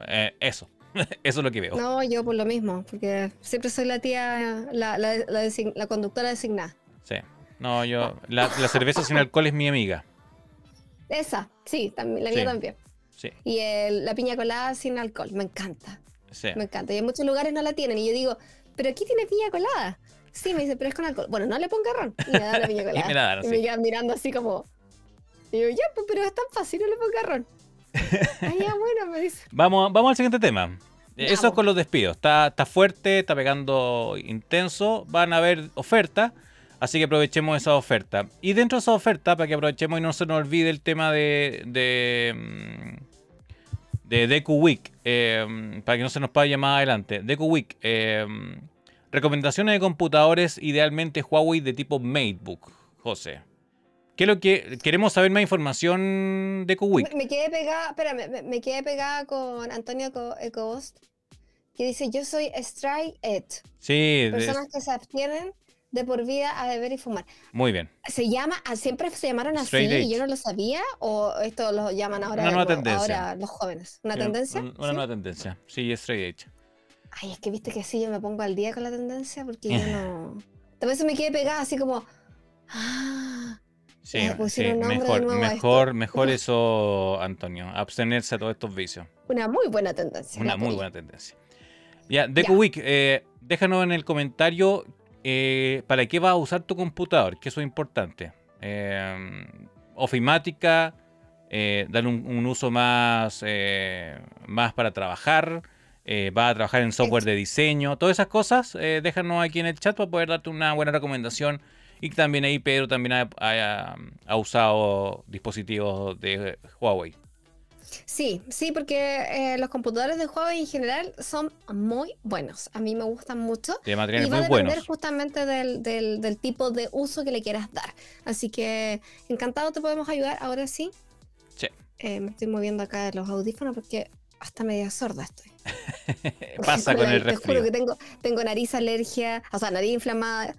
Eh, eso. eso es lo que veo. No, yo por lo mismo, porque siempre soy la tía, la, la, la, conductora designada. Sí. No, yo. La, la cerveza sin alcohol es mi amiga. Esa, sí, también, la mía también. Sí. Y la piña colada sin alcohol, me encanta. Sí. Me encanta. Y en muchos lugares no la tienen. Y yo digo, ¿pero aquí tiene piña colada? Sí, me dice, pero es con alcohol. Bueno, no le ponga ron. Y me da la piña colada. y me, la y me quedan mirando así como. Y yo, ya, pues, pero es tan fácil, no le ponga ron. ah, ya, bueno, me dice. Vamos, vamos al siguiente tema. Eso es con los despidos. Está, está fuerte, está pegando intenso. Van a haber ofertas. Así que aprovechemos esa oferta. Y dentro de esa oferta, para que aprovechemos y no se nos olvide el tema de. de mm, de Deku Week, eh, para que no se nos pague más adelante. Deku Week, eh, recomendaciones de computadores, idealmente Huawei de tipo MateBook, José. ¿Qué es lo que queremos saber más información de? Me, quedé pegada, espera, me, quedé pegada con Antonio Ecobost, que dice: Yo soy Strike Ed. Sí, personas que se abstienen de por vida a beber y fumar. Muy bien. ¿Se llama, siempre se llamaron así y yo no lo sabía? ¿O esto lo llaman ahora, una nueva tendencia. ahora los jóvenes? ¿Una tendencia? Una, nueva tendencia, sí, straight edge. Ay, es que viste que sí, yo me pongo al día con la tendencia porque yo no... Tal vez me quedé pegada así como... Ah, sí, sí mejor, mejor, mejor eso, Antonio, abstenerse a todos estos vicios. Una muy buena tendencia. Una muy buena tendencia. Ya, Deku Week, eh, déjanos en el comentario eh, ¿para qué vas a usar tu computador? Que eso es importante. Eh, ofimática, eh, dar un, uso más, más para trabajar, va a trabajar en software de diseño, todas esas cosas, déjanos aquí en el chat para poder darte una buena recomendación. Y también ahí Pedro también ha usado dispositivos de Huawei. Sí, sí, porque eh, los computadores de Huawei en general son muy buenos. A mí me gustan mucho. De materiales y va a depender justamente del, tipo de uso que le quieras dar. Así que encantado te podemos ayudar. Ahora sí. Sí. Eh, me estoy moviendo acá los audífonos porque hasta media sorda estoy. Pasa con el resfrío. Te juro que tengo, tengo nariz alergia, o sea, nariz inflamada,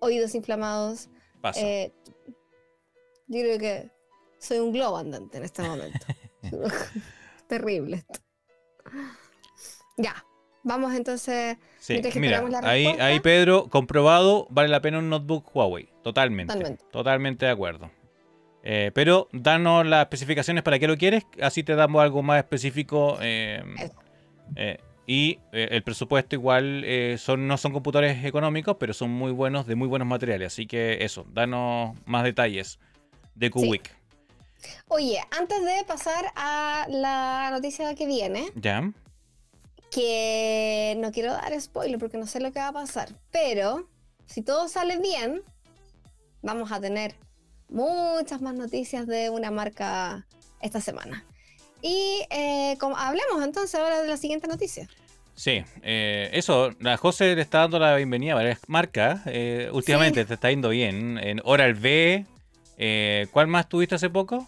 oídos inflamados. Pasa. Eh, yo creo que soy un globo andante en este momento. Terrible esto. Ya, vamos entonces. Sí, mira, ahí, ahí Pedro, comprobado, vale la pena un notebook Huawei. Totalmente. Totalmente, de acuerdo. Eh, pero danos las especificaciones para qué lo quieres, así te damos algo más específico. Eh, eh, y el presupuesto igual son, no son computadores económicos, pero son muy buenos, de muy buenos materiales. Así que eso, danos más detalles de QWIC. Oye, antes de pasar a la noticia que viene. Ya. Que no quiero dar spoiler porque no sé lo que va a pasar. Pero si todo sale bien, vamos a tener muchas más noticias de una marca esta semana. Y eh, como, hablemos entonces ahora de la siguiente noticia. Sí, eh, eso, la José le está dando la bienvenida a varias marcas. Eh, últimamente te está yendo bien. En Oral B, eh, ¿Cuál más tuviste hace poco?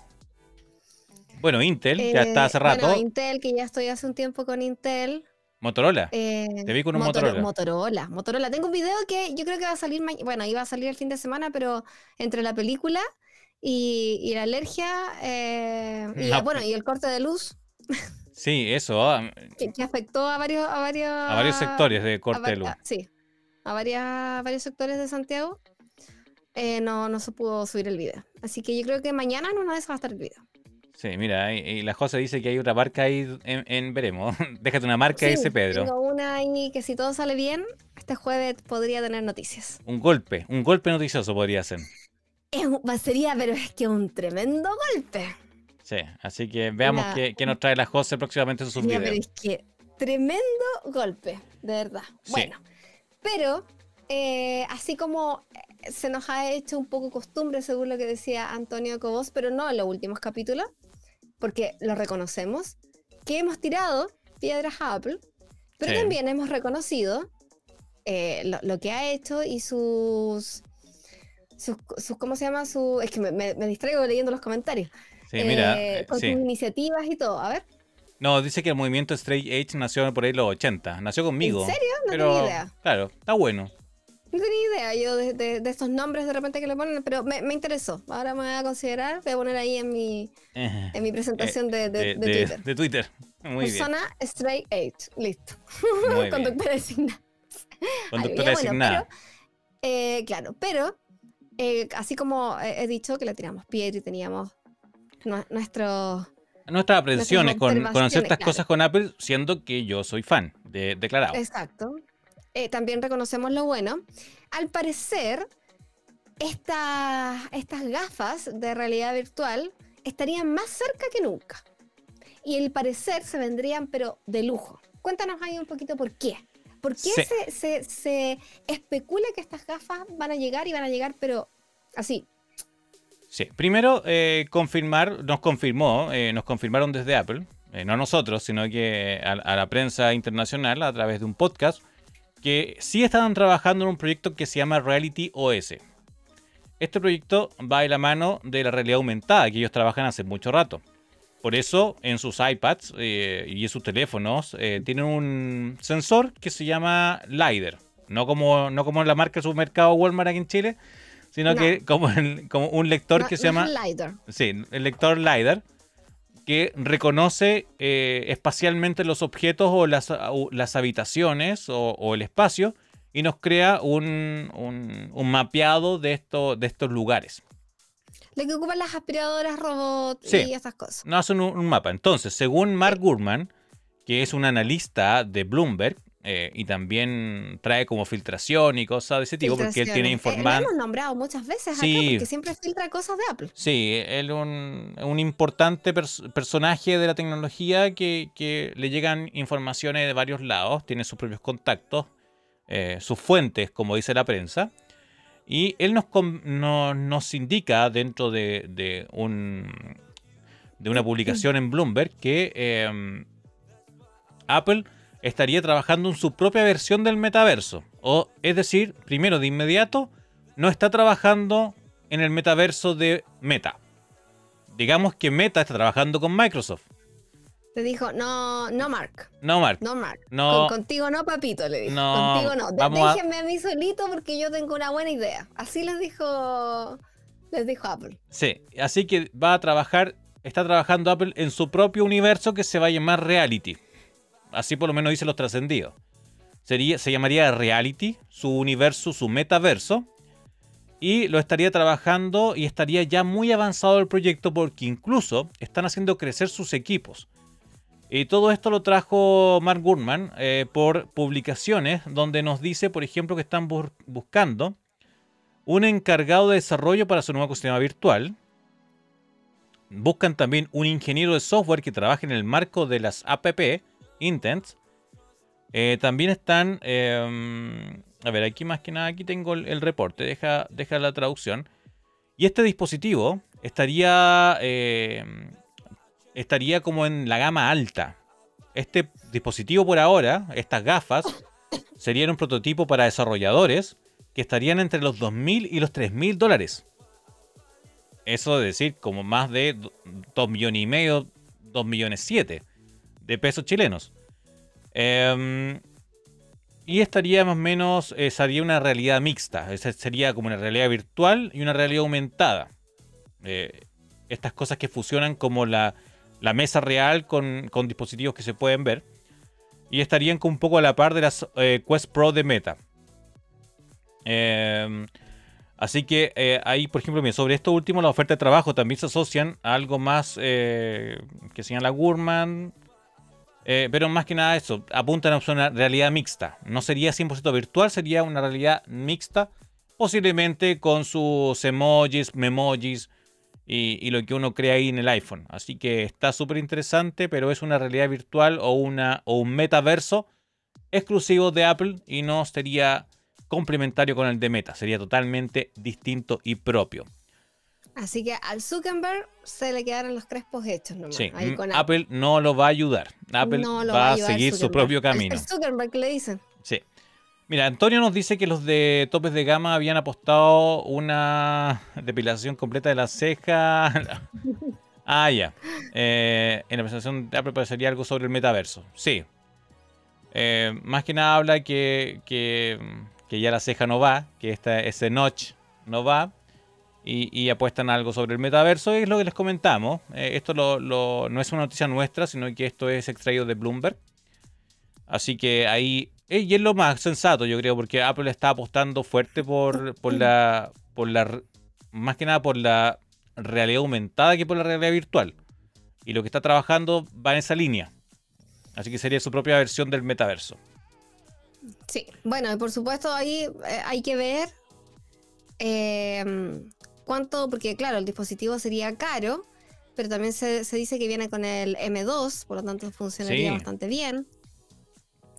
Bueno, Intel, ya está hace rato. Bueno, Intel, que ya estoy hace un tiempo con Intel. Motorola. Eh, Te vi con un Motorola. Motorola. Motorola. Tengo un video que yo creo que va a salir, bueno, iba a salir el fin de semana, pero entre la película y, la alergia, eh, y bueno, y el corte de luz. Sí, eso. Ah, que, afectó a varios, a varios, a varios sectores de corte de luz. sí, a, varias, varios sectores de Santiago. Eh, no, no se pudo subir el video. Así que yo creo que mañana en una vez va a estar el video. Sí, mira, y, la José dice que hay otra marca ahí en, veremos. Déjate una marca ese Pedro. Tengo una ahí que si todo sale bien, este jueves podría tener noticias. Un golpe, un golpe noticioso podría ser. sería, pero es que un tremendo golpe. Sí, así que veamos qué, nos trae la José próximamente en sus videos. Pero es que tremendo golpe, de verdad. Bueno, pero eh, así como se nos ha hecho un poco costumbre, según lo que decía Antonio Cobos, pero no en los últimos capítulos, porque lo reconocemos, que hemos tirado piedras a Apple, pero también hemos reconocido eh, lo, que ha hecho y sus, sus, ¿cómo se llama? Su, es que me, distraigo leyendo los comentarios. Sí, mira, con sus iniciativas y todo. A ver. No, dice que el movimiento Straight Edge nació por ahí los 80. Nació conmigo. ¿En serio? No tenía idea. Claro, está bueno. No tenía idea yo de, estos nombres de repente que le ponen, pero me, interesó. Ahora me voy a considerar, voy a poner ahí en mi, en mi presentación de, Twitter. De Twitter. Muy Persona Straight Edge. Listo. Conductora designada. Conductora designada. Eh, claro, pero eh, así como he dicho que le tiramos piedra y teníamos nuestro nuestras aprensiones con, con ciertas cosas con Apple, siendo que yo soy fan de, declarado. Exacto. Eh, también reconocemos lo bueno. Al parecer, estas gafas de realidad virtual estarían más cerca que nunca. Y al parecer se vendrían, pero de lujo. cuéntanos ahí un poquito por qué. ¿Por qué se, especula que estas gafas van a llegar y van a llegar, pero así? Sí, primero eh, confirmar, nos confirmó, eh, nos confirmaron desde Apple, eh, no nosotros, sino que a, la prensa internacional a través de un podcast, que sí estaban trabajando en un proyecto que se llama Reality OS. Este proyecto va de la mano de la realidad aumentada que ellos trabajan hace mucho rato. Por eso en sus iPads eh, y en sus teléfonos eh, tienen un sensor que se llama LiDAR. No como, no como la marca supermercado Walmart aquí en Chile, sino que como, como, un lector que se llama... LiDAR. Sí, el lector LiDAR que reconoce eh, espacialmente los objetos o las, las habitaciones o, el espacio y nos crea un, un, mapeado de, esto, de estos lugares. Lo que ocupan las aspiradoras, robots y esas cosas. No hacen un, mapa. Entonces, según Mark Gurman, que es un analista de Bloomberg, eh, y también trae como filtración y cosas de ese tipo, porque él tiene información. lo hemos nombrado muchas veces sí, acá porque siempre filtra cosas de Apple. Sí, él es un, un, importante personaje de la tecnología que, que, le llegan informaciones de varios lados, tiene sus propios contactos, eh, sus fuentes, como dice la prensa. Y él nos, nos indica dentro de, un, de una publicación en Bloomberg que em, Apple estaría trabajando en su propia versión del metaverso. O, es decir, primero de inmediato, no está trabajando en el metaverso de Meta. Digamos que Meta está trabajando con Microsoft. Te dijo, no, no, Mark. No, Mark. No, Mark. No. contigo no, papito, le dijo. No, contigo no. Déjenme a... mí solito porque yo tengo una buena idea. Así les dijo, les dijo Apple. Sí, así que va a trabajar, está trabajando Apple en su propio universo que se va a llamar Reality. Así por lo menos dice los trascendidos. Sería, se llamaría Reality, su universo, su metaverso. Y lo estaría trabajando y estaría ya muy avanzado el proyecto porque incluso están haciendo crecer sus equipos. Y todo esto lo trajo Mark Gurman eh, por publicaciones donde nos dice, por ejemplo, que están buscando un encargado de desarrollo para su nuevo ecosistema virtual. Buscan también un ingeniero de software que trabaje en el marco de las APP, Intents. Eh, también están, em, a ver, aquí más que nada, aquí tengo el, reporte, deja, deja, la traducción. Y este dispositivo estaría em, estaría como en la gama alta. Este dispositivo por ahora, estas gafas, serían un prototipo para desarrolladores que estarían entre los 2.000 y los 3.000 dólares. Eso es decir, como más de 2 millones y medio, 2 millones 7 de pesos chilenos. Em, y estaría más o menos, eh, sería una realidad mixta. sería como una realidad virtual y una realidad aumentada. Eh, estas cosas que fusionan como la, la mesa real con, dispositivos que se pueden ver. Y estarían un poco a la par de las eh, Quest Pro de Meta. Em, así que ahí, por ejemplo, sobre esto último, la oferta de trabajo también se asocian a algo más que señala Gurman. Pero más que nada eso, apuntan a una realidad mixta. No sería 100% virtual, sería una realidad mixta. Posiblemente con sus emojis, memojis, y, lo que uno crea ahí en el iPhone. Así que está súper interesante, pero es una realidad virtual o, una, o un metaverso exclusivo de Apple y no sería complementario con el de Meta, sería totalmente distinto y propio. Así que al Zuckerberg se le quedaron los crespos hechos nomás. Sí, Apple no lo va a ayudar. Apple va, a, seguir su propio camino. El Zuckerberg le dicen. Sí. Mira, Antonio nos dice que los de topes de gama habían apostado una depilación completa de la ceja. ah, ya. Eh, en la presentación de Apple sería algo sobre el metaverso. Sí. Eh, más que nada habla que, que, ya la ceja no va, que esta, ese notch no va. Y, apuestan algo sobre el metaverso. Es lo que les comentamos. Eh, esto no es una noticia nuestra, sino que esto es extraído de Bloomberg. Así que ahí eh, y es lo más sensato, yo creo, porque Apple está apostando fuerte por, la. por la. más que nada por la realidad aumentada que por la realidad virtual. Y lo que está trabajando va en esa línea. Así que sería su propia versión del metaverso. Sí, bueno, y por supuesto ahí eh, hay que ver em, cuánto, porque claro, el dispositivo sería caro, pero también se, dice que viene con el M2, por lo tanto funcionaría bastante bien.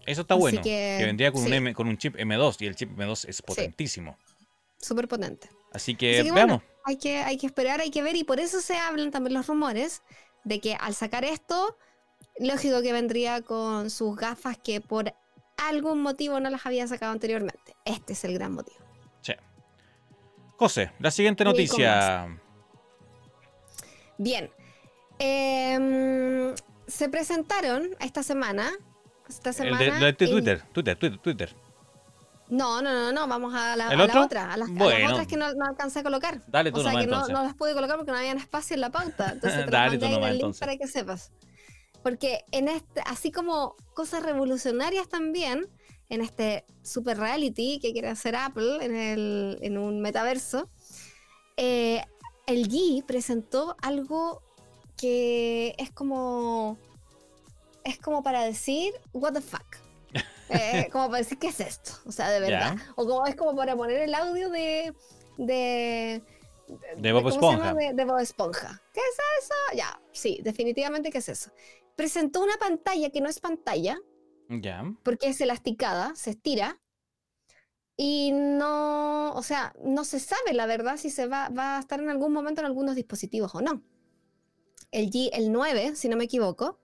Eso está bueno. Que, vendría con, un M, con un chip M2 y el chip M2 es potentísimo. Súper potente. Así que, veamos. hay, que, hay que esperar, hay que ver y por eso se hablan también los rumores de que al sacar esto, lógico que vendría con sus gafas que por algún motivo no las había sacado anteriormente. Este es el gran motivo. José, la siguiente noticia. Bien. Em, se presentaron esta semana. Esta semana el de, Twitter, Twitter, Twitter, Twitter. No, no, no, no, vamos a la, otra, a las, otras que no, alcancé a colocar. Dale tú o sea que no, no, las pude colocar porque no había espacio en la pauta. Entonces Dale tú nomás, el link para que sepas. Porque en este, así como cosas revolucionarias también, en este super reality que quiere hacer Apple en, el, en un metaverso, eh, el G presentó algo que es como. Es como para decir, ¿What the fuck? Eh, como para decir, ¿qué es esto? O sea, de verdad. O como es como para poner el audio de. de de Bob Esponja. De, Bob Esponja. ¿Qué es eso? Ya, sí, definitivamente ¿qué es eso. Presentó una pantalla que no es pantalla. Ya. Porque es elasticada, se estira. Y no, o sea, no se sabe la verdad si se va, va a estar en algún momento en algunos dispositivos o no. El G, el 9, si no me equivoco,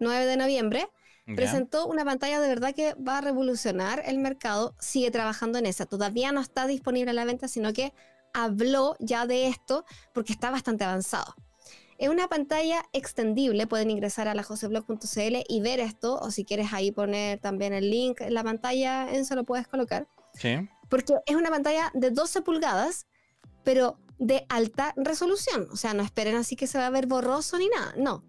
9 de noviembre, presentó una pantalla de verdad que va a revolucionar el mercado, sigue trabajando en esa. Todavía no está disponible a la venta, sino que habló ya de esto porque está bastante avanzado. Es una pantalla extendible, pueden ingresar a la joseblog.cl y ver esto, o si quieres ahí poner también el link en la pantalla, eso lo puedes colocar. Sí. Porque es una pantalla de 12 pulgadas, pero de alta resolución. O sea, no esperen así que se va a ver borroso ni nada, no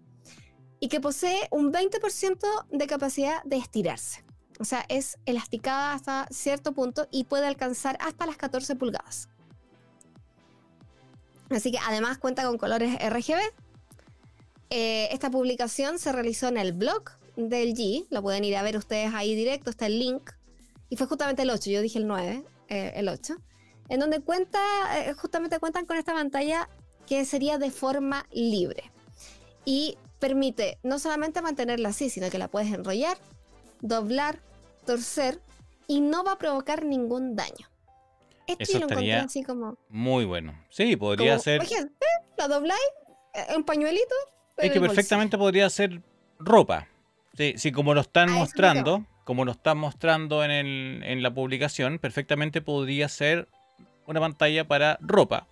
y que posee un 20% de capacidad de estirarse. O sea, es elasticada hasta cierto punto y puede alcanzar hasta las 14 pulgadas. Así que además cuenta con colores RGB. Eh, esta publicación se realizó en el blog del G, lo pueden ir a ver ustedes ahí directo, está el link. Y fue justamente el 8, yo dije el 9, eh, el 8, en donde cuenta, eh, justamente cuentan con esta pantalla que sería de forma libre. Y permite no solamente mantenerla así, sino que la puedes enrollar, doblar, torcer y no va a provocar ningún daño. Esto Eso lo así como. Muy bueno. Sí, podría ser. Oye, ¿eh? la dobláis, eh, un pañuelito. Es que perfectamente podría ser ropa. Sí, sí como lo están mostrando, como lo están mostrando en, el, en la publicación, perfectamente podría ser una pantalla para ropa.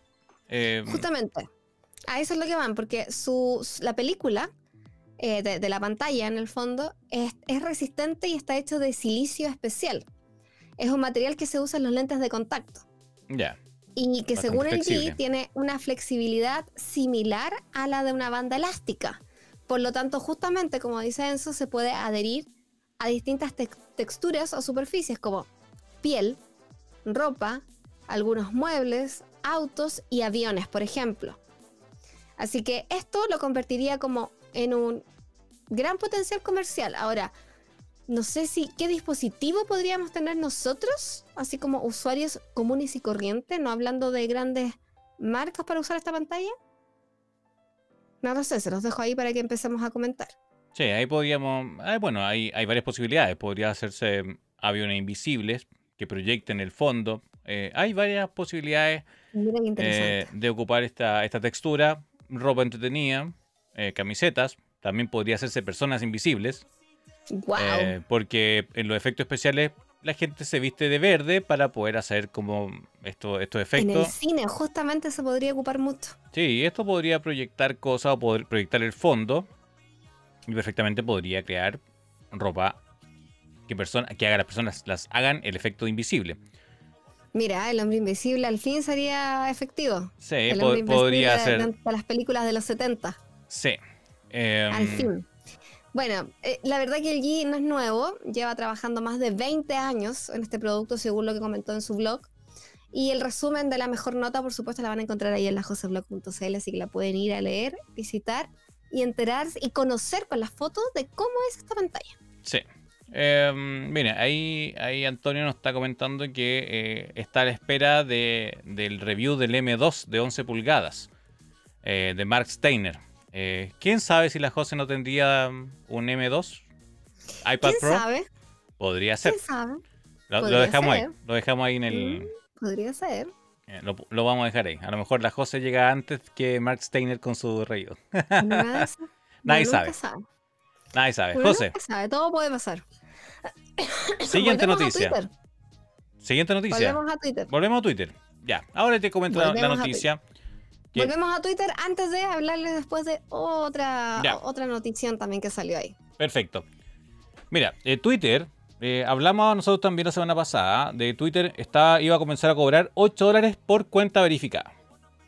Eh, Justamente. A eso es lo que van, porque su, la película eh, de, la pantalla, en el fondo, es, resistente y está hecho de silicio especial. Es un material que se usa en los lentes de contacto. Ya. Y que según el G tiene una flexibilidad similar a la de una banda elástica. Por lo tanto, justamente como dice Enzo, se puede adherir a distintas texturas o superficies como piel, ropa, algunos muebles, autos y aviones, por ejemplo. Así que esto lo convertiría como en un gran potencial comercial. Ahora, no sé si qué dispositivo podríamos tener nosotros, así como usuarios comunes y corrientes, no hablando de grandes marcas para usar esta pantalla. No lo sé, se los dejo ahí para que empecemos a comentar. Sí, ahí podríamos. Ah, bueno, hay, hay varias posibilidades. Podría hacerse aviones invisibles que proyecten el fondo. Eh, hay varias posibilidades eh, de ocupar esta, esta textura ropa entretenida, eh, camisetas, también podría hacerse personas invisibles. Eh, porque en los efectos especiales la gente se viste de verde para poder hacer como esto, estos efectos. En el cine justamente se podría ocupar mucho. Sí, esto podría proyectar cosas o poder proyectar el fondo y perfectamente podría crear ropa que, persona, que haga las personas las hagan el efecto invisible. Mira, el hombre invisible al fin sería efectivo. Sí, podría ser. Las películas de los 70. Sí. Em, al fin. Bueno, eh, la verdad que el G no es nuevo, lleva trabajando más de 20 años en este producto, según lo que comentó en su blog. Y el resumen de la mejor nota, por supuesto, la van a encontrar ahí en la joseblog.cl, así que la pueden ir a leer, visitar y enterarse y conocer con las fotos de cómo es esta pantalla. Sí, eh, mira, ahí, ahí Antonio nos está comentando que eh, está a la espera de, del review del M2 de 11 pulgadas eh, de Mark Steiner. Eh, ¿Quién sabe si la Jose no tendría un M2? iPad ¿Quién Pro. sabe? Podría ser. ¿Quién sabe? Lo, dejamos ahí. Lo dejamos ahí en el. Mm, Podría ser. eh, Lo, lo vamos a dejar ahí. A lo mejor la José llega antes que Mark Steiner con su sabe. Nadie nunca sabe. Nadie sabe. Uno José, sabe, todo puede pasar. siguiente noticia. Siguiente noticia. Volvemos a Twitter. Volvemos a Twitter. Ya, ahora te comento la, la Volvemos a Volvemos a Twitter antes de hablarles después de otra, Ya. otra notición también que salió ahí. Perfecto. Mira, eh, Twitter, eh, hablamos nosotros también la semana pasada, de Twitter está, iba a comenzar a cobrar 8 dólares por cuenta verificada.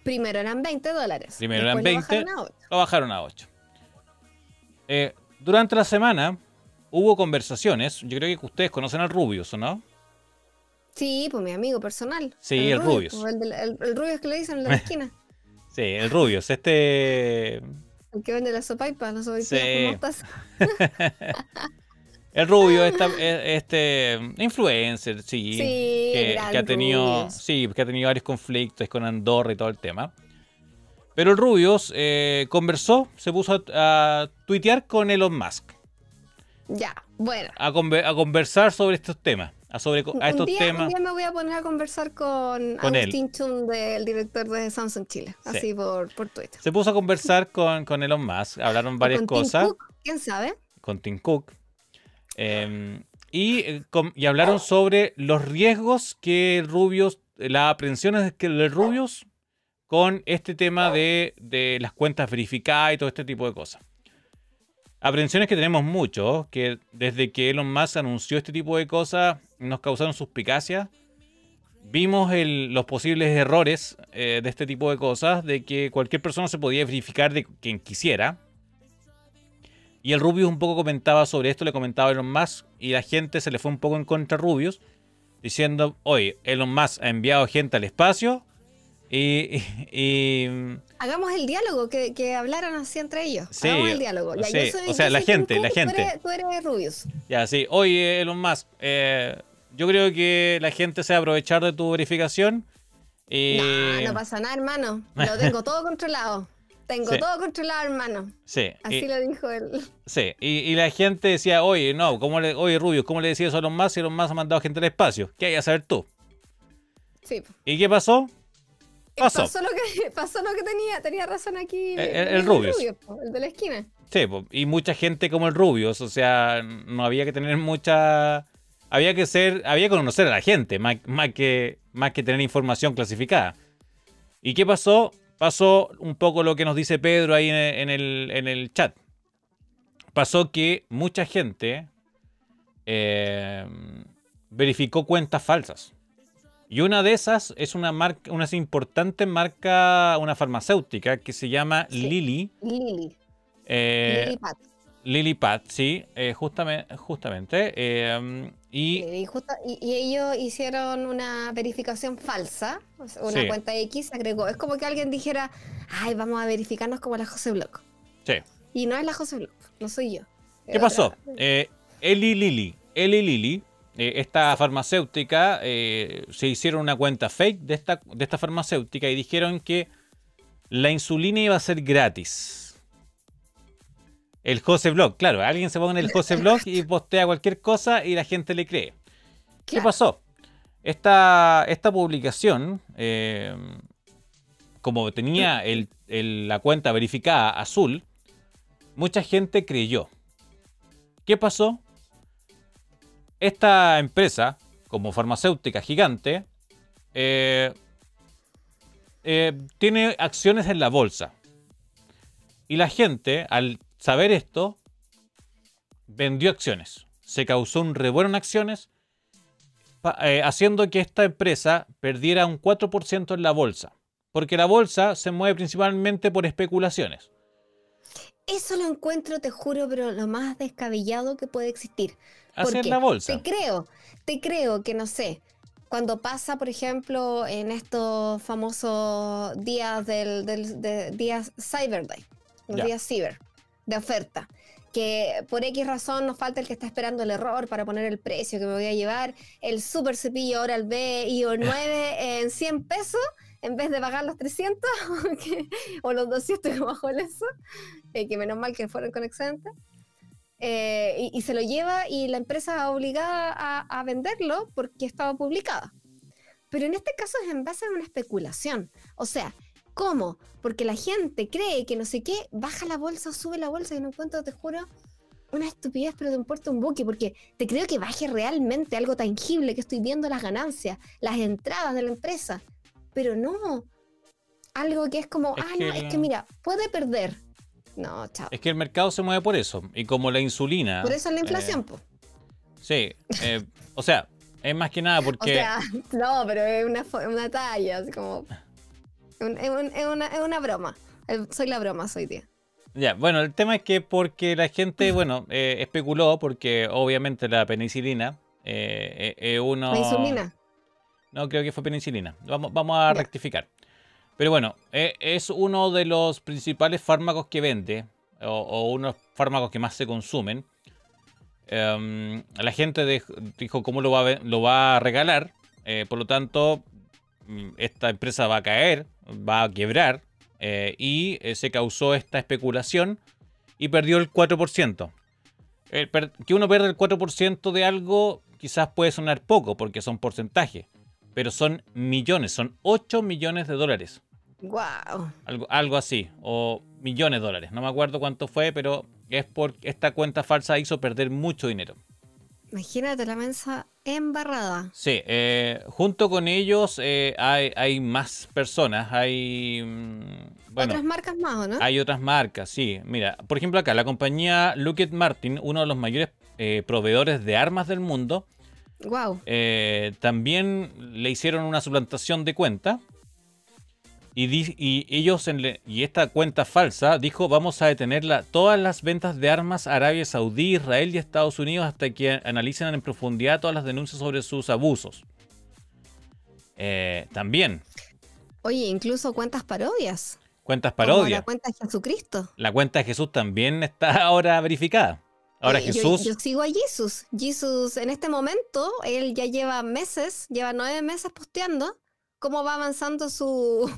Primero eran 20 dólares. Primero eran después lo 20. bajaron a ocho. Lo bajaron a 8. Eh, durante la semana hubo conversaciones, yo creo que ustedes conocen al Rubius, ¿o no? Sí, pues mi amigo personal. Sí, el Rubius. pues, el, el- el Rubius que le dicen en la esquina. Sí, el Rubius, este... El que vende la sopaipa, los sopaipas Sí. con mostaza. El Rubio, esta- eh, este influencer, sí, Sí, que, ha tenido, Rubius. sí, que ha tenido varios conflictos con Andorra y todo el tema. Pero el Rubius eh, conversó, se puso a, a tuitear con Elon Musk, Ya, bueno. a, conver- a conversar sobre estos temas, a, sobre, a Un estos día, temas. un día me voy a poner a conversar con, Con él. Agustín Chun, del director de Samsung Chile, Sí. así por, por Twitter. Se puso a conversar con, con Elon Musk, hablaron varias Con Tim cosas, Cook, ¿Quién sabe? con Tim Cook, eh, y, eh, y hablaron sobre los riesgos que Rubius, las aprensiones que el Rubius con este tema de, de las cuentas verificadas y todo este tipo de cosas. Aprensiones que tenemos mucho, que desde que Elon Musk anunció este tipo de cosas nos causaron suspicacia. Vimos los posibles errores eh, de este tipo de cosas, de que cualquier persona se podía verificar de quien quisiera. Y el Rubius un poco comentaba sobre esto, le comentaba a Elon Musk, y la gente se le fue un poco en contra a Rubius, diciendo, oye, Elon Musk ha enviado gente al espacio y... Hagamos el diálogo, que, que hablaran así entre ellos. Sí, Hagamos el diálogo. Ya, sí, soy- o sea, la gente, la gente. Tú eres, tú eres Rubius. ya, sí, oye, Elon Musk, eh, yo creo que la gente se va a aprovechar de tu verificación. Y... No, no pasa nada, hermano. Lo tengo todo controlado. Tengo Sí. todo controlado, hermano. Sí, Así y, lo dijo él. sí, y, y la gente decía, oye, no, ¿cómo le, oye, Rubius, ¿cómo le decías eso a Elon Musk si Elon Musk ha mandado gente al espacio? ¿Qué hay a saber tú? Sí. ¿Y qué pasó? Pasó. Pasó lo que, pasó lo que tenía. Tenía razón aquí. El- el- el Rubius. po, el de la esquina. Sí, y mucha gente como el Rubius, o sea, no había que tener mucha... Había que ser, había que conocer a la gente, más, más que, más que tener información clasificada. ¿Y qué pasó? Pasó un poco lo que nos dice Pedro ahí en el, en el, en el chat. Pasó que mucha gente eh, verificó cuentas falsas. Y una de esas es una marca, una importante marca, una farmacéutica que se llama Sí. Lilly. Lily. Eh, Lily Pat. Lily Pat, sí, eh, justamente. justamente eh, y Y, justo- y- y ellos hicieron una verificación falsa, una Sí. cuenta X agregó. Es como que alguien dijera, ay, vamos a verificarnos como la José Block. sí. Y no es la José Block, no soy yo. ¿Qué pasó? Eh, Eli Lilly, Eli Lilly, eh, esta farmacéutica, eh, se hicieron una cuenta fake de esta, de esta farmacéutica y dijeron que la insulina iba a ser gratis. El José Blog, claro, alguien se pone el José Blog y postea cualquier cosa y la gente le cree. ¿Qué pasó? Esta, esta publicación, eh, como tenía el- el- la cuenta verificada azul, mucha gente creyó. ¿Qué pasó? Esta empresa, como farmacéutica gigante, eh, eh, tiene acciones en la bolsa. Y la gente, al saber esto, vendió acciones. Se causó un revuelo en acciones, eh, haciendo que esta empresa perdiera un 4% en la bolsa. Porque la bolsa se mueve principalmente por especulaciones. Eso lo encuentro, te juro, pero lo más descabellado que puede existir. Porque la bolsa. Te creo, te creo que no sé. Cuando pasa, por ejemplo, en estos famosos días del, del- de- días Cyber Day, los días ciber, de oferta, que por X razón nos falta el que está esperando el error para poner el precio que me voy a llevar, el super cepillo ahora el B y o 9 en 100 pesos en vez de pagar los 300 que- o los 200 que bajó el eso, eh, que menos mal que fueron con excedente. Eh, y, se lo lleva y la empresa obligada a, a venderlo porque estaba publicada. Pero en este caso es en base a una especulación. O sea, ¿cómo? Porque la gente cree que no sé qué, baja la bolsa o sube la bolsa y no encuentro, te juro, una estupidez, pero te importa un buque, porque te creo que baje realmente algo tangible, que estoy viendo las ganancias, las entradas de la empresa. Pero no, algo que es como, ah, no, es que mira, puede perder, no, chao. Es que el mercado se mueve por eso. Y como la insulina. Por eso es la inflación, pues. Sí. Eh, o sea, es más que nada porque. O sea, no, pero es una, una talla, así como. Es, una, es una broma. Soy la broma, soy tía. Ya, bueno, el tema es que porque la gente, bueno, eh, especuló, porque obviamente la penicilina eh, uno. ¿Penicilina? No, creo que fue penicilina. Vamos, vamos a rectificar. Pero bueno, e, es uno de los principales fármacos que vende, o, uno de los fármacos que más se consumen. Em, la gente dijo cómo lo va, a, regalar, eh, por lo tanto, mm, esta empresa va a caer, va a quebrar, eh, y eh, se causó esta especulación y perdió el 4%. que uno pierda el 4% de algo quizás puede sonar poco porque son porcentajes, pero son millones, son 8 millones de dólares. Wow. Algo, algo así, o millones de dólares. No me acuerdo cuánto fue, pero es porque esta cuenta falsa hizo perder mucho dinero. Imagínate la mensa embarrada. Sí, eh, junto con ellos eh, hay, más personas, hay... Mm, ¿Otras marcas más o no? Hay otras marcas, sí. Mira, por ejemplo acá, la compañía Lockheed Martin, uno de los mayores eh, proveedores de armas del mundo, wow. también le hicieron una suplantación de cuenta y, ellos, en y esta cuenta falsa, dijo, vamos a detener todas las ventas de armas a Arabia Saudí, Israel y Estados Unidos hasta que analicen en profundidad todas las denuncias sobre sus abusos. Eh, también. Oye, incluso cuentas parodias. Cuentas parodias. la cuenta de Jesucristo. La cuenta de Jesús también está ahora verificada. Ahora Jesús. Yo, sigo a Jesús. Jesús, en este momento, él ya lleva meses, lleva nueve meses posteando cómo va avanzando su,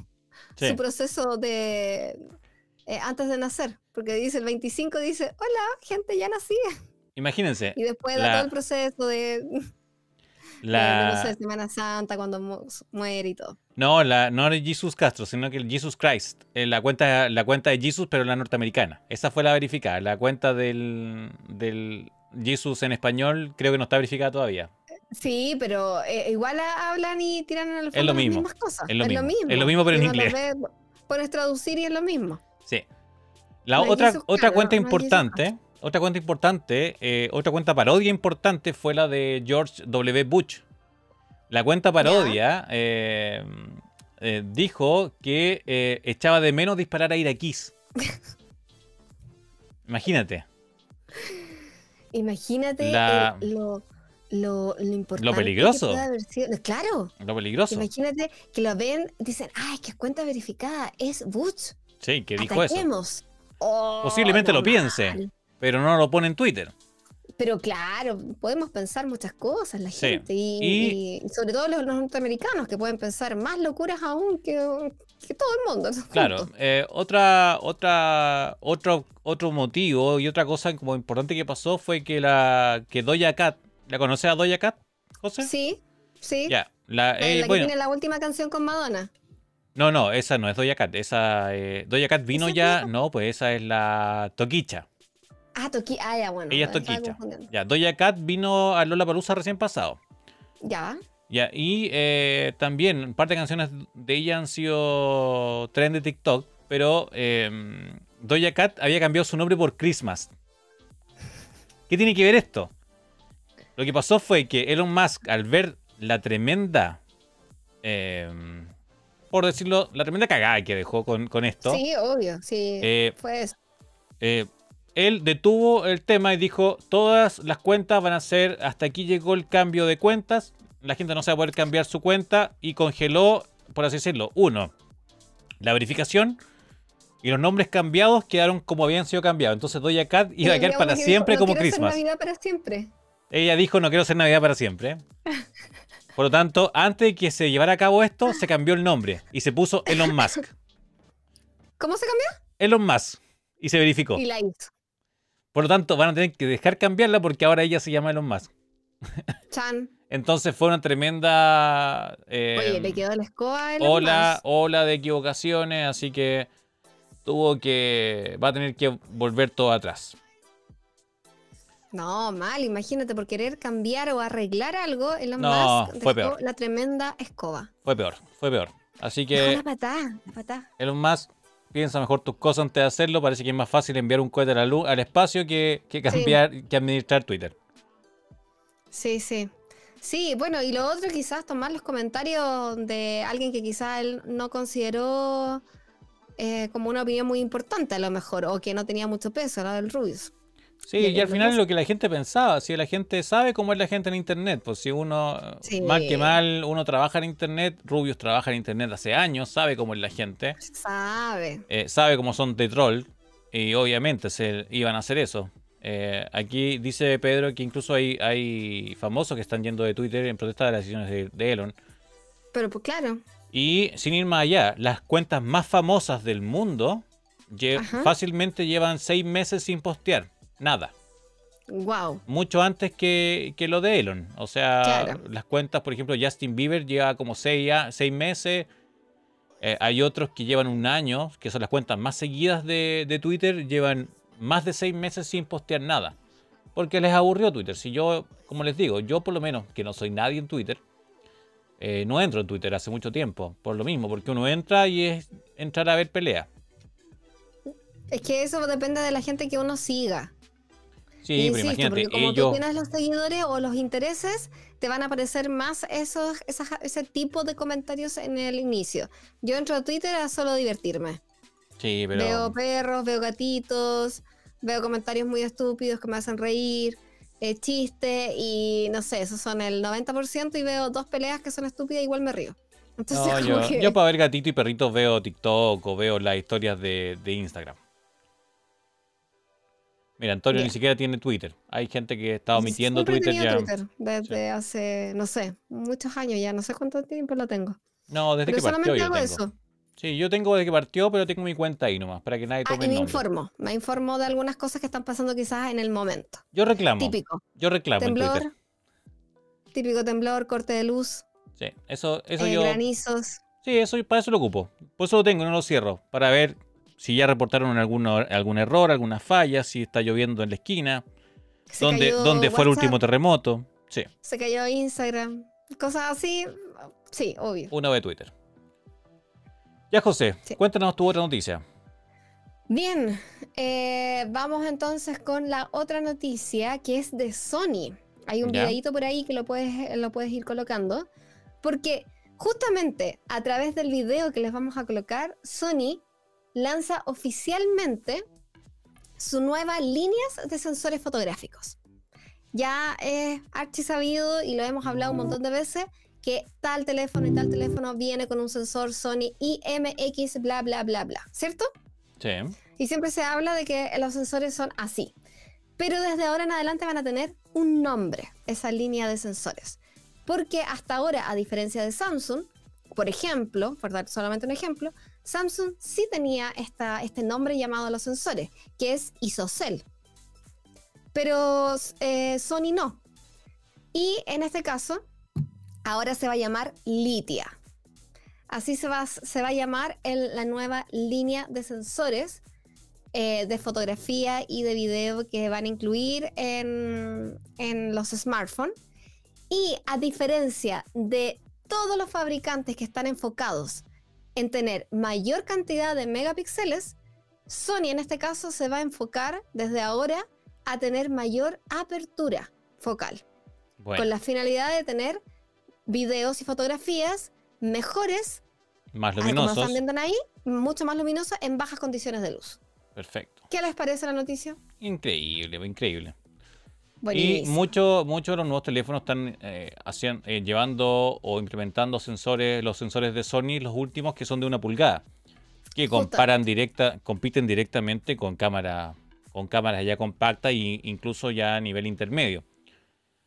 su proceso de eh, antes de nacer, porque dice el 25 dice, hola, gente, ya nací. Imagínense. Y después de todo el proceso de, la... Semana Santa, cuando muere y todo. No, la, no es Jesus Castro, sino que el Jesus Christ. Eh, la, cuenta, la cuenta de Jesus, pero la norteamericana. Esa fue la verificada. La cuenta del, del Jesus en español creo que no está verificada todavía. Sí, pero eh, igual hablan y tiran el fondo las mismas cosas. Es lo, mismo. Es lo mismo, pero en inglés. puedes traducir y es lo mismo. Sí. La otra, otra cuenta importante, otra cuenta importante, eh, otra cuenta parodia importante fue la de George W. Bush. La cuenta parodia eh, dijo que echaba de menos disparar a iraquíes. Imagínate. Imagínate lo lo, lo importante. Lo peligroso. claro. Lo peligroso. Imagínate que lo ven, dicen, ah, es que es cuenta verificada, es Butch. Sí, que dijo eso. Oh, Posiblemente lo piense, pero no lo pone en Twitter. Pero claro, podemos pensar muchas cosas la gente. Y, sobre todo los, norteamericanos que pueden pensar más locuras aún que, que todo el mundo. Claro, eh, otra, otra, otro, otro motivo y otra cosa como importante que pasó fue que la que Doja Cat ¿La conoces a Doja Cat, José? Sí, sí. Ya. La, eh, que tiene la última canción con Madonna. No, no, esa no es Doja Cat. Esa, eh, Doja Cat vino ya. No, pues esa es la Toquicha. Ah, Toquicha. Ah, ya, bueno. Ella es Toquicha. Ya, Doja Cat vino a Lola Palusa recién pasado. Ya. Ya, y eh, también un par de canciones de ella han sido trend de TikTok, pero eh, Doja Cat había cambiado su nombre por Christmas. ¿Qué tiene que ver esto? Lo que pasó fue que Elon Musk, al ver la tremenda, em, por decirlo, la tremenda cagada que dejó con, esto. Sí, obvio, sí. Eh, fue eso. Eh, él detuvo el tema y dijo, todas las cuentas van a ser, hasta aquí llegó el cambio de cuentas, la gente no se va a poder cambiar su cuenta y congeló, por así decirlo, uno, la verificación y los nombres cambiados quedaron como habían sido cambiados. Entonces Doja Cat iba a quedar para siempre como Christmas. para siempre. Ella dijo, no quiero ser Navidad para siempre. Por lo tanto, antes de que se llevara a cabo esto, se cambió el nombre y se puso Elon Musk. ¿Cómo se cambió? Elon Musk. Y se verificó. Y la hizo. Por lo tanto, van a tener que dejar cambiarla porque ahora ella se llama Elon Musk. Chan. Entonces fue una tremenda Oye, le eh, quedó la escoba Elon ola, Musk. ola de equivocaciones, así que tuvo que. va a tener que volver todo atrás. No, mal, imagínate, por querer cambiar o arreglar algo, Elon No, Musk fue dejó peor. la tremenda escoba. Fue peor, fue peor. Así que la patada, la patada. Elon Musk piensa mejor tus cosas antes de hacerlo. Parece que es más fácil enviar un cohete a la luz, al espacio que, que cambiar, que administrar Twitter. Sí, sí. Sí, bueno, y lo otro quizás tomar los comentarios de alguien que quizás él no consideró eh, como una opinión muy importante a lo mejor, o que no tenía mucho peso, la del Rubius. Sí, Y y al final es lo que la gente pensaba, si la gente sabe cómo es la gente en internet, pues si uno, Sí. mal que mal, uno trabaja en internet, Rubius trabaja en internet hace años, sabe cómo es la gente, Sabe. eh, sabe cómo son de troll, y obviamente se iban a hacer eso. Eh, aquí dice Pedro que incluso hay, hay famosos que están yendo de Twitter en protesta de las decisiones de, de Elon. Pero pues claro, Y sin ir más allá, las cuentas más famosas del mundo lle- Ajá. fácilmente llevan seis meses sin postear. Nada. wow. mucho antes que, que lo de Elon. O sea, Claro. las cuentas, por ejemplo, Justin Bieber lleva como seis, seis meses. Eh, hay otros que llevan un año, que son las cuentas más seguidas de, de Twitter, llevan más de seis meses sin postear nada. Porque les aburrió Twitter. Si yo, como les digo, yo por lo menos, que no soy nadie en Twitter, eh, no entro en Twitter hace mucho tiempo. Por lo mismo, porque uno entra y es entrar a ver pelea. Es que eso depende de la gente que uno siga. Sí, pero Insisto, imagínate, porque como tú ellos... tienes los seguidores o los intereses, te van a aparecer más esos, esas- ese tipo de comentarios en el inicio. Yo entro a Twitter a solo divertirme. Sí, pero... Veo perros, veo gatitos, veo comentarios muy estúpidos que me hacen reír, eh, chistes y no sé, esos son el 90% y veo dos peleas que son estúpidas, igual me río. Entonces, No, yo, que- yo para ver gatito y perritos veo TikTok o veo las historias de, de Instagram. Mira, Antonio ni siquiera tiene Twitter. Hay gente que está omitiendo Siempre Twitter ya. Twitter, desde hace, no sé, muchos años ya, no sé cuánto tiempo lo tengo. No, desde Pero que partió solamente yo hago tengo. eso. Sí, yo tengo desde que partió, pero tengo mi cuenta ahí nomás, para que nadie Ah, tome y el me informo, me informo de algunas cosas que están pasando quizás en el momento. Yo reclamo. Típico, Yo reclamo en Twitter. temblor, típico temblor, corte de luz, Sí, eso, eso eh, yo. granizos. Sí, eso para eso lo ocupo. Por eso lo tengo, no lo cierro. Para ver si ya reportaron algún, algún error, alguna falla, si está lloviendo en la esquina, se dónde, fue el último terremoto. Sí, Se cayó Instagram, cosas así, sí, obvio. uno de Twitter. Ya, José, Sí. cuéntanos tu otra noticia. Bien, eh, vamos entonces con la otra noticia que es de Sony. Hay un videito por ahí que lo puedes, lo puedes ir colocando. Porque justamente a través del video que les vamos a colocar, Sony lanza oficialmente su nueva líneas de sensores fotográficos. Ya es archi sabido y lo hemos hablado un montón de veces que tal teléfono y tal teléfono viene con un sensor Sony IMX bla bla bla bla, ¿cierto? Sí. Y siempre se habla de que los sensores son así. Pero desde ahora en adelante van a tener un nombre, esa línea de sensores. Porque hasta ahora, a diferencia de Samsung, por ejemplo, por dar solamente un ejemplo, Samsung sí tenía este nombre llamado a los sensores, que es ISOCELL. Pero eh, Sony no. Y en este caso, ahora se va a llamar Litia. Así se va, a llamar la nueva línea de sensores eh, de fotografía y de video que van a incluir en, en los smartphones. Y a diferencia de todos los fabricantes que están enfocados en tener mayor cantidad de megapíxeles, Sony en este caso se va a enfocar desde ahora a tener mayor apertura focal Bueno, con la finalidad de tener videos y fotografías mejores, más ah, como luminosos. están ahí, mucho más luminosos en bajas condiciones de luz. Perfecto. ¿Qué les parece la noticia? Increíble, increíble. Y muchos muchos de los nuevos teléfonos están eh, hacían- eh, llevando o implementando sensores, los sensores de Sony, los últimos que son de una pulgada, que comparan directa, compiten directamente con cámara, con cámaras ya compactas e incluso ya a nivel intermedio.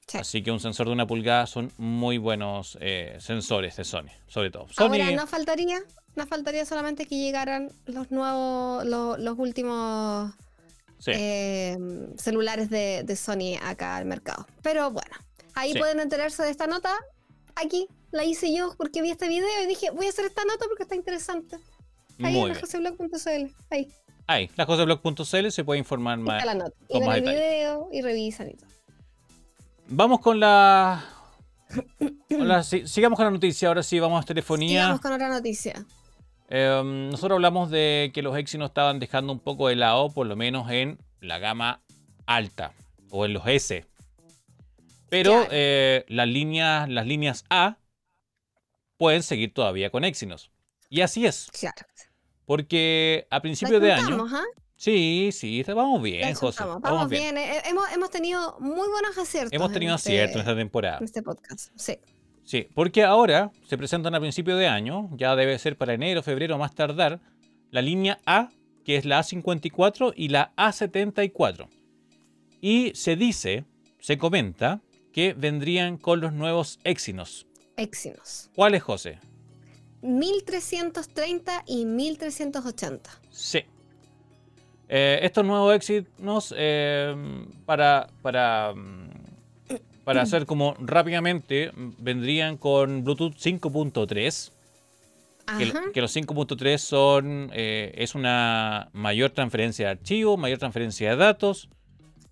Sí. Así que un sensor de una pulgada son muy buenos eh, sensores de Sony, sobre todo. Sony, Ahora no faltaría, no faltaría solamente que llegaran los nuevos, lo- los, últimos em, celulares de, Sony acá al mercado. Pero bueno, ahí pueden enterarse de esta nota. Aquí la hice yo porque vi este video y dije, voy a hacer esta nota porque está interesante. Ahí en lajoseblog.cl. Ahí. Ahí, lajoseblog.cl se puede informar más. La nota. Y ven el video y revisan y todo. Vamos con la sigamos con la noticia, ahora sí, vamos a telefonía. Sigamos con otra noticia. Em, nosotros hablamos de que los Exynos estaban dejando un poco de lado, por lo menos en la gama alta o en los S. Pero eh, las, líneas, las líneas A pueden seguir todavía con Exynos. Y así es. Claro. Porque a principio de año. ¿ah? Sí, sí, vamos bien, José. Vamos, bien. Eh, hemos, tenido muy buenos aciertos. Hemos tenido este aciertos en esta temporada. En este podcast, sí. Sí, porque ahora se presentan a principio de año, ya debe ser para enero, febrero más tardar, la línea A, que es la A54 y la A74. Y se dice, se comenta, que vendrían con los nuevos Exynos. Exynos. ¿Cuáles, José? 1330 y 1380. Sí. Eh, estos nuevos Exynos, eh, para, para, para hacer como rápidamente, vendrían con Bluetooth 5.3. Que, los 5.3 son eh, es una mayor transferencia de archivos, mayor transferencia de datos,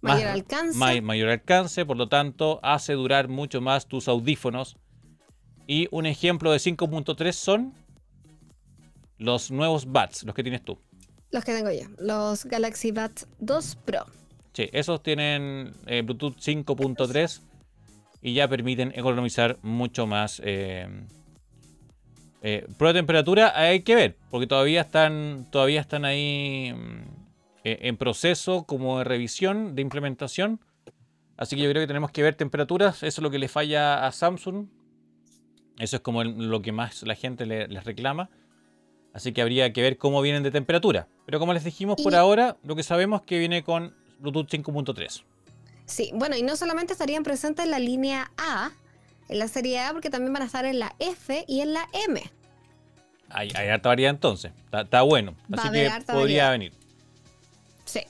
mayor alcance. mayor alcance, por lo tanto, hace durar mucho más tus audífonos. Y un ejemplo de 5.3 son los nuevos BATs, los que tienes tú. Los que tengo yo, los Galaxy Buds 2 Pro. Sí, esos tienen eh, Bluetooth 5.3 y ya permiten economizar mucho más. Eh, eh, prueba de temperatura hay que ver, porque todavía están, todavía están ahí mm, en proceso como de revisión, de implementación. Así que yo creo que tenemos que ver temperaturas. Eso es lo que le falla a Samsung. Eso es como lo que más la gente les reclama. Así que habría que ver cómo vienen de temperatura. Pero como les dijimos por ahora, lo que sabemos es que viene con Bluetooth 5.3. Sí, bueno, y no solamente estarían presentes en la línea A, en la serie A, porque también van a estar en la F y en la M. Hay, harta variedad entonces. Está, bueno. Así que podría venir. Sí.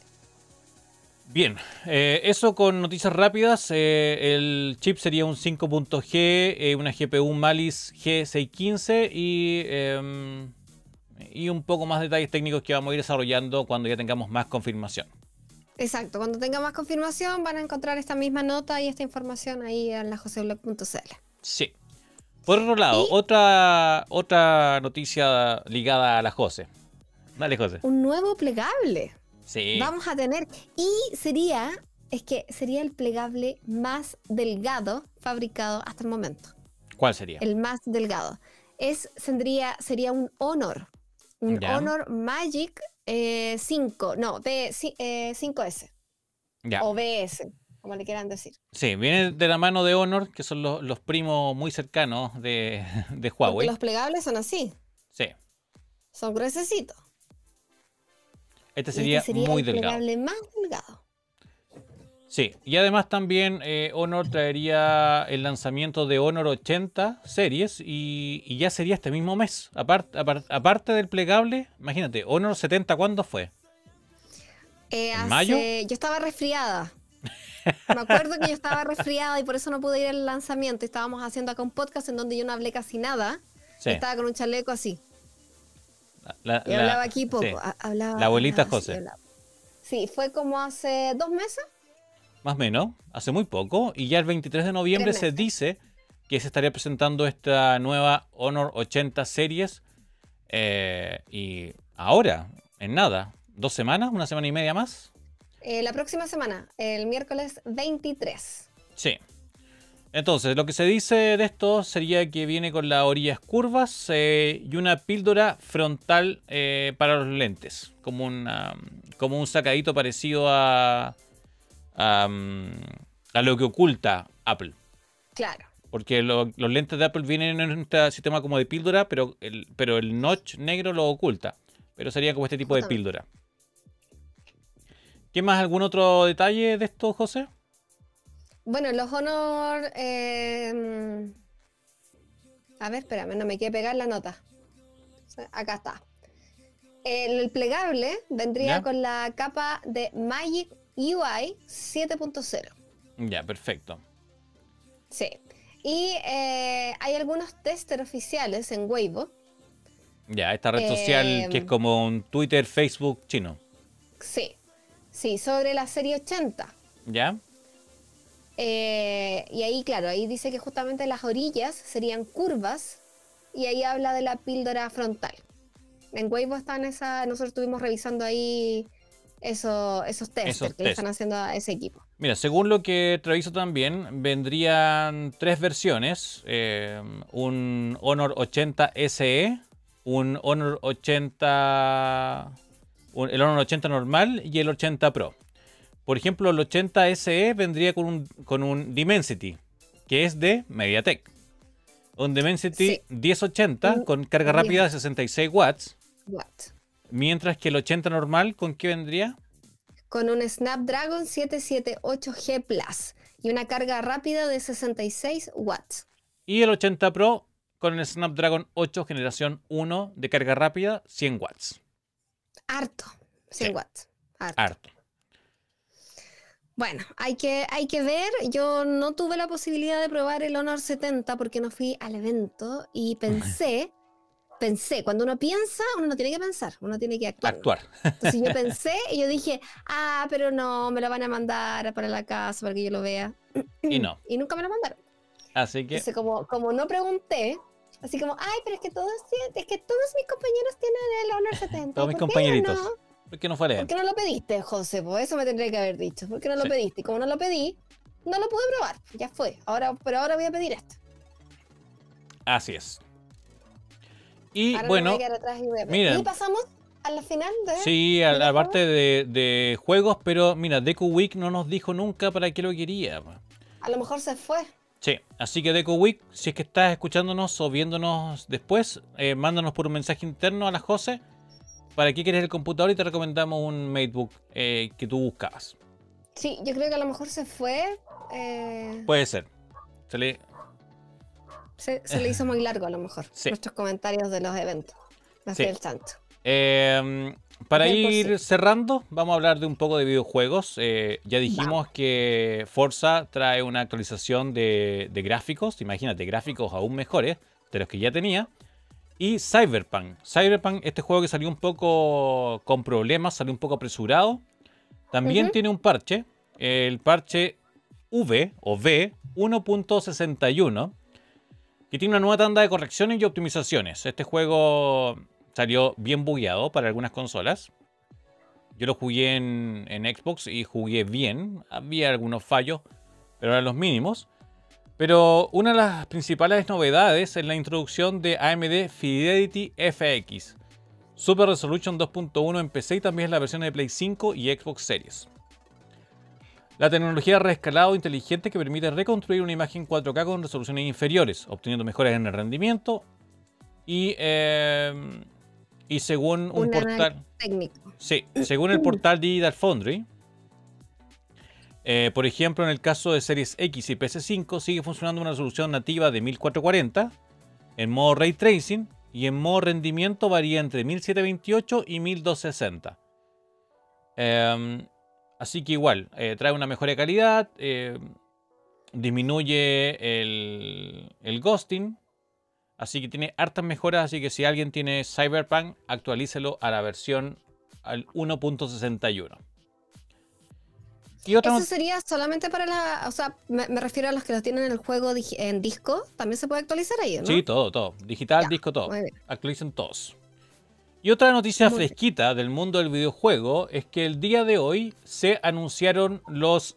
Bien, eh, eso con noticias rápidas. Eh, el chip sería un 5.G, eh, una GPU Malice G615 y em, y un poco más detalles técnicos que vamos a ir desarrollando cuando ya tengamos más confirmación. Exacto, cuando tenga más confirmación van a encontrar esta misma nota y esta información ahí en la joseblog.cl. Sí. Por otro lado, otra, otra noticia ligada a la Jose. Dale, José. Un nuevo plegable. Sí. Vamos a tener. Y sería, es que sería el plegable más delgado fabricado hasta el momento. ¿Cuál sería? El más delgado. Es, sería, sería un Honor un Honor Magic 5, eh, no, de, 5S. Eh, ya. O BS, como le quieran decir. Sí, viene de la mano de Honor, que son los, primos muy cercanos de, de Huawei. los plegables son así. Sí. Son gruesecitos. Este sería, este sería muy el delgado. plegable más delgado. Sí, y además también eh, Honor traería el lanzamiento de Honor 80 series y, ya sería este mismo mes. aparte del plegable, imagínate, Honor 70, ¿cuándo fue? Eh, ¿En mayo? Yo estaba resfriada. Me acuerdo que yo estaba resfriada y por eso no pude ir al lanzamiento. Estábamos haciendo acá un podcast en donde yo no hablé casi nada. Estaba con un chaleco así. y hablaba aquí poco. la abuelita José. Sí, fue como hace dos meses más o menos, hace muy poco, y ya el 23 de noviembre se dice que se estaría presentando esta nueva Honor 80 series. Eh, y ahora, en nada, dos semanas, una semana y media más. Eh, la próxima semana, el miércoles 23. Sí. Entonces, lo que se dice de esto sería que viene con las orillas curvas eh, y una píldora frontal para los lentes, como, una, como un sacadito parecido a, a lo que oculta Apple. Claro. Porque los lentes de Apple vienen en este sistema como de píldora, pero el, pero el notch negro lo oculta. Pero sería como este tipo de píldora. ¿Qué más? ¿Algún otro detalle de esto, José? Bueno, los Honor. Em, a ver, espérame, no me quiere pegar la nota. Acá está. el plegable vendría con la capa de Magic UI 7.0. Ya, perfecto. Sí. Y eh, hay algunos testers oficiales en Weibo. Ya, esta red social que es em, como un Twitter, Facebook chino. Sí, sí, sobre la serie 80. ¿Ya? Eh, y ahí, claro, ahí dice que justamente las orillas serían curvas y ahí habla de la píldora frontal. En Weibo están esa, nosotros estuvimos revisando ahí eso, esos testers que le están haciendo a ese equipo. Mira, según lo que reviso también, vendrían tres versiones: eh, un Honor 80 SE, un Honor 80, el Honor 80 normal y el 80 Pro. Por ejemplo, el 80 SE vendría con un, con un Dimensity, que es de MediaTek. Un Dimensity 1080 con carga rápida de 66 watts. Mientras que el 80 normal, ¿con qué vendría? Con un Snapdragon 778G Plus y una carga rápida de 66 watts. Y el 80 Pro con el Snapdragon 8 generación 1 de carga rápida, 100 watts. Harto, 100 watts. Harto. Bueno, hay que, hay que ver. Yo no tuve la posibilidad de probar el Honor 70 porque no fui al evento y pensé, pensé, cuando uno piensa, uno no tiene que pensar, uno tiene que actuar. Actuar. Entonces yo pensé y yo dije, ah, pero no, me lo van a mandar para la casa para que yo lo vea. Y no. Y nunca me lo mandaron. Así que. Entonces, como, como no pregunté, Así como, ay, pero es que todos, es que todos mis compañeros tienen el Honor 70. todos mis compañeritos. No? ¿Por qué no fue ¿Por qué no lo pediste, José? Pues eso me tendría que haber dicho. ¿Por qué no lo pediste? Y como no lo pedí, no lo pude probar. Ya fue. Ahora, pero ahora voy a pedir esto. Así es. Y bueno, mira, y pasamos a la final de. Sí, a la parte de, de, juegos, pero mira, Deku Week no nos dijo nunca para qué lo quería. A lo mejor se fue. Sí, así que Deco Week, si es que estás escuchándonos o viéndonos después, eh, mándanos por un mensaje interno a la Jose para qué quieres el computador y te recomendamos un MateBook eh, que tú buscabas. Sí, yo creo que a lo mejor se fue. Eh, Puede ser. Se le... Se, le hizo muy largo a lo mejor. Nuestros comentarios de los eventos. No sí. el tanto. Eh, para ir cerrando, vamos a hablar de un poco de videojuegos. Eh, ya dijimos que Forza trae una actualización de, gráficos, imagínate, gráficos aún mejores de los que ya tenía. Y Cyberpunk. Cyberpunk, este juego que salió un poco con problemas, salió un poco apresurado. También tiene un parche, el parche V o V 1.61, que tiene una nueva tanda de correcciones y optimizaciones. Este juego salió bien bugueado para algunas consolas. Yo lo jugué en, Xbox y jugué bien. Había algunos fallos, pero eran los mínimos. Pero una de las principales novedades es la introducción de AMD Fidelity FX. Super Resolution 2.1 en PC y también es la versión de Play 5 y Xbox Series. La tecnología reescalado inteligente que permite reconstruir una imagen 4K con resoluciones inferiores, obteniendo mejoras en el rendimiento y eh, y según un, portal. Técnico. Sí, según el portal Digital Foundry. Eh, por ejemplo, en el caso de Series X y PS5 sigue funcionando una resolución nativa de 1440 en modo ray tracing y en modo rendimiento varía entre 1728 y 1260. Em, así que igual, eh, trae una mejora de calidad, eh, disminuye el, el ghosting, Así que tiene hartas mejoras, así que si alguien tiene Cyberpunk, actualícelo a la versión al 1.61. ¿Eso sería solamente para la... O sea, me, refiero a los que lo tienen en el juego en disco. También se puede actualizar ahí, ¿no? Sí, todo, todo. Digital, disco, todo. Actualicen todos. Y otra noticia fresquita del mundo del videojuego es que el día de hoy se anunciaron los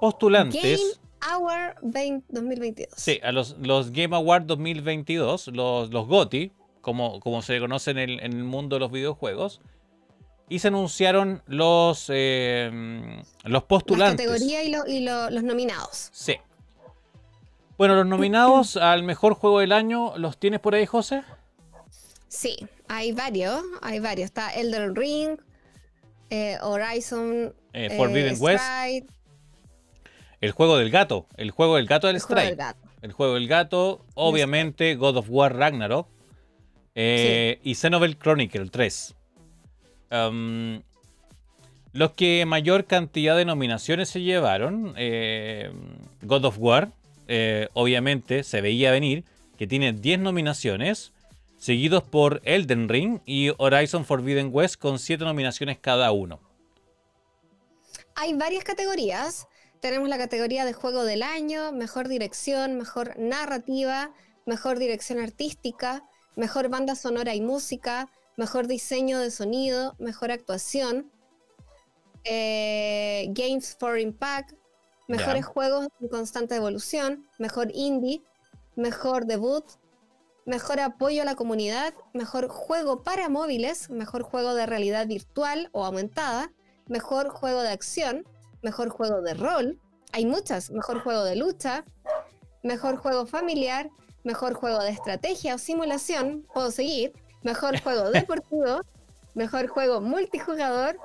postulantes Award 2022. Sí, a los, los Game Awards 2022, los, los GOTY, como, como se conoce en el, en el mundo de los videojuegos. Y se anunciaron los, eh, los postulantes. La categoría y, los nominados. Sí. Bueno, los nominados al mejor juego del año, ¿los tienes por ahí, José? Sí, hay varios, hay varios. Está Elder Ring, eh, Horizon, eh, Forbidden West, el juego del gato. El juego del gato del Strike. El juego del gato, obviamente, God of War Ragnarok. Eh, y Xenoblade Chronicle 3. Um, los que mayor cantidad de nominaciones se llevaron, eh, God of War, eh, obviamente se veía venir, que tiene 10 nominaciones, seguidos por Elden Ring y Horizon Forbidden West con 7 nominaciones cada uno. Hay varias categorías. Tenemos la categoría de juego del año, mejor dirección, mejor narrativa, mejor dirección artística, mejor banda sonora y música, mejor diseño de sonido, mejor actuación, eh, Games for Impact, mejores juegos en constante evolución, mejor indie, mejor debut, mejor apoyo a la comunidad, mejor juego para móviles, mejor juego de realidad virtual o aumentada, mejor juego de acción, mejor juego de rol, hay muchas, mejor juego de lucha, mejor juego familiar, mejor juego de estrategia o simulación, puedo seguir, mejor juego deportivo, mejor juego multijugador,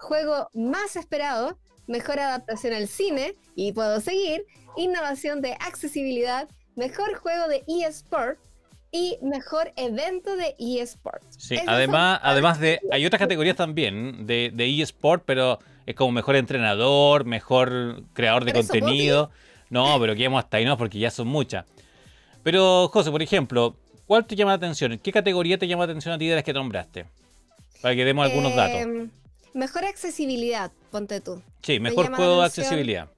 juego más esperado, mejor adaptación al cine, y puedo seguir, innovación de accesibilidad, mejor juego de eSport y mejor evento de eSport. Sí, además, además de, hay otras categorías también de, de eSport, pero es como mejor entrenador, mejor creador de contenido. No, pero quedamos hasta ahí no, porque ya son muchas. Pero, José, por ejemplo, ¿cuál te llama la atención? ¿Qué categoría te llama la atención a ti de las que nombraste? Para que demos algunos datos. Em, mejor accesibilidad, ponte tú. Sí, mejor juego de accesibilidad.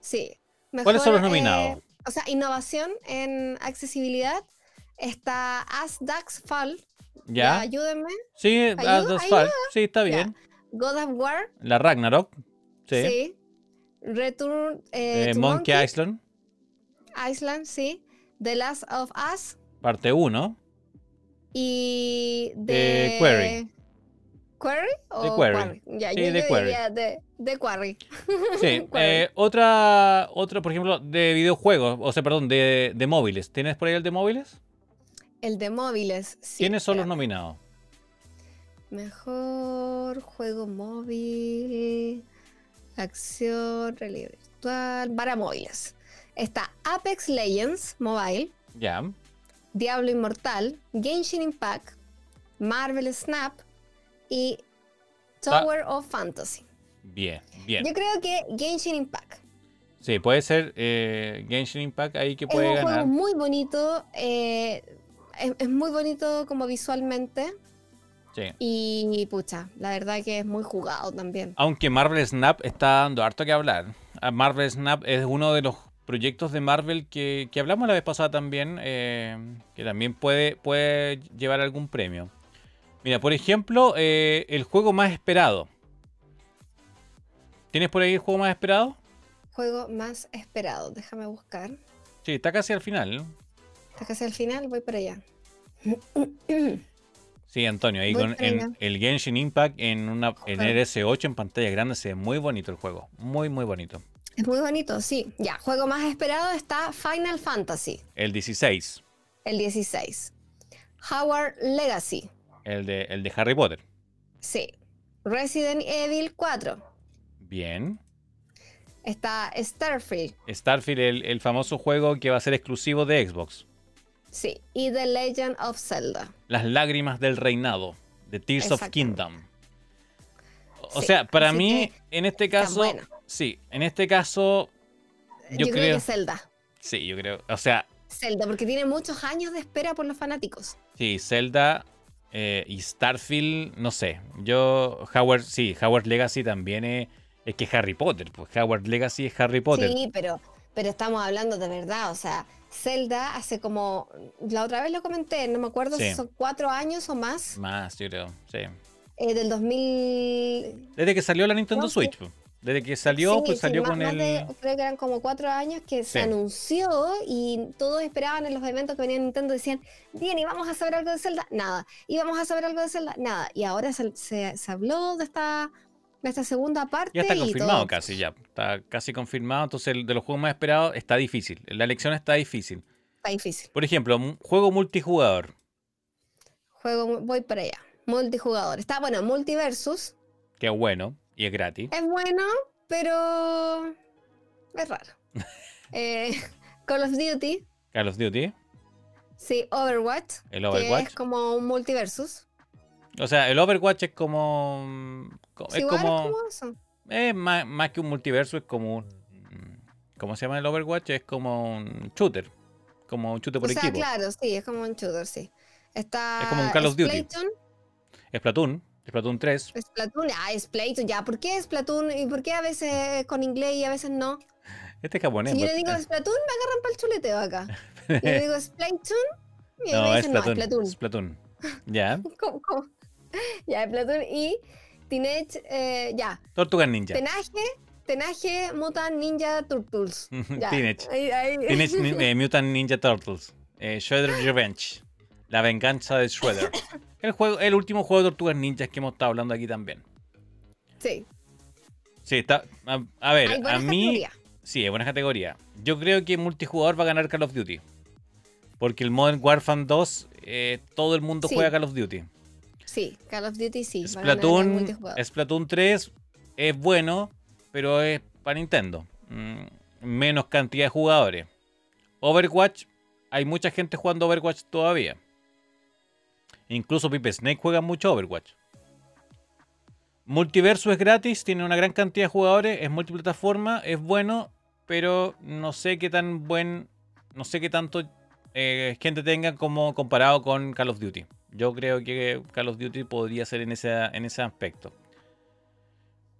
Sí. ¿Cuáles son los nominados? Eh, o sea, innovación en accesibilidad está As Ducks Fall. ¿Ya? ayúdenme. Sí, As Ducks Fall. Sí, está bien. God of War. La Ragnarok. Sí. sí. Return eh, eh Monkey, Island. Island, sí. The Last of Us. Parte 1. Y de... Query. ¿Query? O de Query. Ya, sí, yo, de, Query. de, de Query. Sí. Eh, otra, otra, por ejemplo, de videojuegos, o sea, perdón, de, de móviles. ¿Tienes por ahí el de móviles? El de móviles, sí. ¿Quiénes son los nominados? Mejor juego móvil, acción, realidad virtual, para móviles. Está Apex Legends Mobile. Ya. Diablo Inmortal, Genshin Impact, Marvel Snap y Tower of Fantasy. Bien, bien. Yo creo que Genshin Impact. Sí, puede ser eh, Genshin Impact ahí que puede ganar. Es un juego muy bonito. Eh, es, muy bonito como visualmente. Sí. Y pucha, la verdad que es muy jugado también. Aunque Marvel Snap está dando harto que hablar. Ah, Marvel Snap es uno de los proyectos de Marvel que, hablamos la vez pasada también, eh, que también puede, puede llevar algún premio. Mira, por ejemplo, eh, el juego más esperado. ¿Tienes por ahí el juego más esperado? Juego más esperado, déjame buscar. Sí, está casi al final. Está casi al final, voy para allá. Sí, Antonio, ahí con el Genshin Impact en una en RS8 en pantalla grande se ve muy bonito el juego. Muy, muy bonito. Es muy bonito, sí. Ya, juego más esperado está Final Fantasy. El 16. El 16. Howard Legacy. El de, el de Harry Potter. Sí. Resident Evil 4. Bien. Está Starfield. Starfield, el, el famoso juego que va a ser exclusivo de Xbox. Sí. Y The Legend of Zelda. Las lágrimas del reinado. The Tears of Kingdom. O sea, para mí, en este caso, Sí, en este caso. Yo, creo, que Zelda. Sí, yo creo. O sea. Zelda, porque tiene muchos años de espera por los fanáticos. Sí, Zelda eh, y Starfield, no sé. Yo, Howard, sí, Howard Legacy también es, es que Harry Potter. Pues Howard Legacy es Harry Potter. Sí, pero, pero estamos hablando de verdad. O sea, Zelda hace como. La otra vez lo comenté, no me acuerdo si son cuatro años o más. Más, yo creo, sí. Eh, del 2000. Desde que salió la Nintendo Switch. Pues. Desde que salió, pues salió con el. creo que eran como cuatro años que se anunció y todos esperaban en los eventos que venían Nintendo decían, bien, y vamos a saber algo de Zelda, nada. Y vamos a saber algo de Zelda, nada. Y ahora se, se, habló de esta, de esta segunda parte. Ya está confirmado casi, ya. Está casi confirmado. Entonces, el de los juegos más esperados está difícil. La elección está difícil. Está difícil. Por ejemplo, juego multijugador. Juego, voy para allá. Multijugador. Está bueno, multiversus. Qué bueno. Y es gratis. Es bueno, pero es raro. Eh, Call of Duty. Call of Duty. Sí, Overwatch. El Overwatch. Que es como un multiversus. O sea, el Overwatch es como. Es como. Es más, más, que un multiverso, es como un. ¿Cómo se llama el Overwatch? Es como un shooter. Como un shooter por o sea, Claro, sí, es como un shooter, sí. Está. Es como un Call of Duty. Es Platoon. Splatoon 3. Splatoon, ah, Splatoon, ya. ¿Por qué Splatoon y por qué a veces con inglés y a veces no? Este es japonés. Si yo le digo Splatoon, me agarran para el chuleteo acá. y le digo Splatoon, y no, me dicen, no, Splatoon. Splatoon. Ya. ¿Cómo, cómo? Ya, Splatoon y Teenage, eh, ya. Tortugas Ninja. Tenaje, Tenaje Mutant Ninja Turtles. Teenage. Teenage eh, Mutant Ninja Turtles. Eh, Shredder's Revenge. La venganza de Shredder. El, juego, el último juego de Tortugas Ninjas que hemos estado hablando aquí también. Sí. Sí, está. A, ver, a mí. Sí, es buena categoría. Yo creo que multijugador va a ganar Call of Duty. Porque el Modern Warfare 2, eh, todo el mundo juega Call of Duty. Sí, Call of Duty sí. Splatoon, Splatoon 3 es bueno, pero es para Nintendo. Mm, menos cantidad de jugadores. Overwatch, hay mucha gente jugando Overwatch todavía. Incluso Pipe Snake juega mucho Overwatch. Multiverso es gratis, tiene una gran cantidad de jugadores, es multiplataforma, es bueno, pero no sé qué tan buen, no sé qué tanto eh, gente tenga como comparado con Call of Duty. Yo creo que Call of Duty podría ser en ese, en ese aspecto.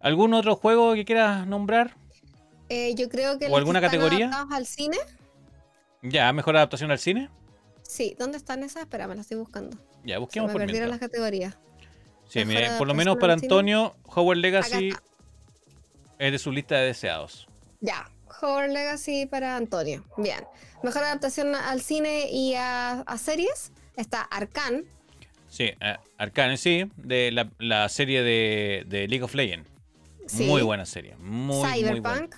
¿Algún otro juego que quieras nombrar? Eh, yo creo que ¿O alguna categoría? al cine. Ya, mejor adaptación al cine. Sí, ¿dónde están esas? Espera, me las estoy buscando. Ya, busquemos Se me perdieron las categorías. Sí, por lo menos para Antonio, Howard Legacy es de su lista de deseados. Ya, Howard Legacy para Antonio. Bien. Mejor adaptación al cine y a, series está Arcan. Sí, Arcane, sí, de la, serie de, League of Legends. Muy buena serie. Muy, Cyberpunk.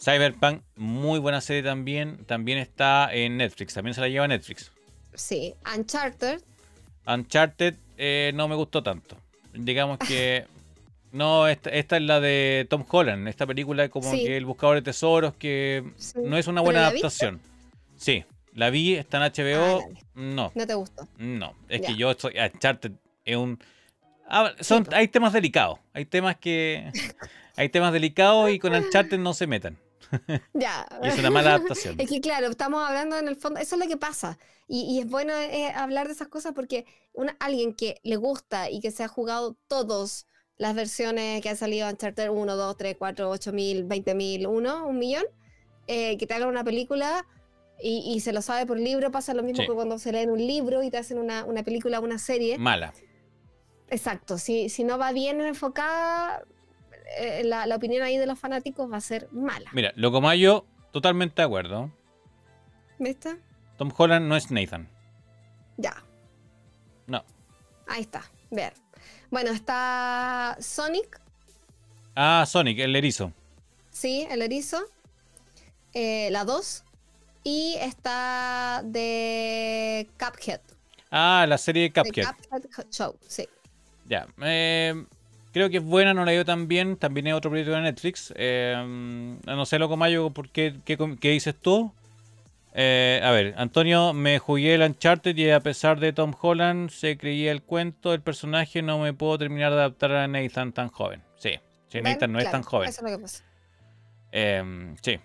Cyberpunk, muy buena serie también. También está en Netflix. También se la lleva Netflix. Sí. Uncharted. Uncharted eh, no me gustó tanto. Digamos que. No, esta, es la de Tom Holland. Esta película es como que el buscador de tesoros, que no es una buena adaptación. Sí, la vi, está en HBO. Ah, no. ¿No te gustó? No, es que yo estoy. Uncharted es un. Ah, son, hay temas delicados. Hay temas que. hay temas delicados y con Uncharted no se metan. Ya. es una mala adaptación. Es que claro, estamos hablando en el fondo, eso es lo que pasa. Y, es bueno eh, hablar de esas cosas porque una, alguien que le gusta y que se ha jugado todas las versiones que han salido Uncharted 1, 2, 3, 4, 8 mil, 20 mil, 1, un millón, eh, que te hagan una película y, se lo sabe por libro, pasa lo mismo que cuando se leen un libro y te hacen una, una película, una serie. Mala. Exacto, si, si no va bien enfocada, eh, la, opinión ahí de los fanáticos va a ser mala. Mira, Locomayo, totalmente de acuerdo. ¿Viste? Tom Holland no es Nathan. Ya. No. Ahí está. Ver. Bueno, está Sonic. Ah, Sonic, el erizo. Sí, el erizo. Eh, la 2. Y está de Cuphead. Ah, la serie de Cuphead. Cuphead Show, sí. Ya. Eh, creo que es buena, no la ido tan bien. También es otro proyecto de Netflix. Eh, no sé, Loco Mayo, ¿por qué, qué, dices tú? Eh, a ver, Antonio, me jugué el Uncharted y a pesar de Tom Holland, se creía el cuento, el personaje, no me puedo terminar de adaptar a Nathan tan joven. Sí, sí Nathan no es tan joven. Eso es lo que pasa. Eh, sí.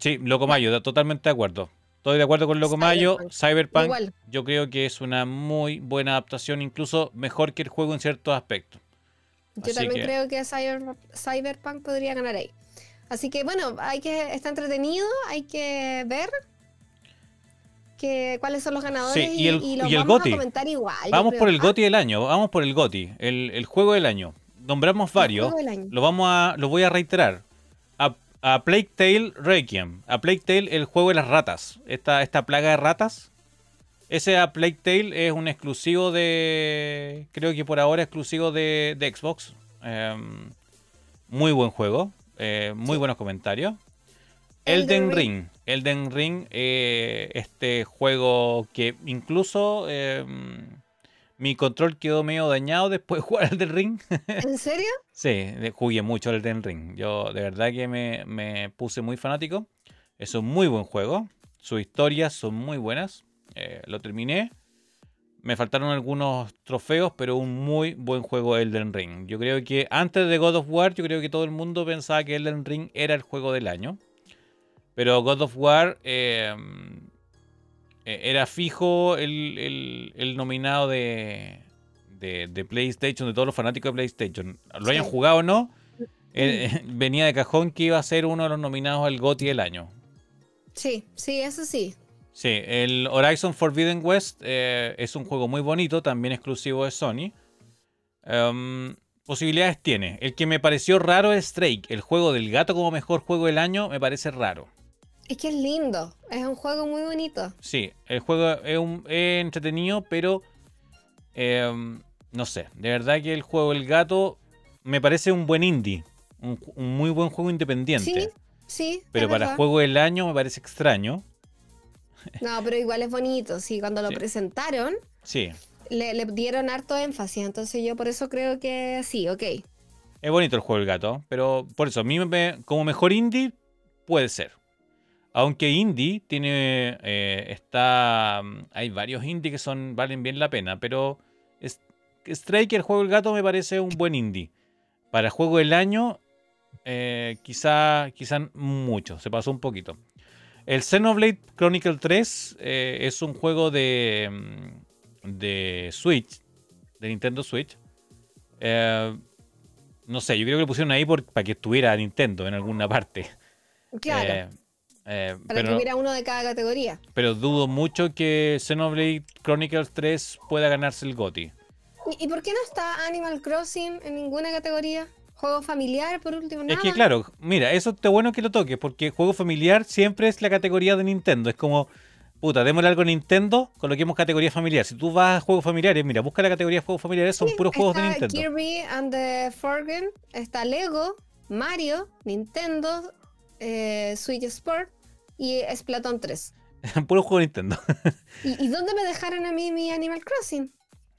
Sí, Loco Mayo, totalmente de acuerdo. Estoy de acuerdo con Loco Mayo. Cyberpunk, yo creo que es una muy buena adaptación, incluso mejor que el juego en ciertos aspectos. Yo también creo que Cyberpunk podría ganar ahí. Así que bueno, hay que está entretenido, hay que ver que, cuáles son los ganadores y, el, y, vamos GOTY. a comentar igual. Vamos por el ¿ah? GOTI del año, vamos por el GOTI, el, juego del año. Nombramos varios, lo vamos a lo voy a reiterar. A, a Plague Tale Requiem, a Plague Tale el juego de las ratas, esta, esta plaga de ratas ese A Plague Tale es un exclusivo de. Creo que por ahora exclusivo de, Xbox. Em, muy buen juego. Eh, muy buenos comentarios. Elden, Ring. Elden Ring, eh, este juego que incluso em, mi control quedó medio dañado después de jugar Elden Ring. ¿En serio? sí, jugué mucho Elden Ring. Yo de verdad que me, me puse muy fanático. Es un muy buen juego. Sus historias son muy buenas. Eh, lo terminé. Me faltaron algunos trofeos, pero un muy buen juego Elden Ring. Yo creo que antes de God of War, yo creo que todo el mundo pensaba que Elden Ring era el juego del año. Pero God of War eh, era fijo el, nominado de, de, PlayStation, de todos los fanáticos de PlayStation. Lo hayan jugado o no, eh, venía de cajón que iba a ser uno de los nominados al GOTY del año. Sí, sí, eso sí. Sí, el Horizon Forbidden West eh, es un juego muy bonito, también exclusivo de Sony. Em, posibilidades tiene. El que me pareció raro es Drake. El juego del gato como mejor juego del año me parece raro. Es que es lindo, es un juego muy bonito. Sí, el juego es, un, entretenido, pero em, no sé, de verdad que el juego del gato me parece un buen indie, un, muy buen juego independiente. Sí, sí. Pero para juego del año me parece extraño. No, pero igual es bonito. Sí, cuando lo presentaron, sí. Le, dieron harto énfasis. Entonces yo por eso creo que sí, ok. Es bonito el juego del gato, pero por eso, a mí me, como mejor indie puede ser. Aunque indie tiene. Eh, está. Hay varios indie que son. valen bien la pena. Pero. Strike, el juego del gato, me parece un buen indie. Para juego del año. Eh, quizá. Quizá mucho. Se pasó un poquito. El Xenoblade Chronicle 3 eh, es un juego de, mm, de Switch, de Nintendo Switch. No sé, yo creo que lo pusieron ahí para que estuviera Nintendo en alguna parte. Claro. Eh, para que hubiera uno de cada categoría. Pero dudo mucho que Xenoblade Chronicles 3 pueda ganarse el GOTY. ¿Y, ¿Y por qué no está Animal Crossing en ninguna categoría? Juego familiar, por último, nada. Es que claro, mira, eso está bueno que lo toques, porque juego familiar siempre es la categoría de Nintendo. Es como, puta, démosle algo a Nintendo, coloquemos categoría familiar. Si tú vas a juegos familiares, mira, busca la categoría de juegos familiares, son puros juegos de Nintendo. Kirby and the Forgotten, está Lego, Mario, Nintendo, eh, Switch Sport y Splatoon 3. Puro juego de Nintendo. ¿Y, ¿Y, dónde me dejaron a mí mi Animal Crossing?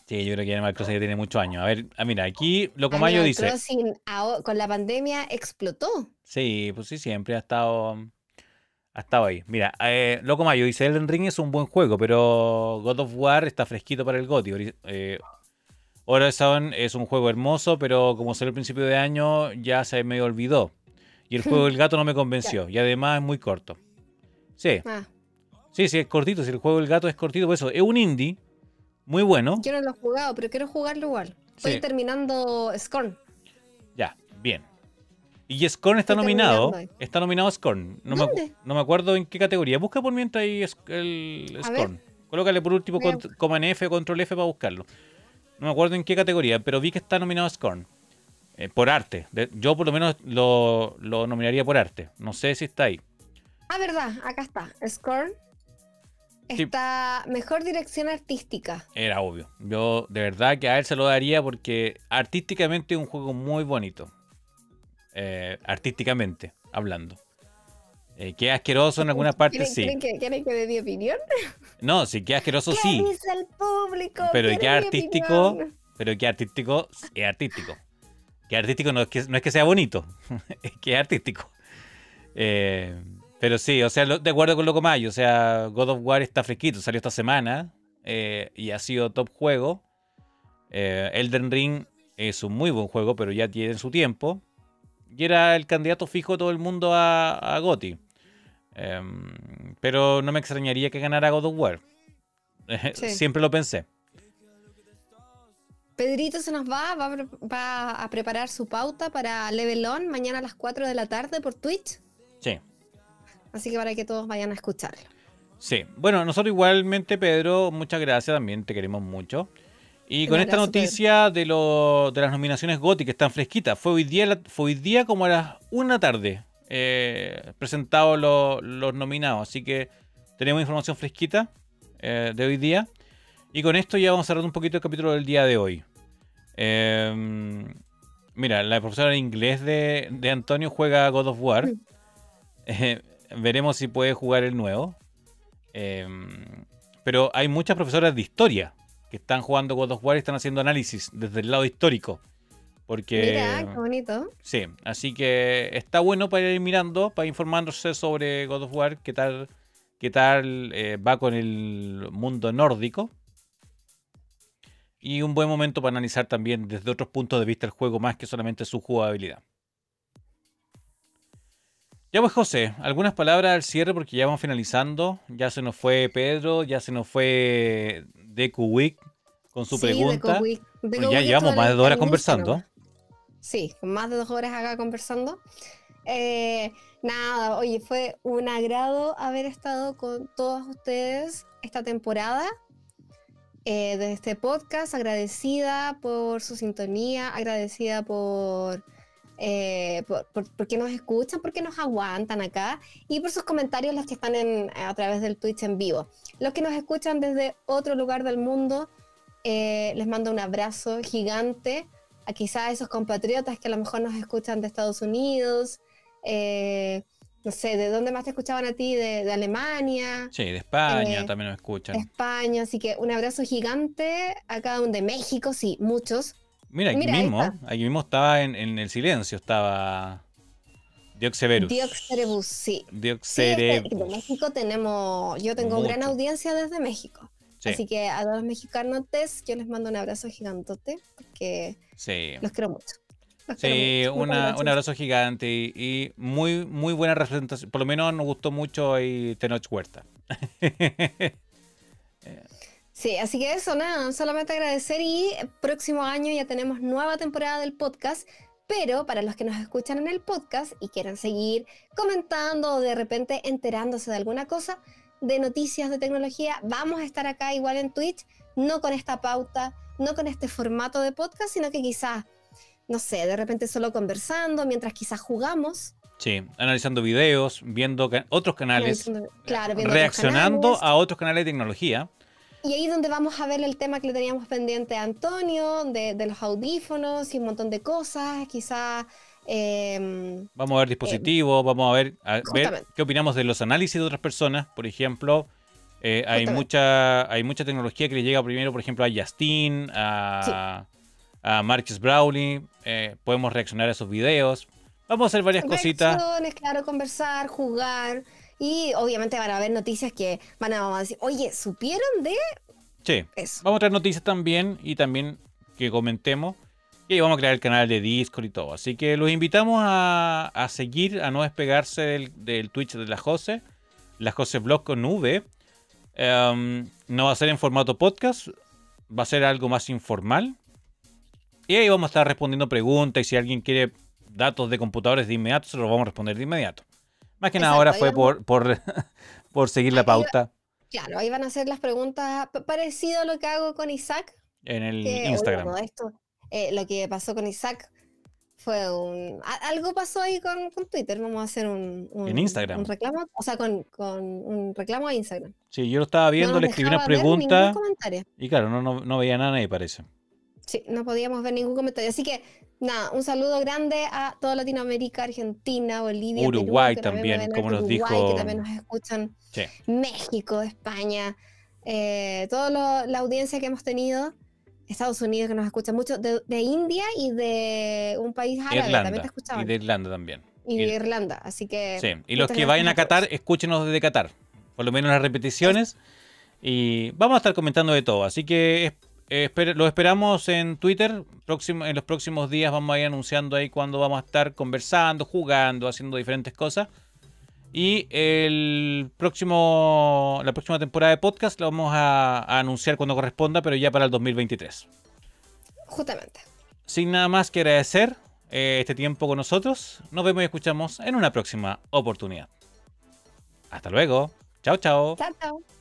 Sí, yo creo que Animal Crossing ya tiene muchos años. A ver, ah, mira, aquí Locomayo dice. Crossing con la pandemia explotó. Sí, pues sí, siempre ha estado. Ha estado ahí. Mira, eh, Locomayo dice: Elden Ring es un buen juego, pero God of War está fresquito para el GOTY. Eh, Horizon es un juego hermoso, pero como salió al principio de año, ya se me olvidó. Y el juego del gato no me convenció. Y además es muy corto. Sí. Ah. Sí, sí, es cortito. Si el juego del gato es cortito, por eso es un indie muy bueno. Yo no lo he jugado, pero quiero jugarlo igual. Estoy terminando Scorn. Ya, bien. Y Scorn está nominado. Está nominado Scorn. No Me, no me acuerdo en qué categoría. Busca por mientras ahí el Scorn. Colócale por último como F o control F para buscarlo. No me acuerdo en qué categoría, pero vi que está nominado Scorn. Eh, por arte. yo por lo menos lo, lo nominaría por arte. No sé si está ahí. Ah, verdad, acá está. Scorn. Está mejor dirección artística. Era obvio. Yo de verdad que a él se lo daría porque artísticamente es un juego muy bonito. Eh, artísticamente, hablando. Eh, que asqueroso en algunas partes, sí. ¿Quieren que, dé mi opinión? No, sí, que asqueroso, sí. Dice el público? Pero que artístico, pero que artístico es artístico. Que artístico no es que, no es que sea bonito, es que es artístico. Eh, pero sí, o sea, de acuerdo con Loco Mayo, o sea, God of War está fresquito, salió esta semana eh, y ha sido top juego. Eh, Elden Ring es un muy buen juego, pero ya tiene su tiempo. Y era el candidato fijo de todo el mundo a, a GOTY. Em, pero no me extrañaría que ganara God of War. Siempre lo pensé. Pedrito se nos va, va, va, a preparar su pauta para Level On mañana a las 4 de la tarde por Twitch. Sí. Así que para que todos vayan a escucharlo. Sí, bueno, nosotros igualmente, Pedro, muchas gracias, también te queremos mucho. Y con esta noticia de, lo, de las nominaciones GOTY que están fresquitas, fue hoy día, fue hoy día como a las una tarde eh, presentados los nominados, así que tenemos información fresquita eh, de hoy día. Y con esto ya vamos a cerrar un poquito el capítulo del día de hoy. Em, mira, la profesora de inglés de, de Antonio juega God of War. Eh, veremos si puede jugar el nuevo. Em, pero hay muchas profesoras de historia que están jugando God of War y están haciendo análisis desde el lado histórico. Porque, Mira, qué bonito. Sí, así que está bueno para ir mirando, para informándose sobre God of War, qué tal, qué tal eh, va con el mundo nórdico. y un buen momento para analizar también desde otros puntos de vista el juego más que solamente su jugabilidad. Ya pues José, algunas palabras al cierre porque ya vamos finalizando. Ya se nos fue Pedro, ya se nos fue Deku Week con su pregunta. ya llevamos más de dos horas conversando. Sí, más de dos horas acá conversando. Eh, nada, oye, fue un agrado haber estado con todos ustedes esta temporada eh, de este podcast. Agradecida por su sintonía, agradecida por eh, por, porque nos escuchan, porque nos aguantan acá y por sus comentarios los que están en, a través del Twitch en vivo. Los que nos escuchan desde otro lugar del mundo, eh, les mando un abrazo gigante a quizás esos compatriotas que a lo mejor nos escuchan de Estados Unidos. Eh, no sé, ¿de dónde más te escuchaban a ti? De, Alemania. Sí, de España también nos escuchan. De España, así que un abrazo gigante a cada uno de México, sí, muchos. Mira, aquí mismo, aquí mismo estaba en, el silencio, estaba Dioxeverus. Dioxerebus, sí. Dioxerebus. Sí, de México tenemos, yo tengo gran audiencia desde México. Así que a los mexicanos yo les mando un abrazo gigantote, porque los quiero mucho. sí, un abrazo gigante y, muy, muy buena representación. Por lo menos nos gustó mucho ahí Tenoch Huerta. Sí, así que eso, nada, solamente agradecer y próximo año ya tenemos nueva temporada del podcast, pero para los que nos escuchan en el podcast y quieran seguir comentando o de repente enterándose de alguna cosa, de noticias de tecnología, vamos a estar acá igual en Twitch, no con esta pauta, no con este formato de podcast, sino que quizás, no sé, de repente solo conversando, mientras quizás jugamos. Sí, analizando videos, viendo otros canales, claro, reaccionando a otros canales de tecnología. Y ahí es donde vamos a ver el tema que le teníamos pendiente a Antonio, de, los audífonos y un montón de cosas, quizás... Em, vamos a ver dispositivos, vamos a ver, qué opinamos de los análisis de otras personas. Por ejemplo, eh, hay, mucha, hay mucha tecnología que le llega primero, por ejemplo, a Justin, a, Marcus Browley. Eh, podemos reaccionar a esos videos. Vamos a hacer varias cositas. Claro, conversar, jugar. Y obviamente van a haber noticias que van a, decir, oye, ¿supieron de Sí. Eso. Vamos a traer noticias también y también que comentemos. Y vamos a crear el canal de Discord y todo. Así que los invitamos a, seguir, a no despegarse del, Twitch de la Jose. La Jose Blog con V. Em, no va a ser en formato podcast. Va a ser algo más informal. Y ahí vamos a estar respondiendo preguntas. Y si alguien quiere datos de computadores de inmediato, se los vamos a responder de inmediato. Más que nada ahora fue por, por, seguir la pauta. Claro, ahí van a hacer las preguntas parecido a lo que hago con Isaac. En el Instagram. esto, eh, lo que pasó con Isaac fue un... Algo pasó ahí con, Twitter, vamos a hacer un, en Instagram. un reclamo, o sea, con, un reclamo a Instagram. Sí, yo lo estaba viendo, le escribí una pregunta. Y claro, no, no, no veía nada ahí parece. Sí, no podíamos ver ningún comentario. Así que nada, un saludo grande a toda Latinoamérica, Argentina, Bolivia, Uruguay también, como nos dijo. Que también nos escuchan. México, España, eh, toda la audiencia que hemos tenido. Estados Unidos que nos escucha mucho, de, India y de un país árabe también te escuchaban. Y de Irlanda también. Y de Irlanda, así que... Sí, y los que vayan a Qatar, escúchenos desde Qatar, por lo menos las repeticiones. Y vamos a estar comentando de todo, así que eh, lo esperamos en Twitter. Próximo, en los próximos días vamos a ir anunciando ahí cuando vamos a estar conversando, jugando, haciendo diferentes cosas. Y el próximo, la próxima temporada de podcast la vamos a, anunciar cuando corresponda, pero ya para el 2023. Justamente. Sin nada más que agradecer eh, este tiempo con nosotros, nos vemos y escuchamos en una próxima oportunidad. Hasta luego. Chao, chao. Chao, chao.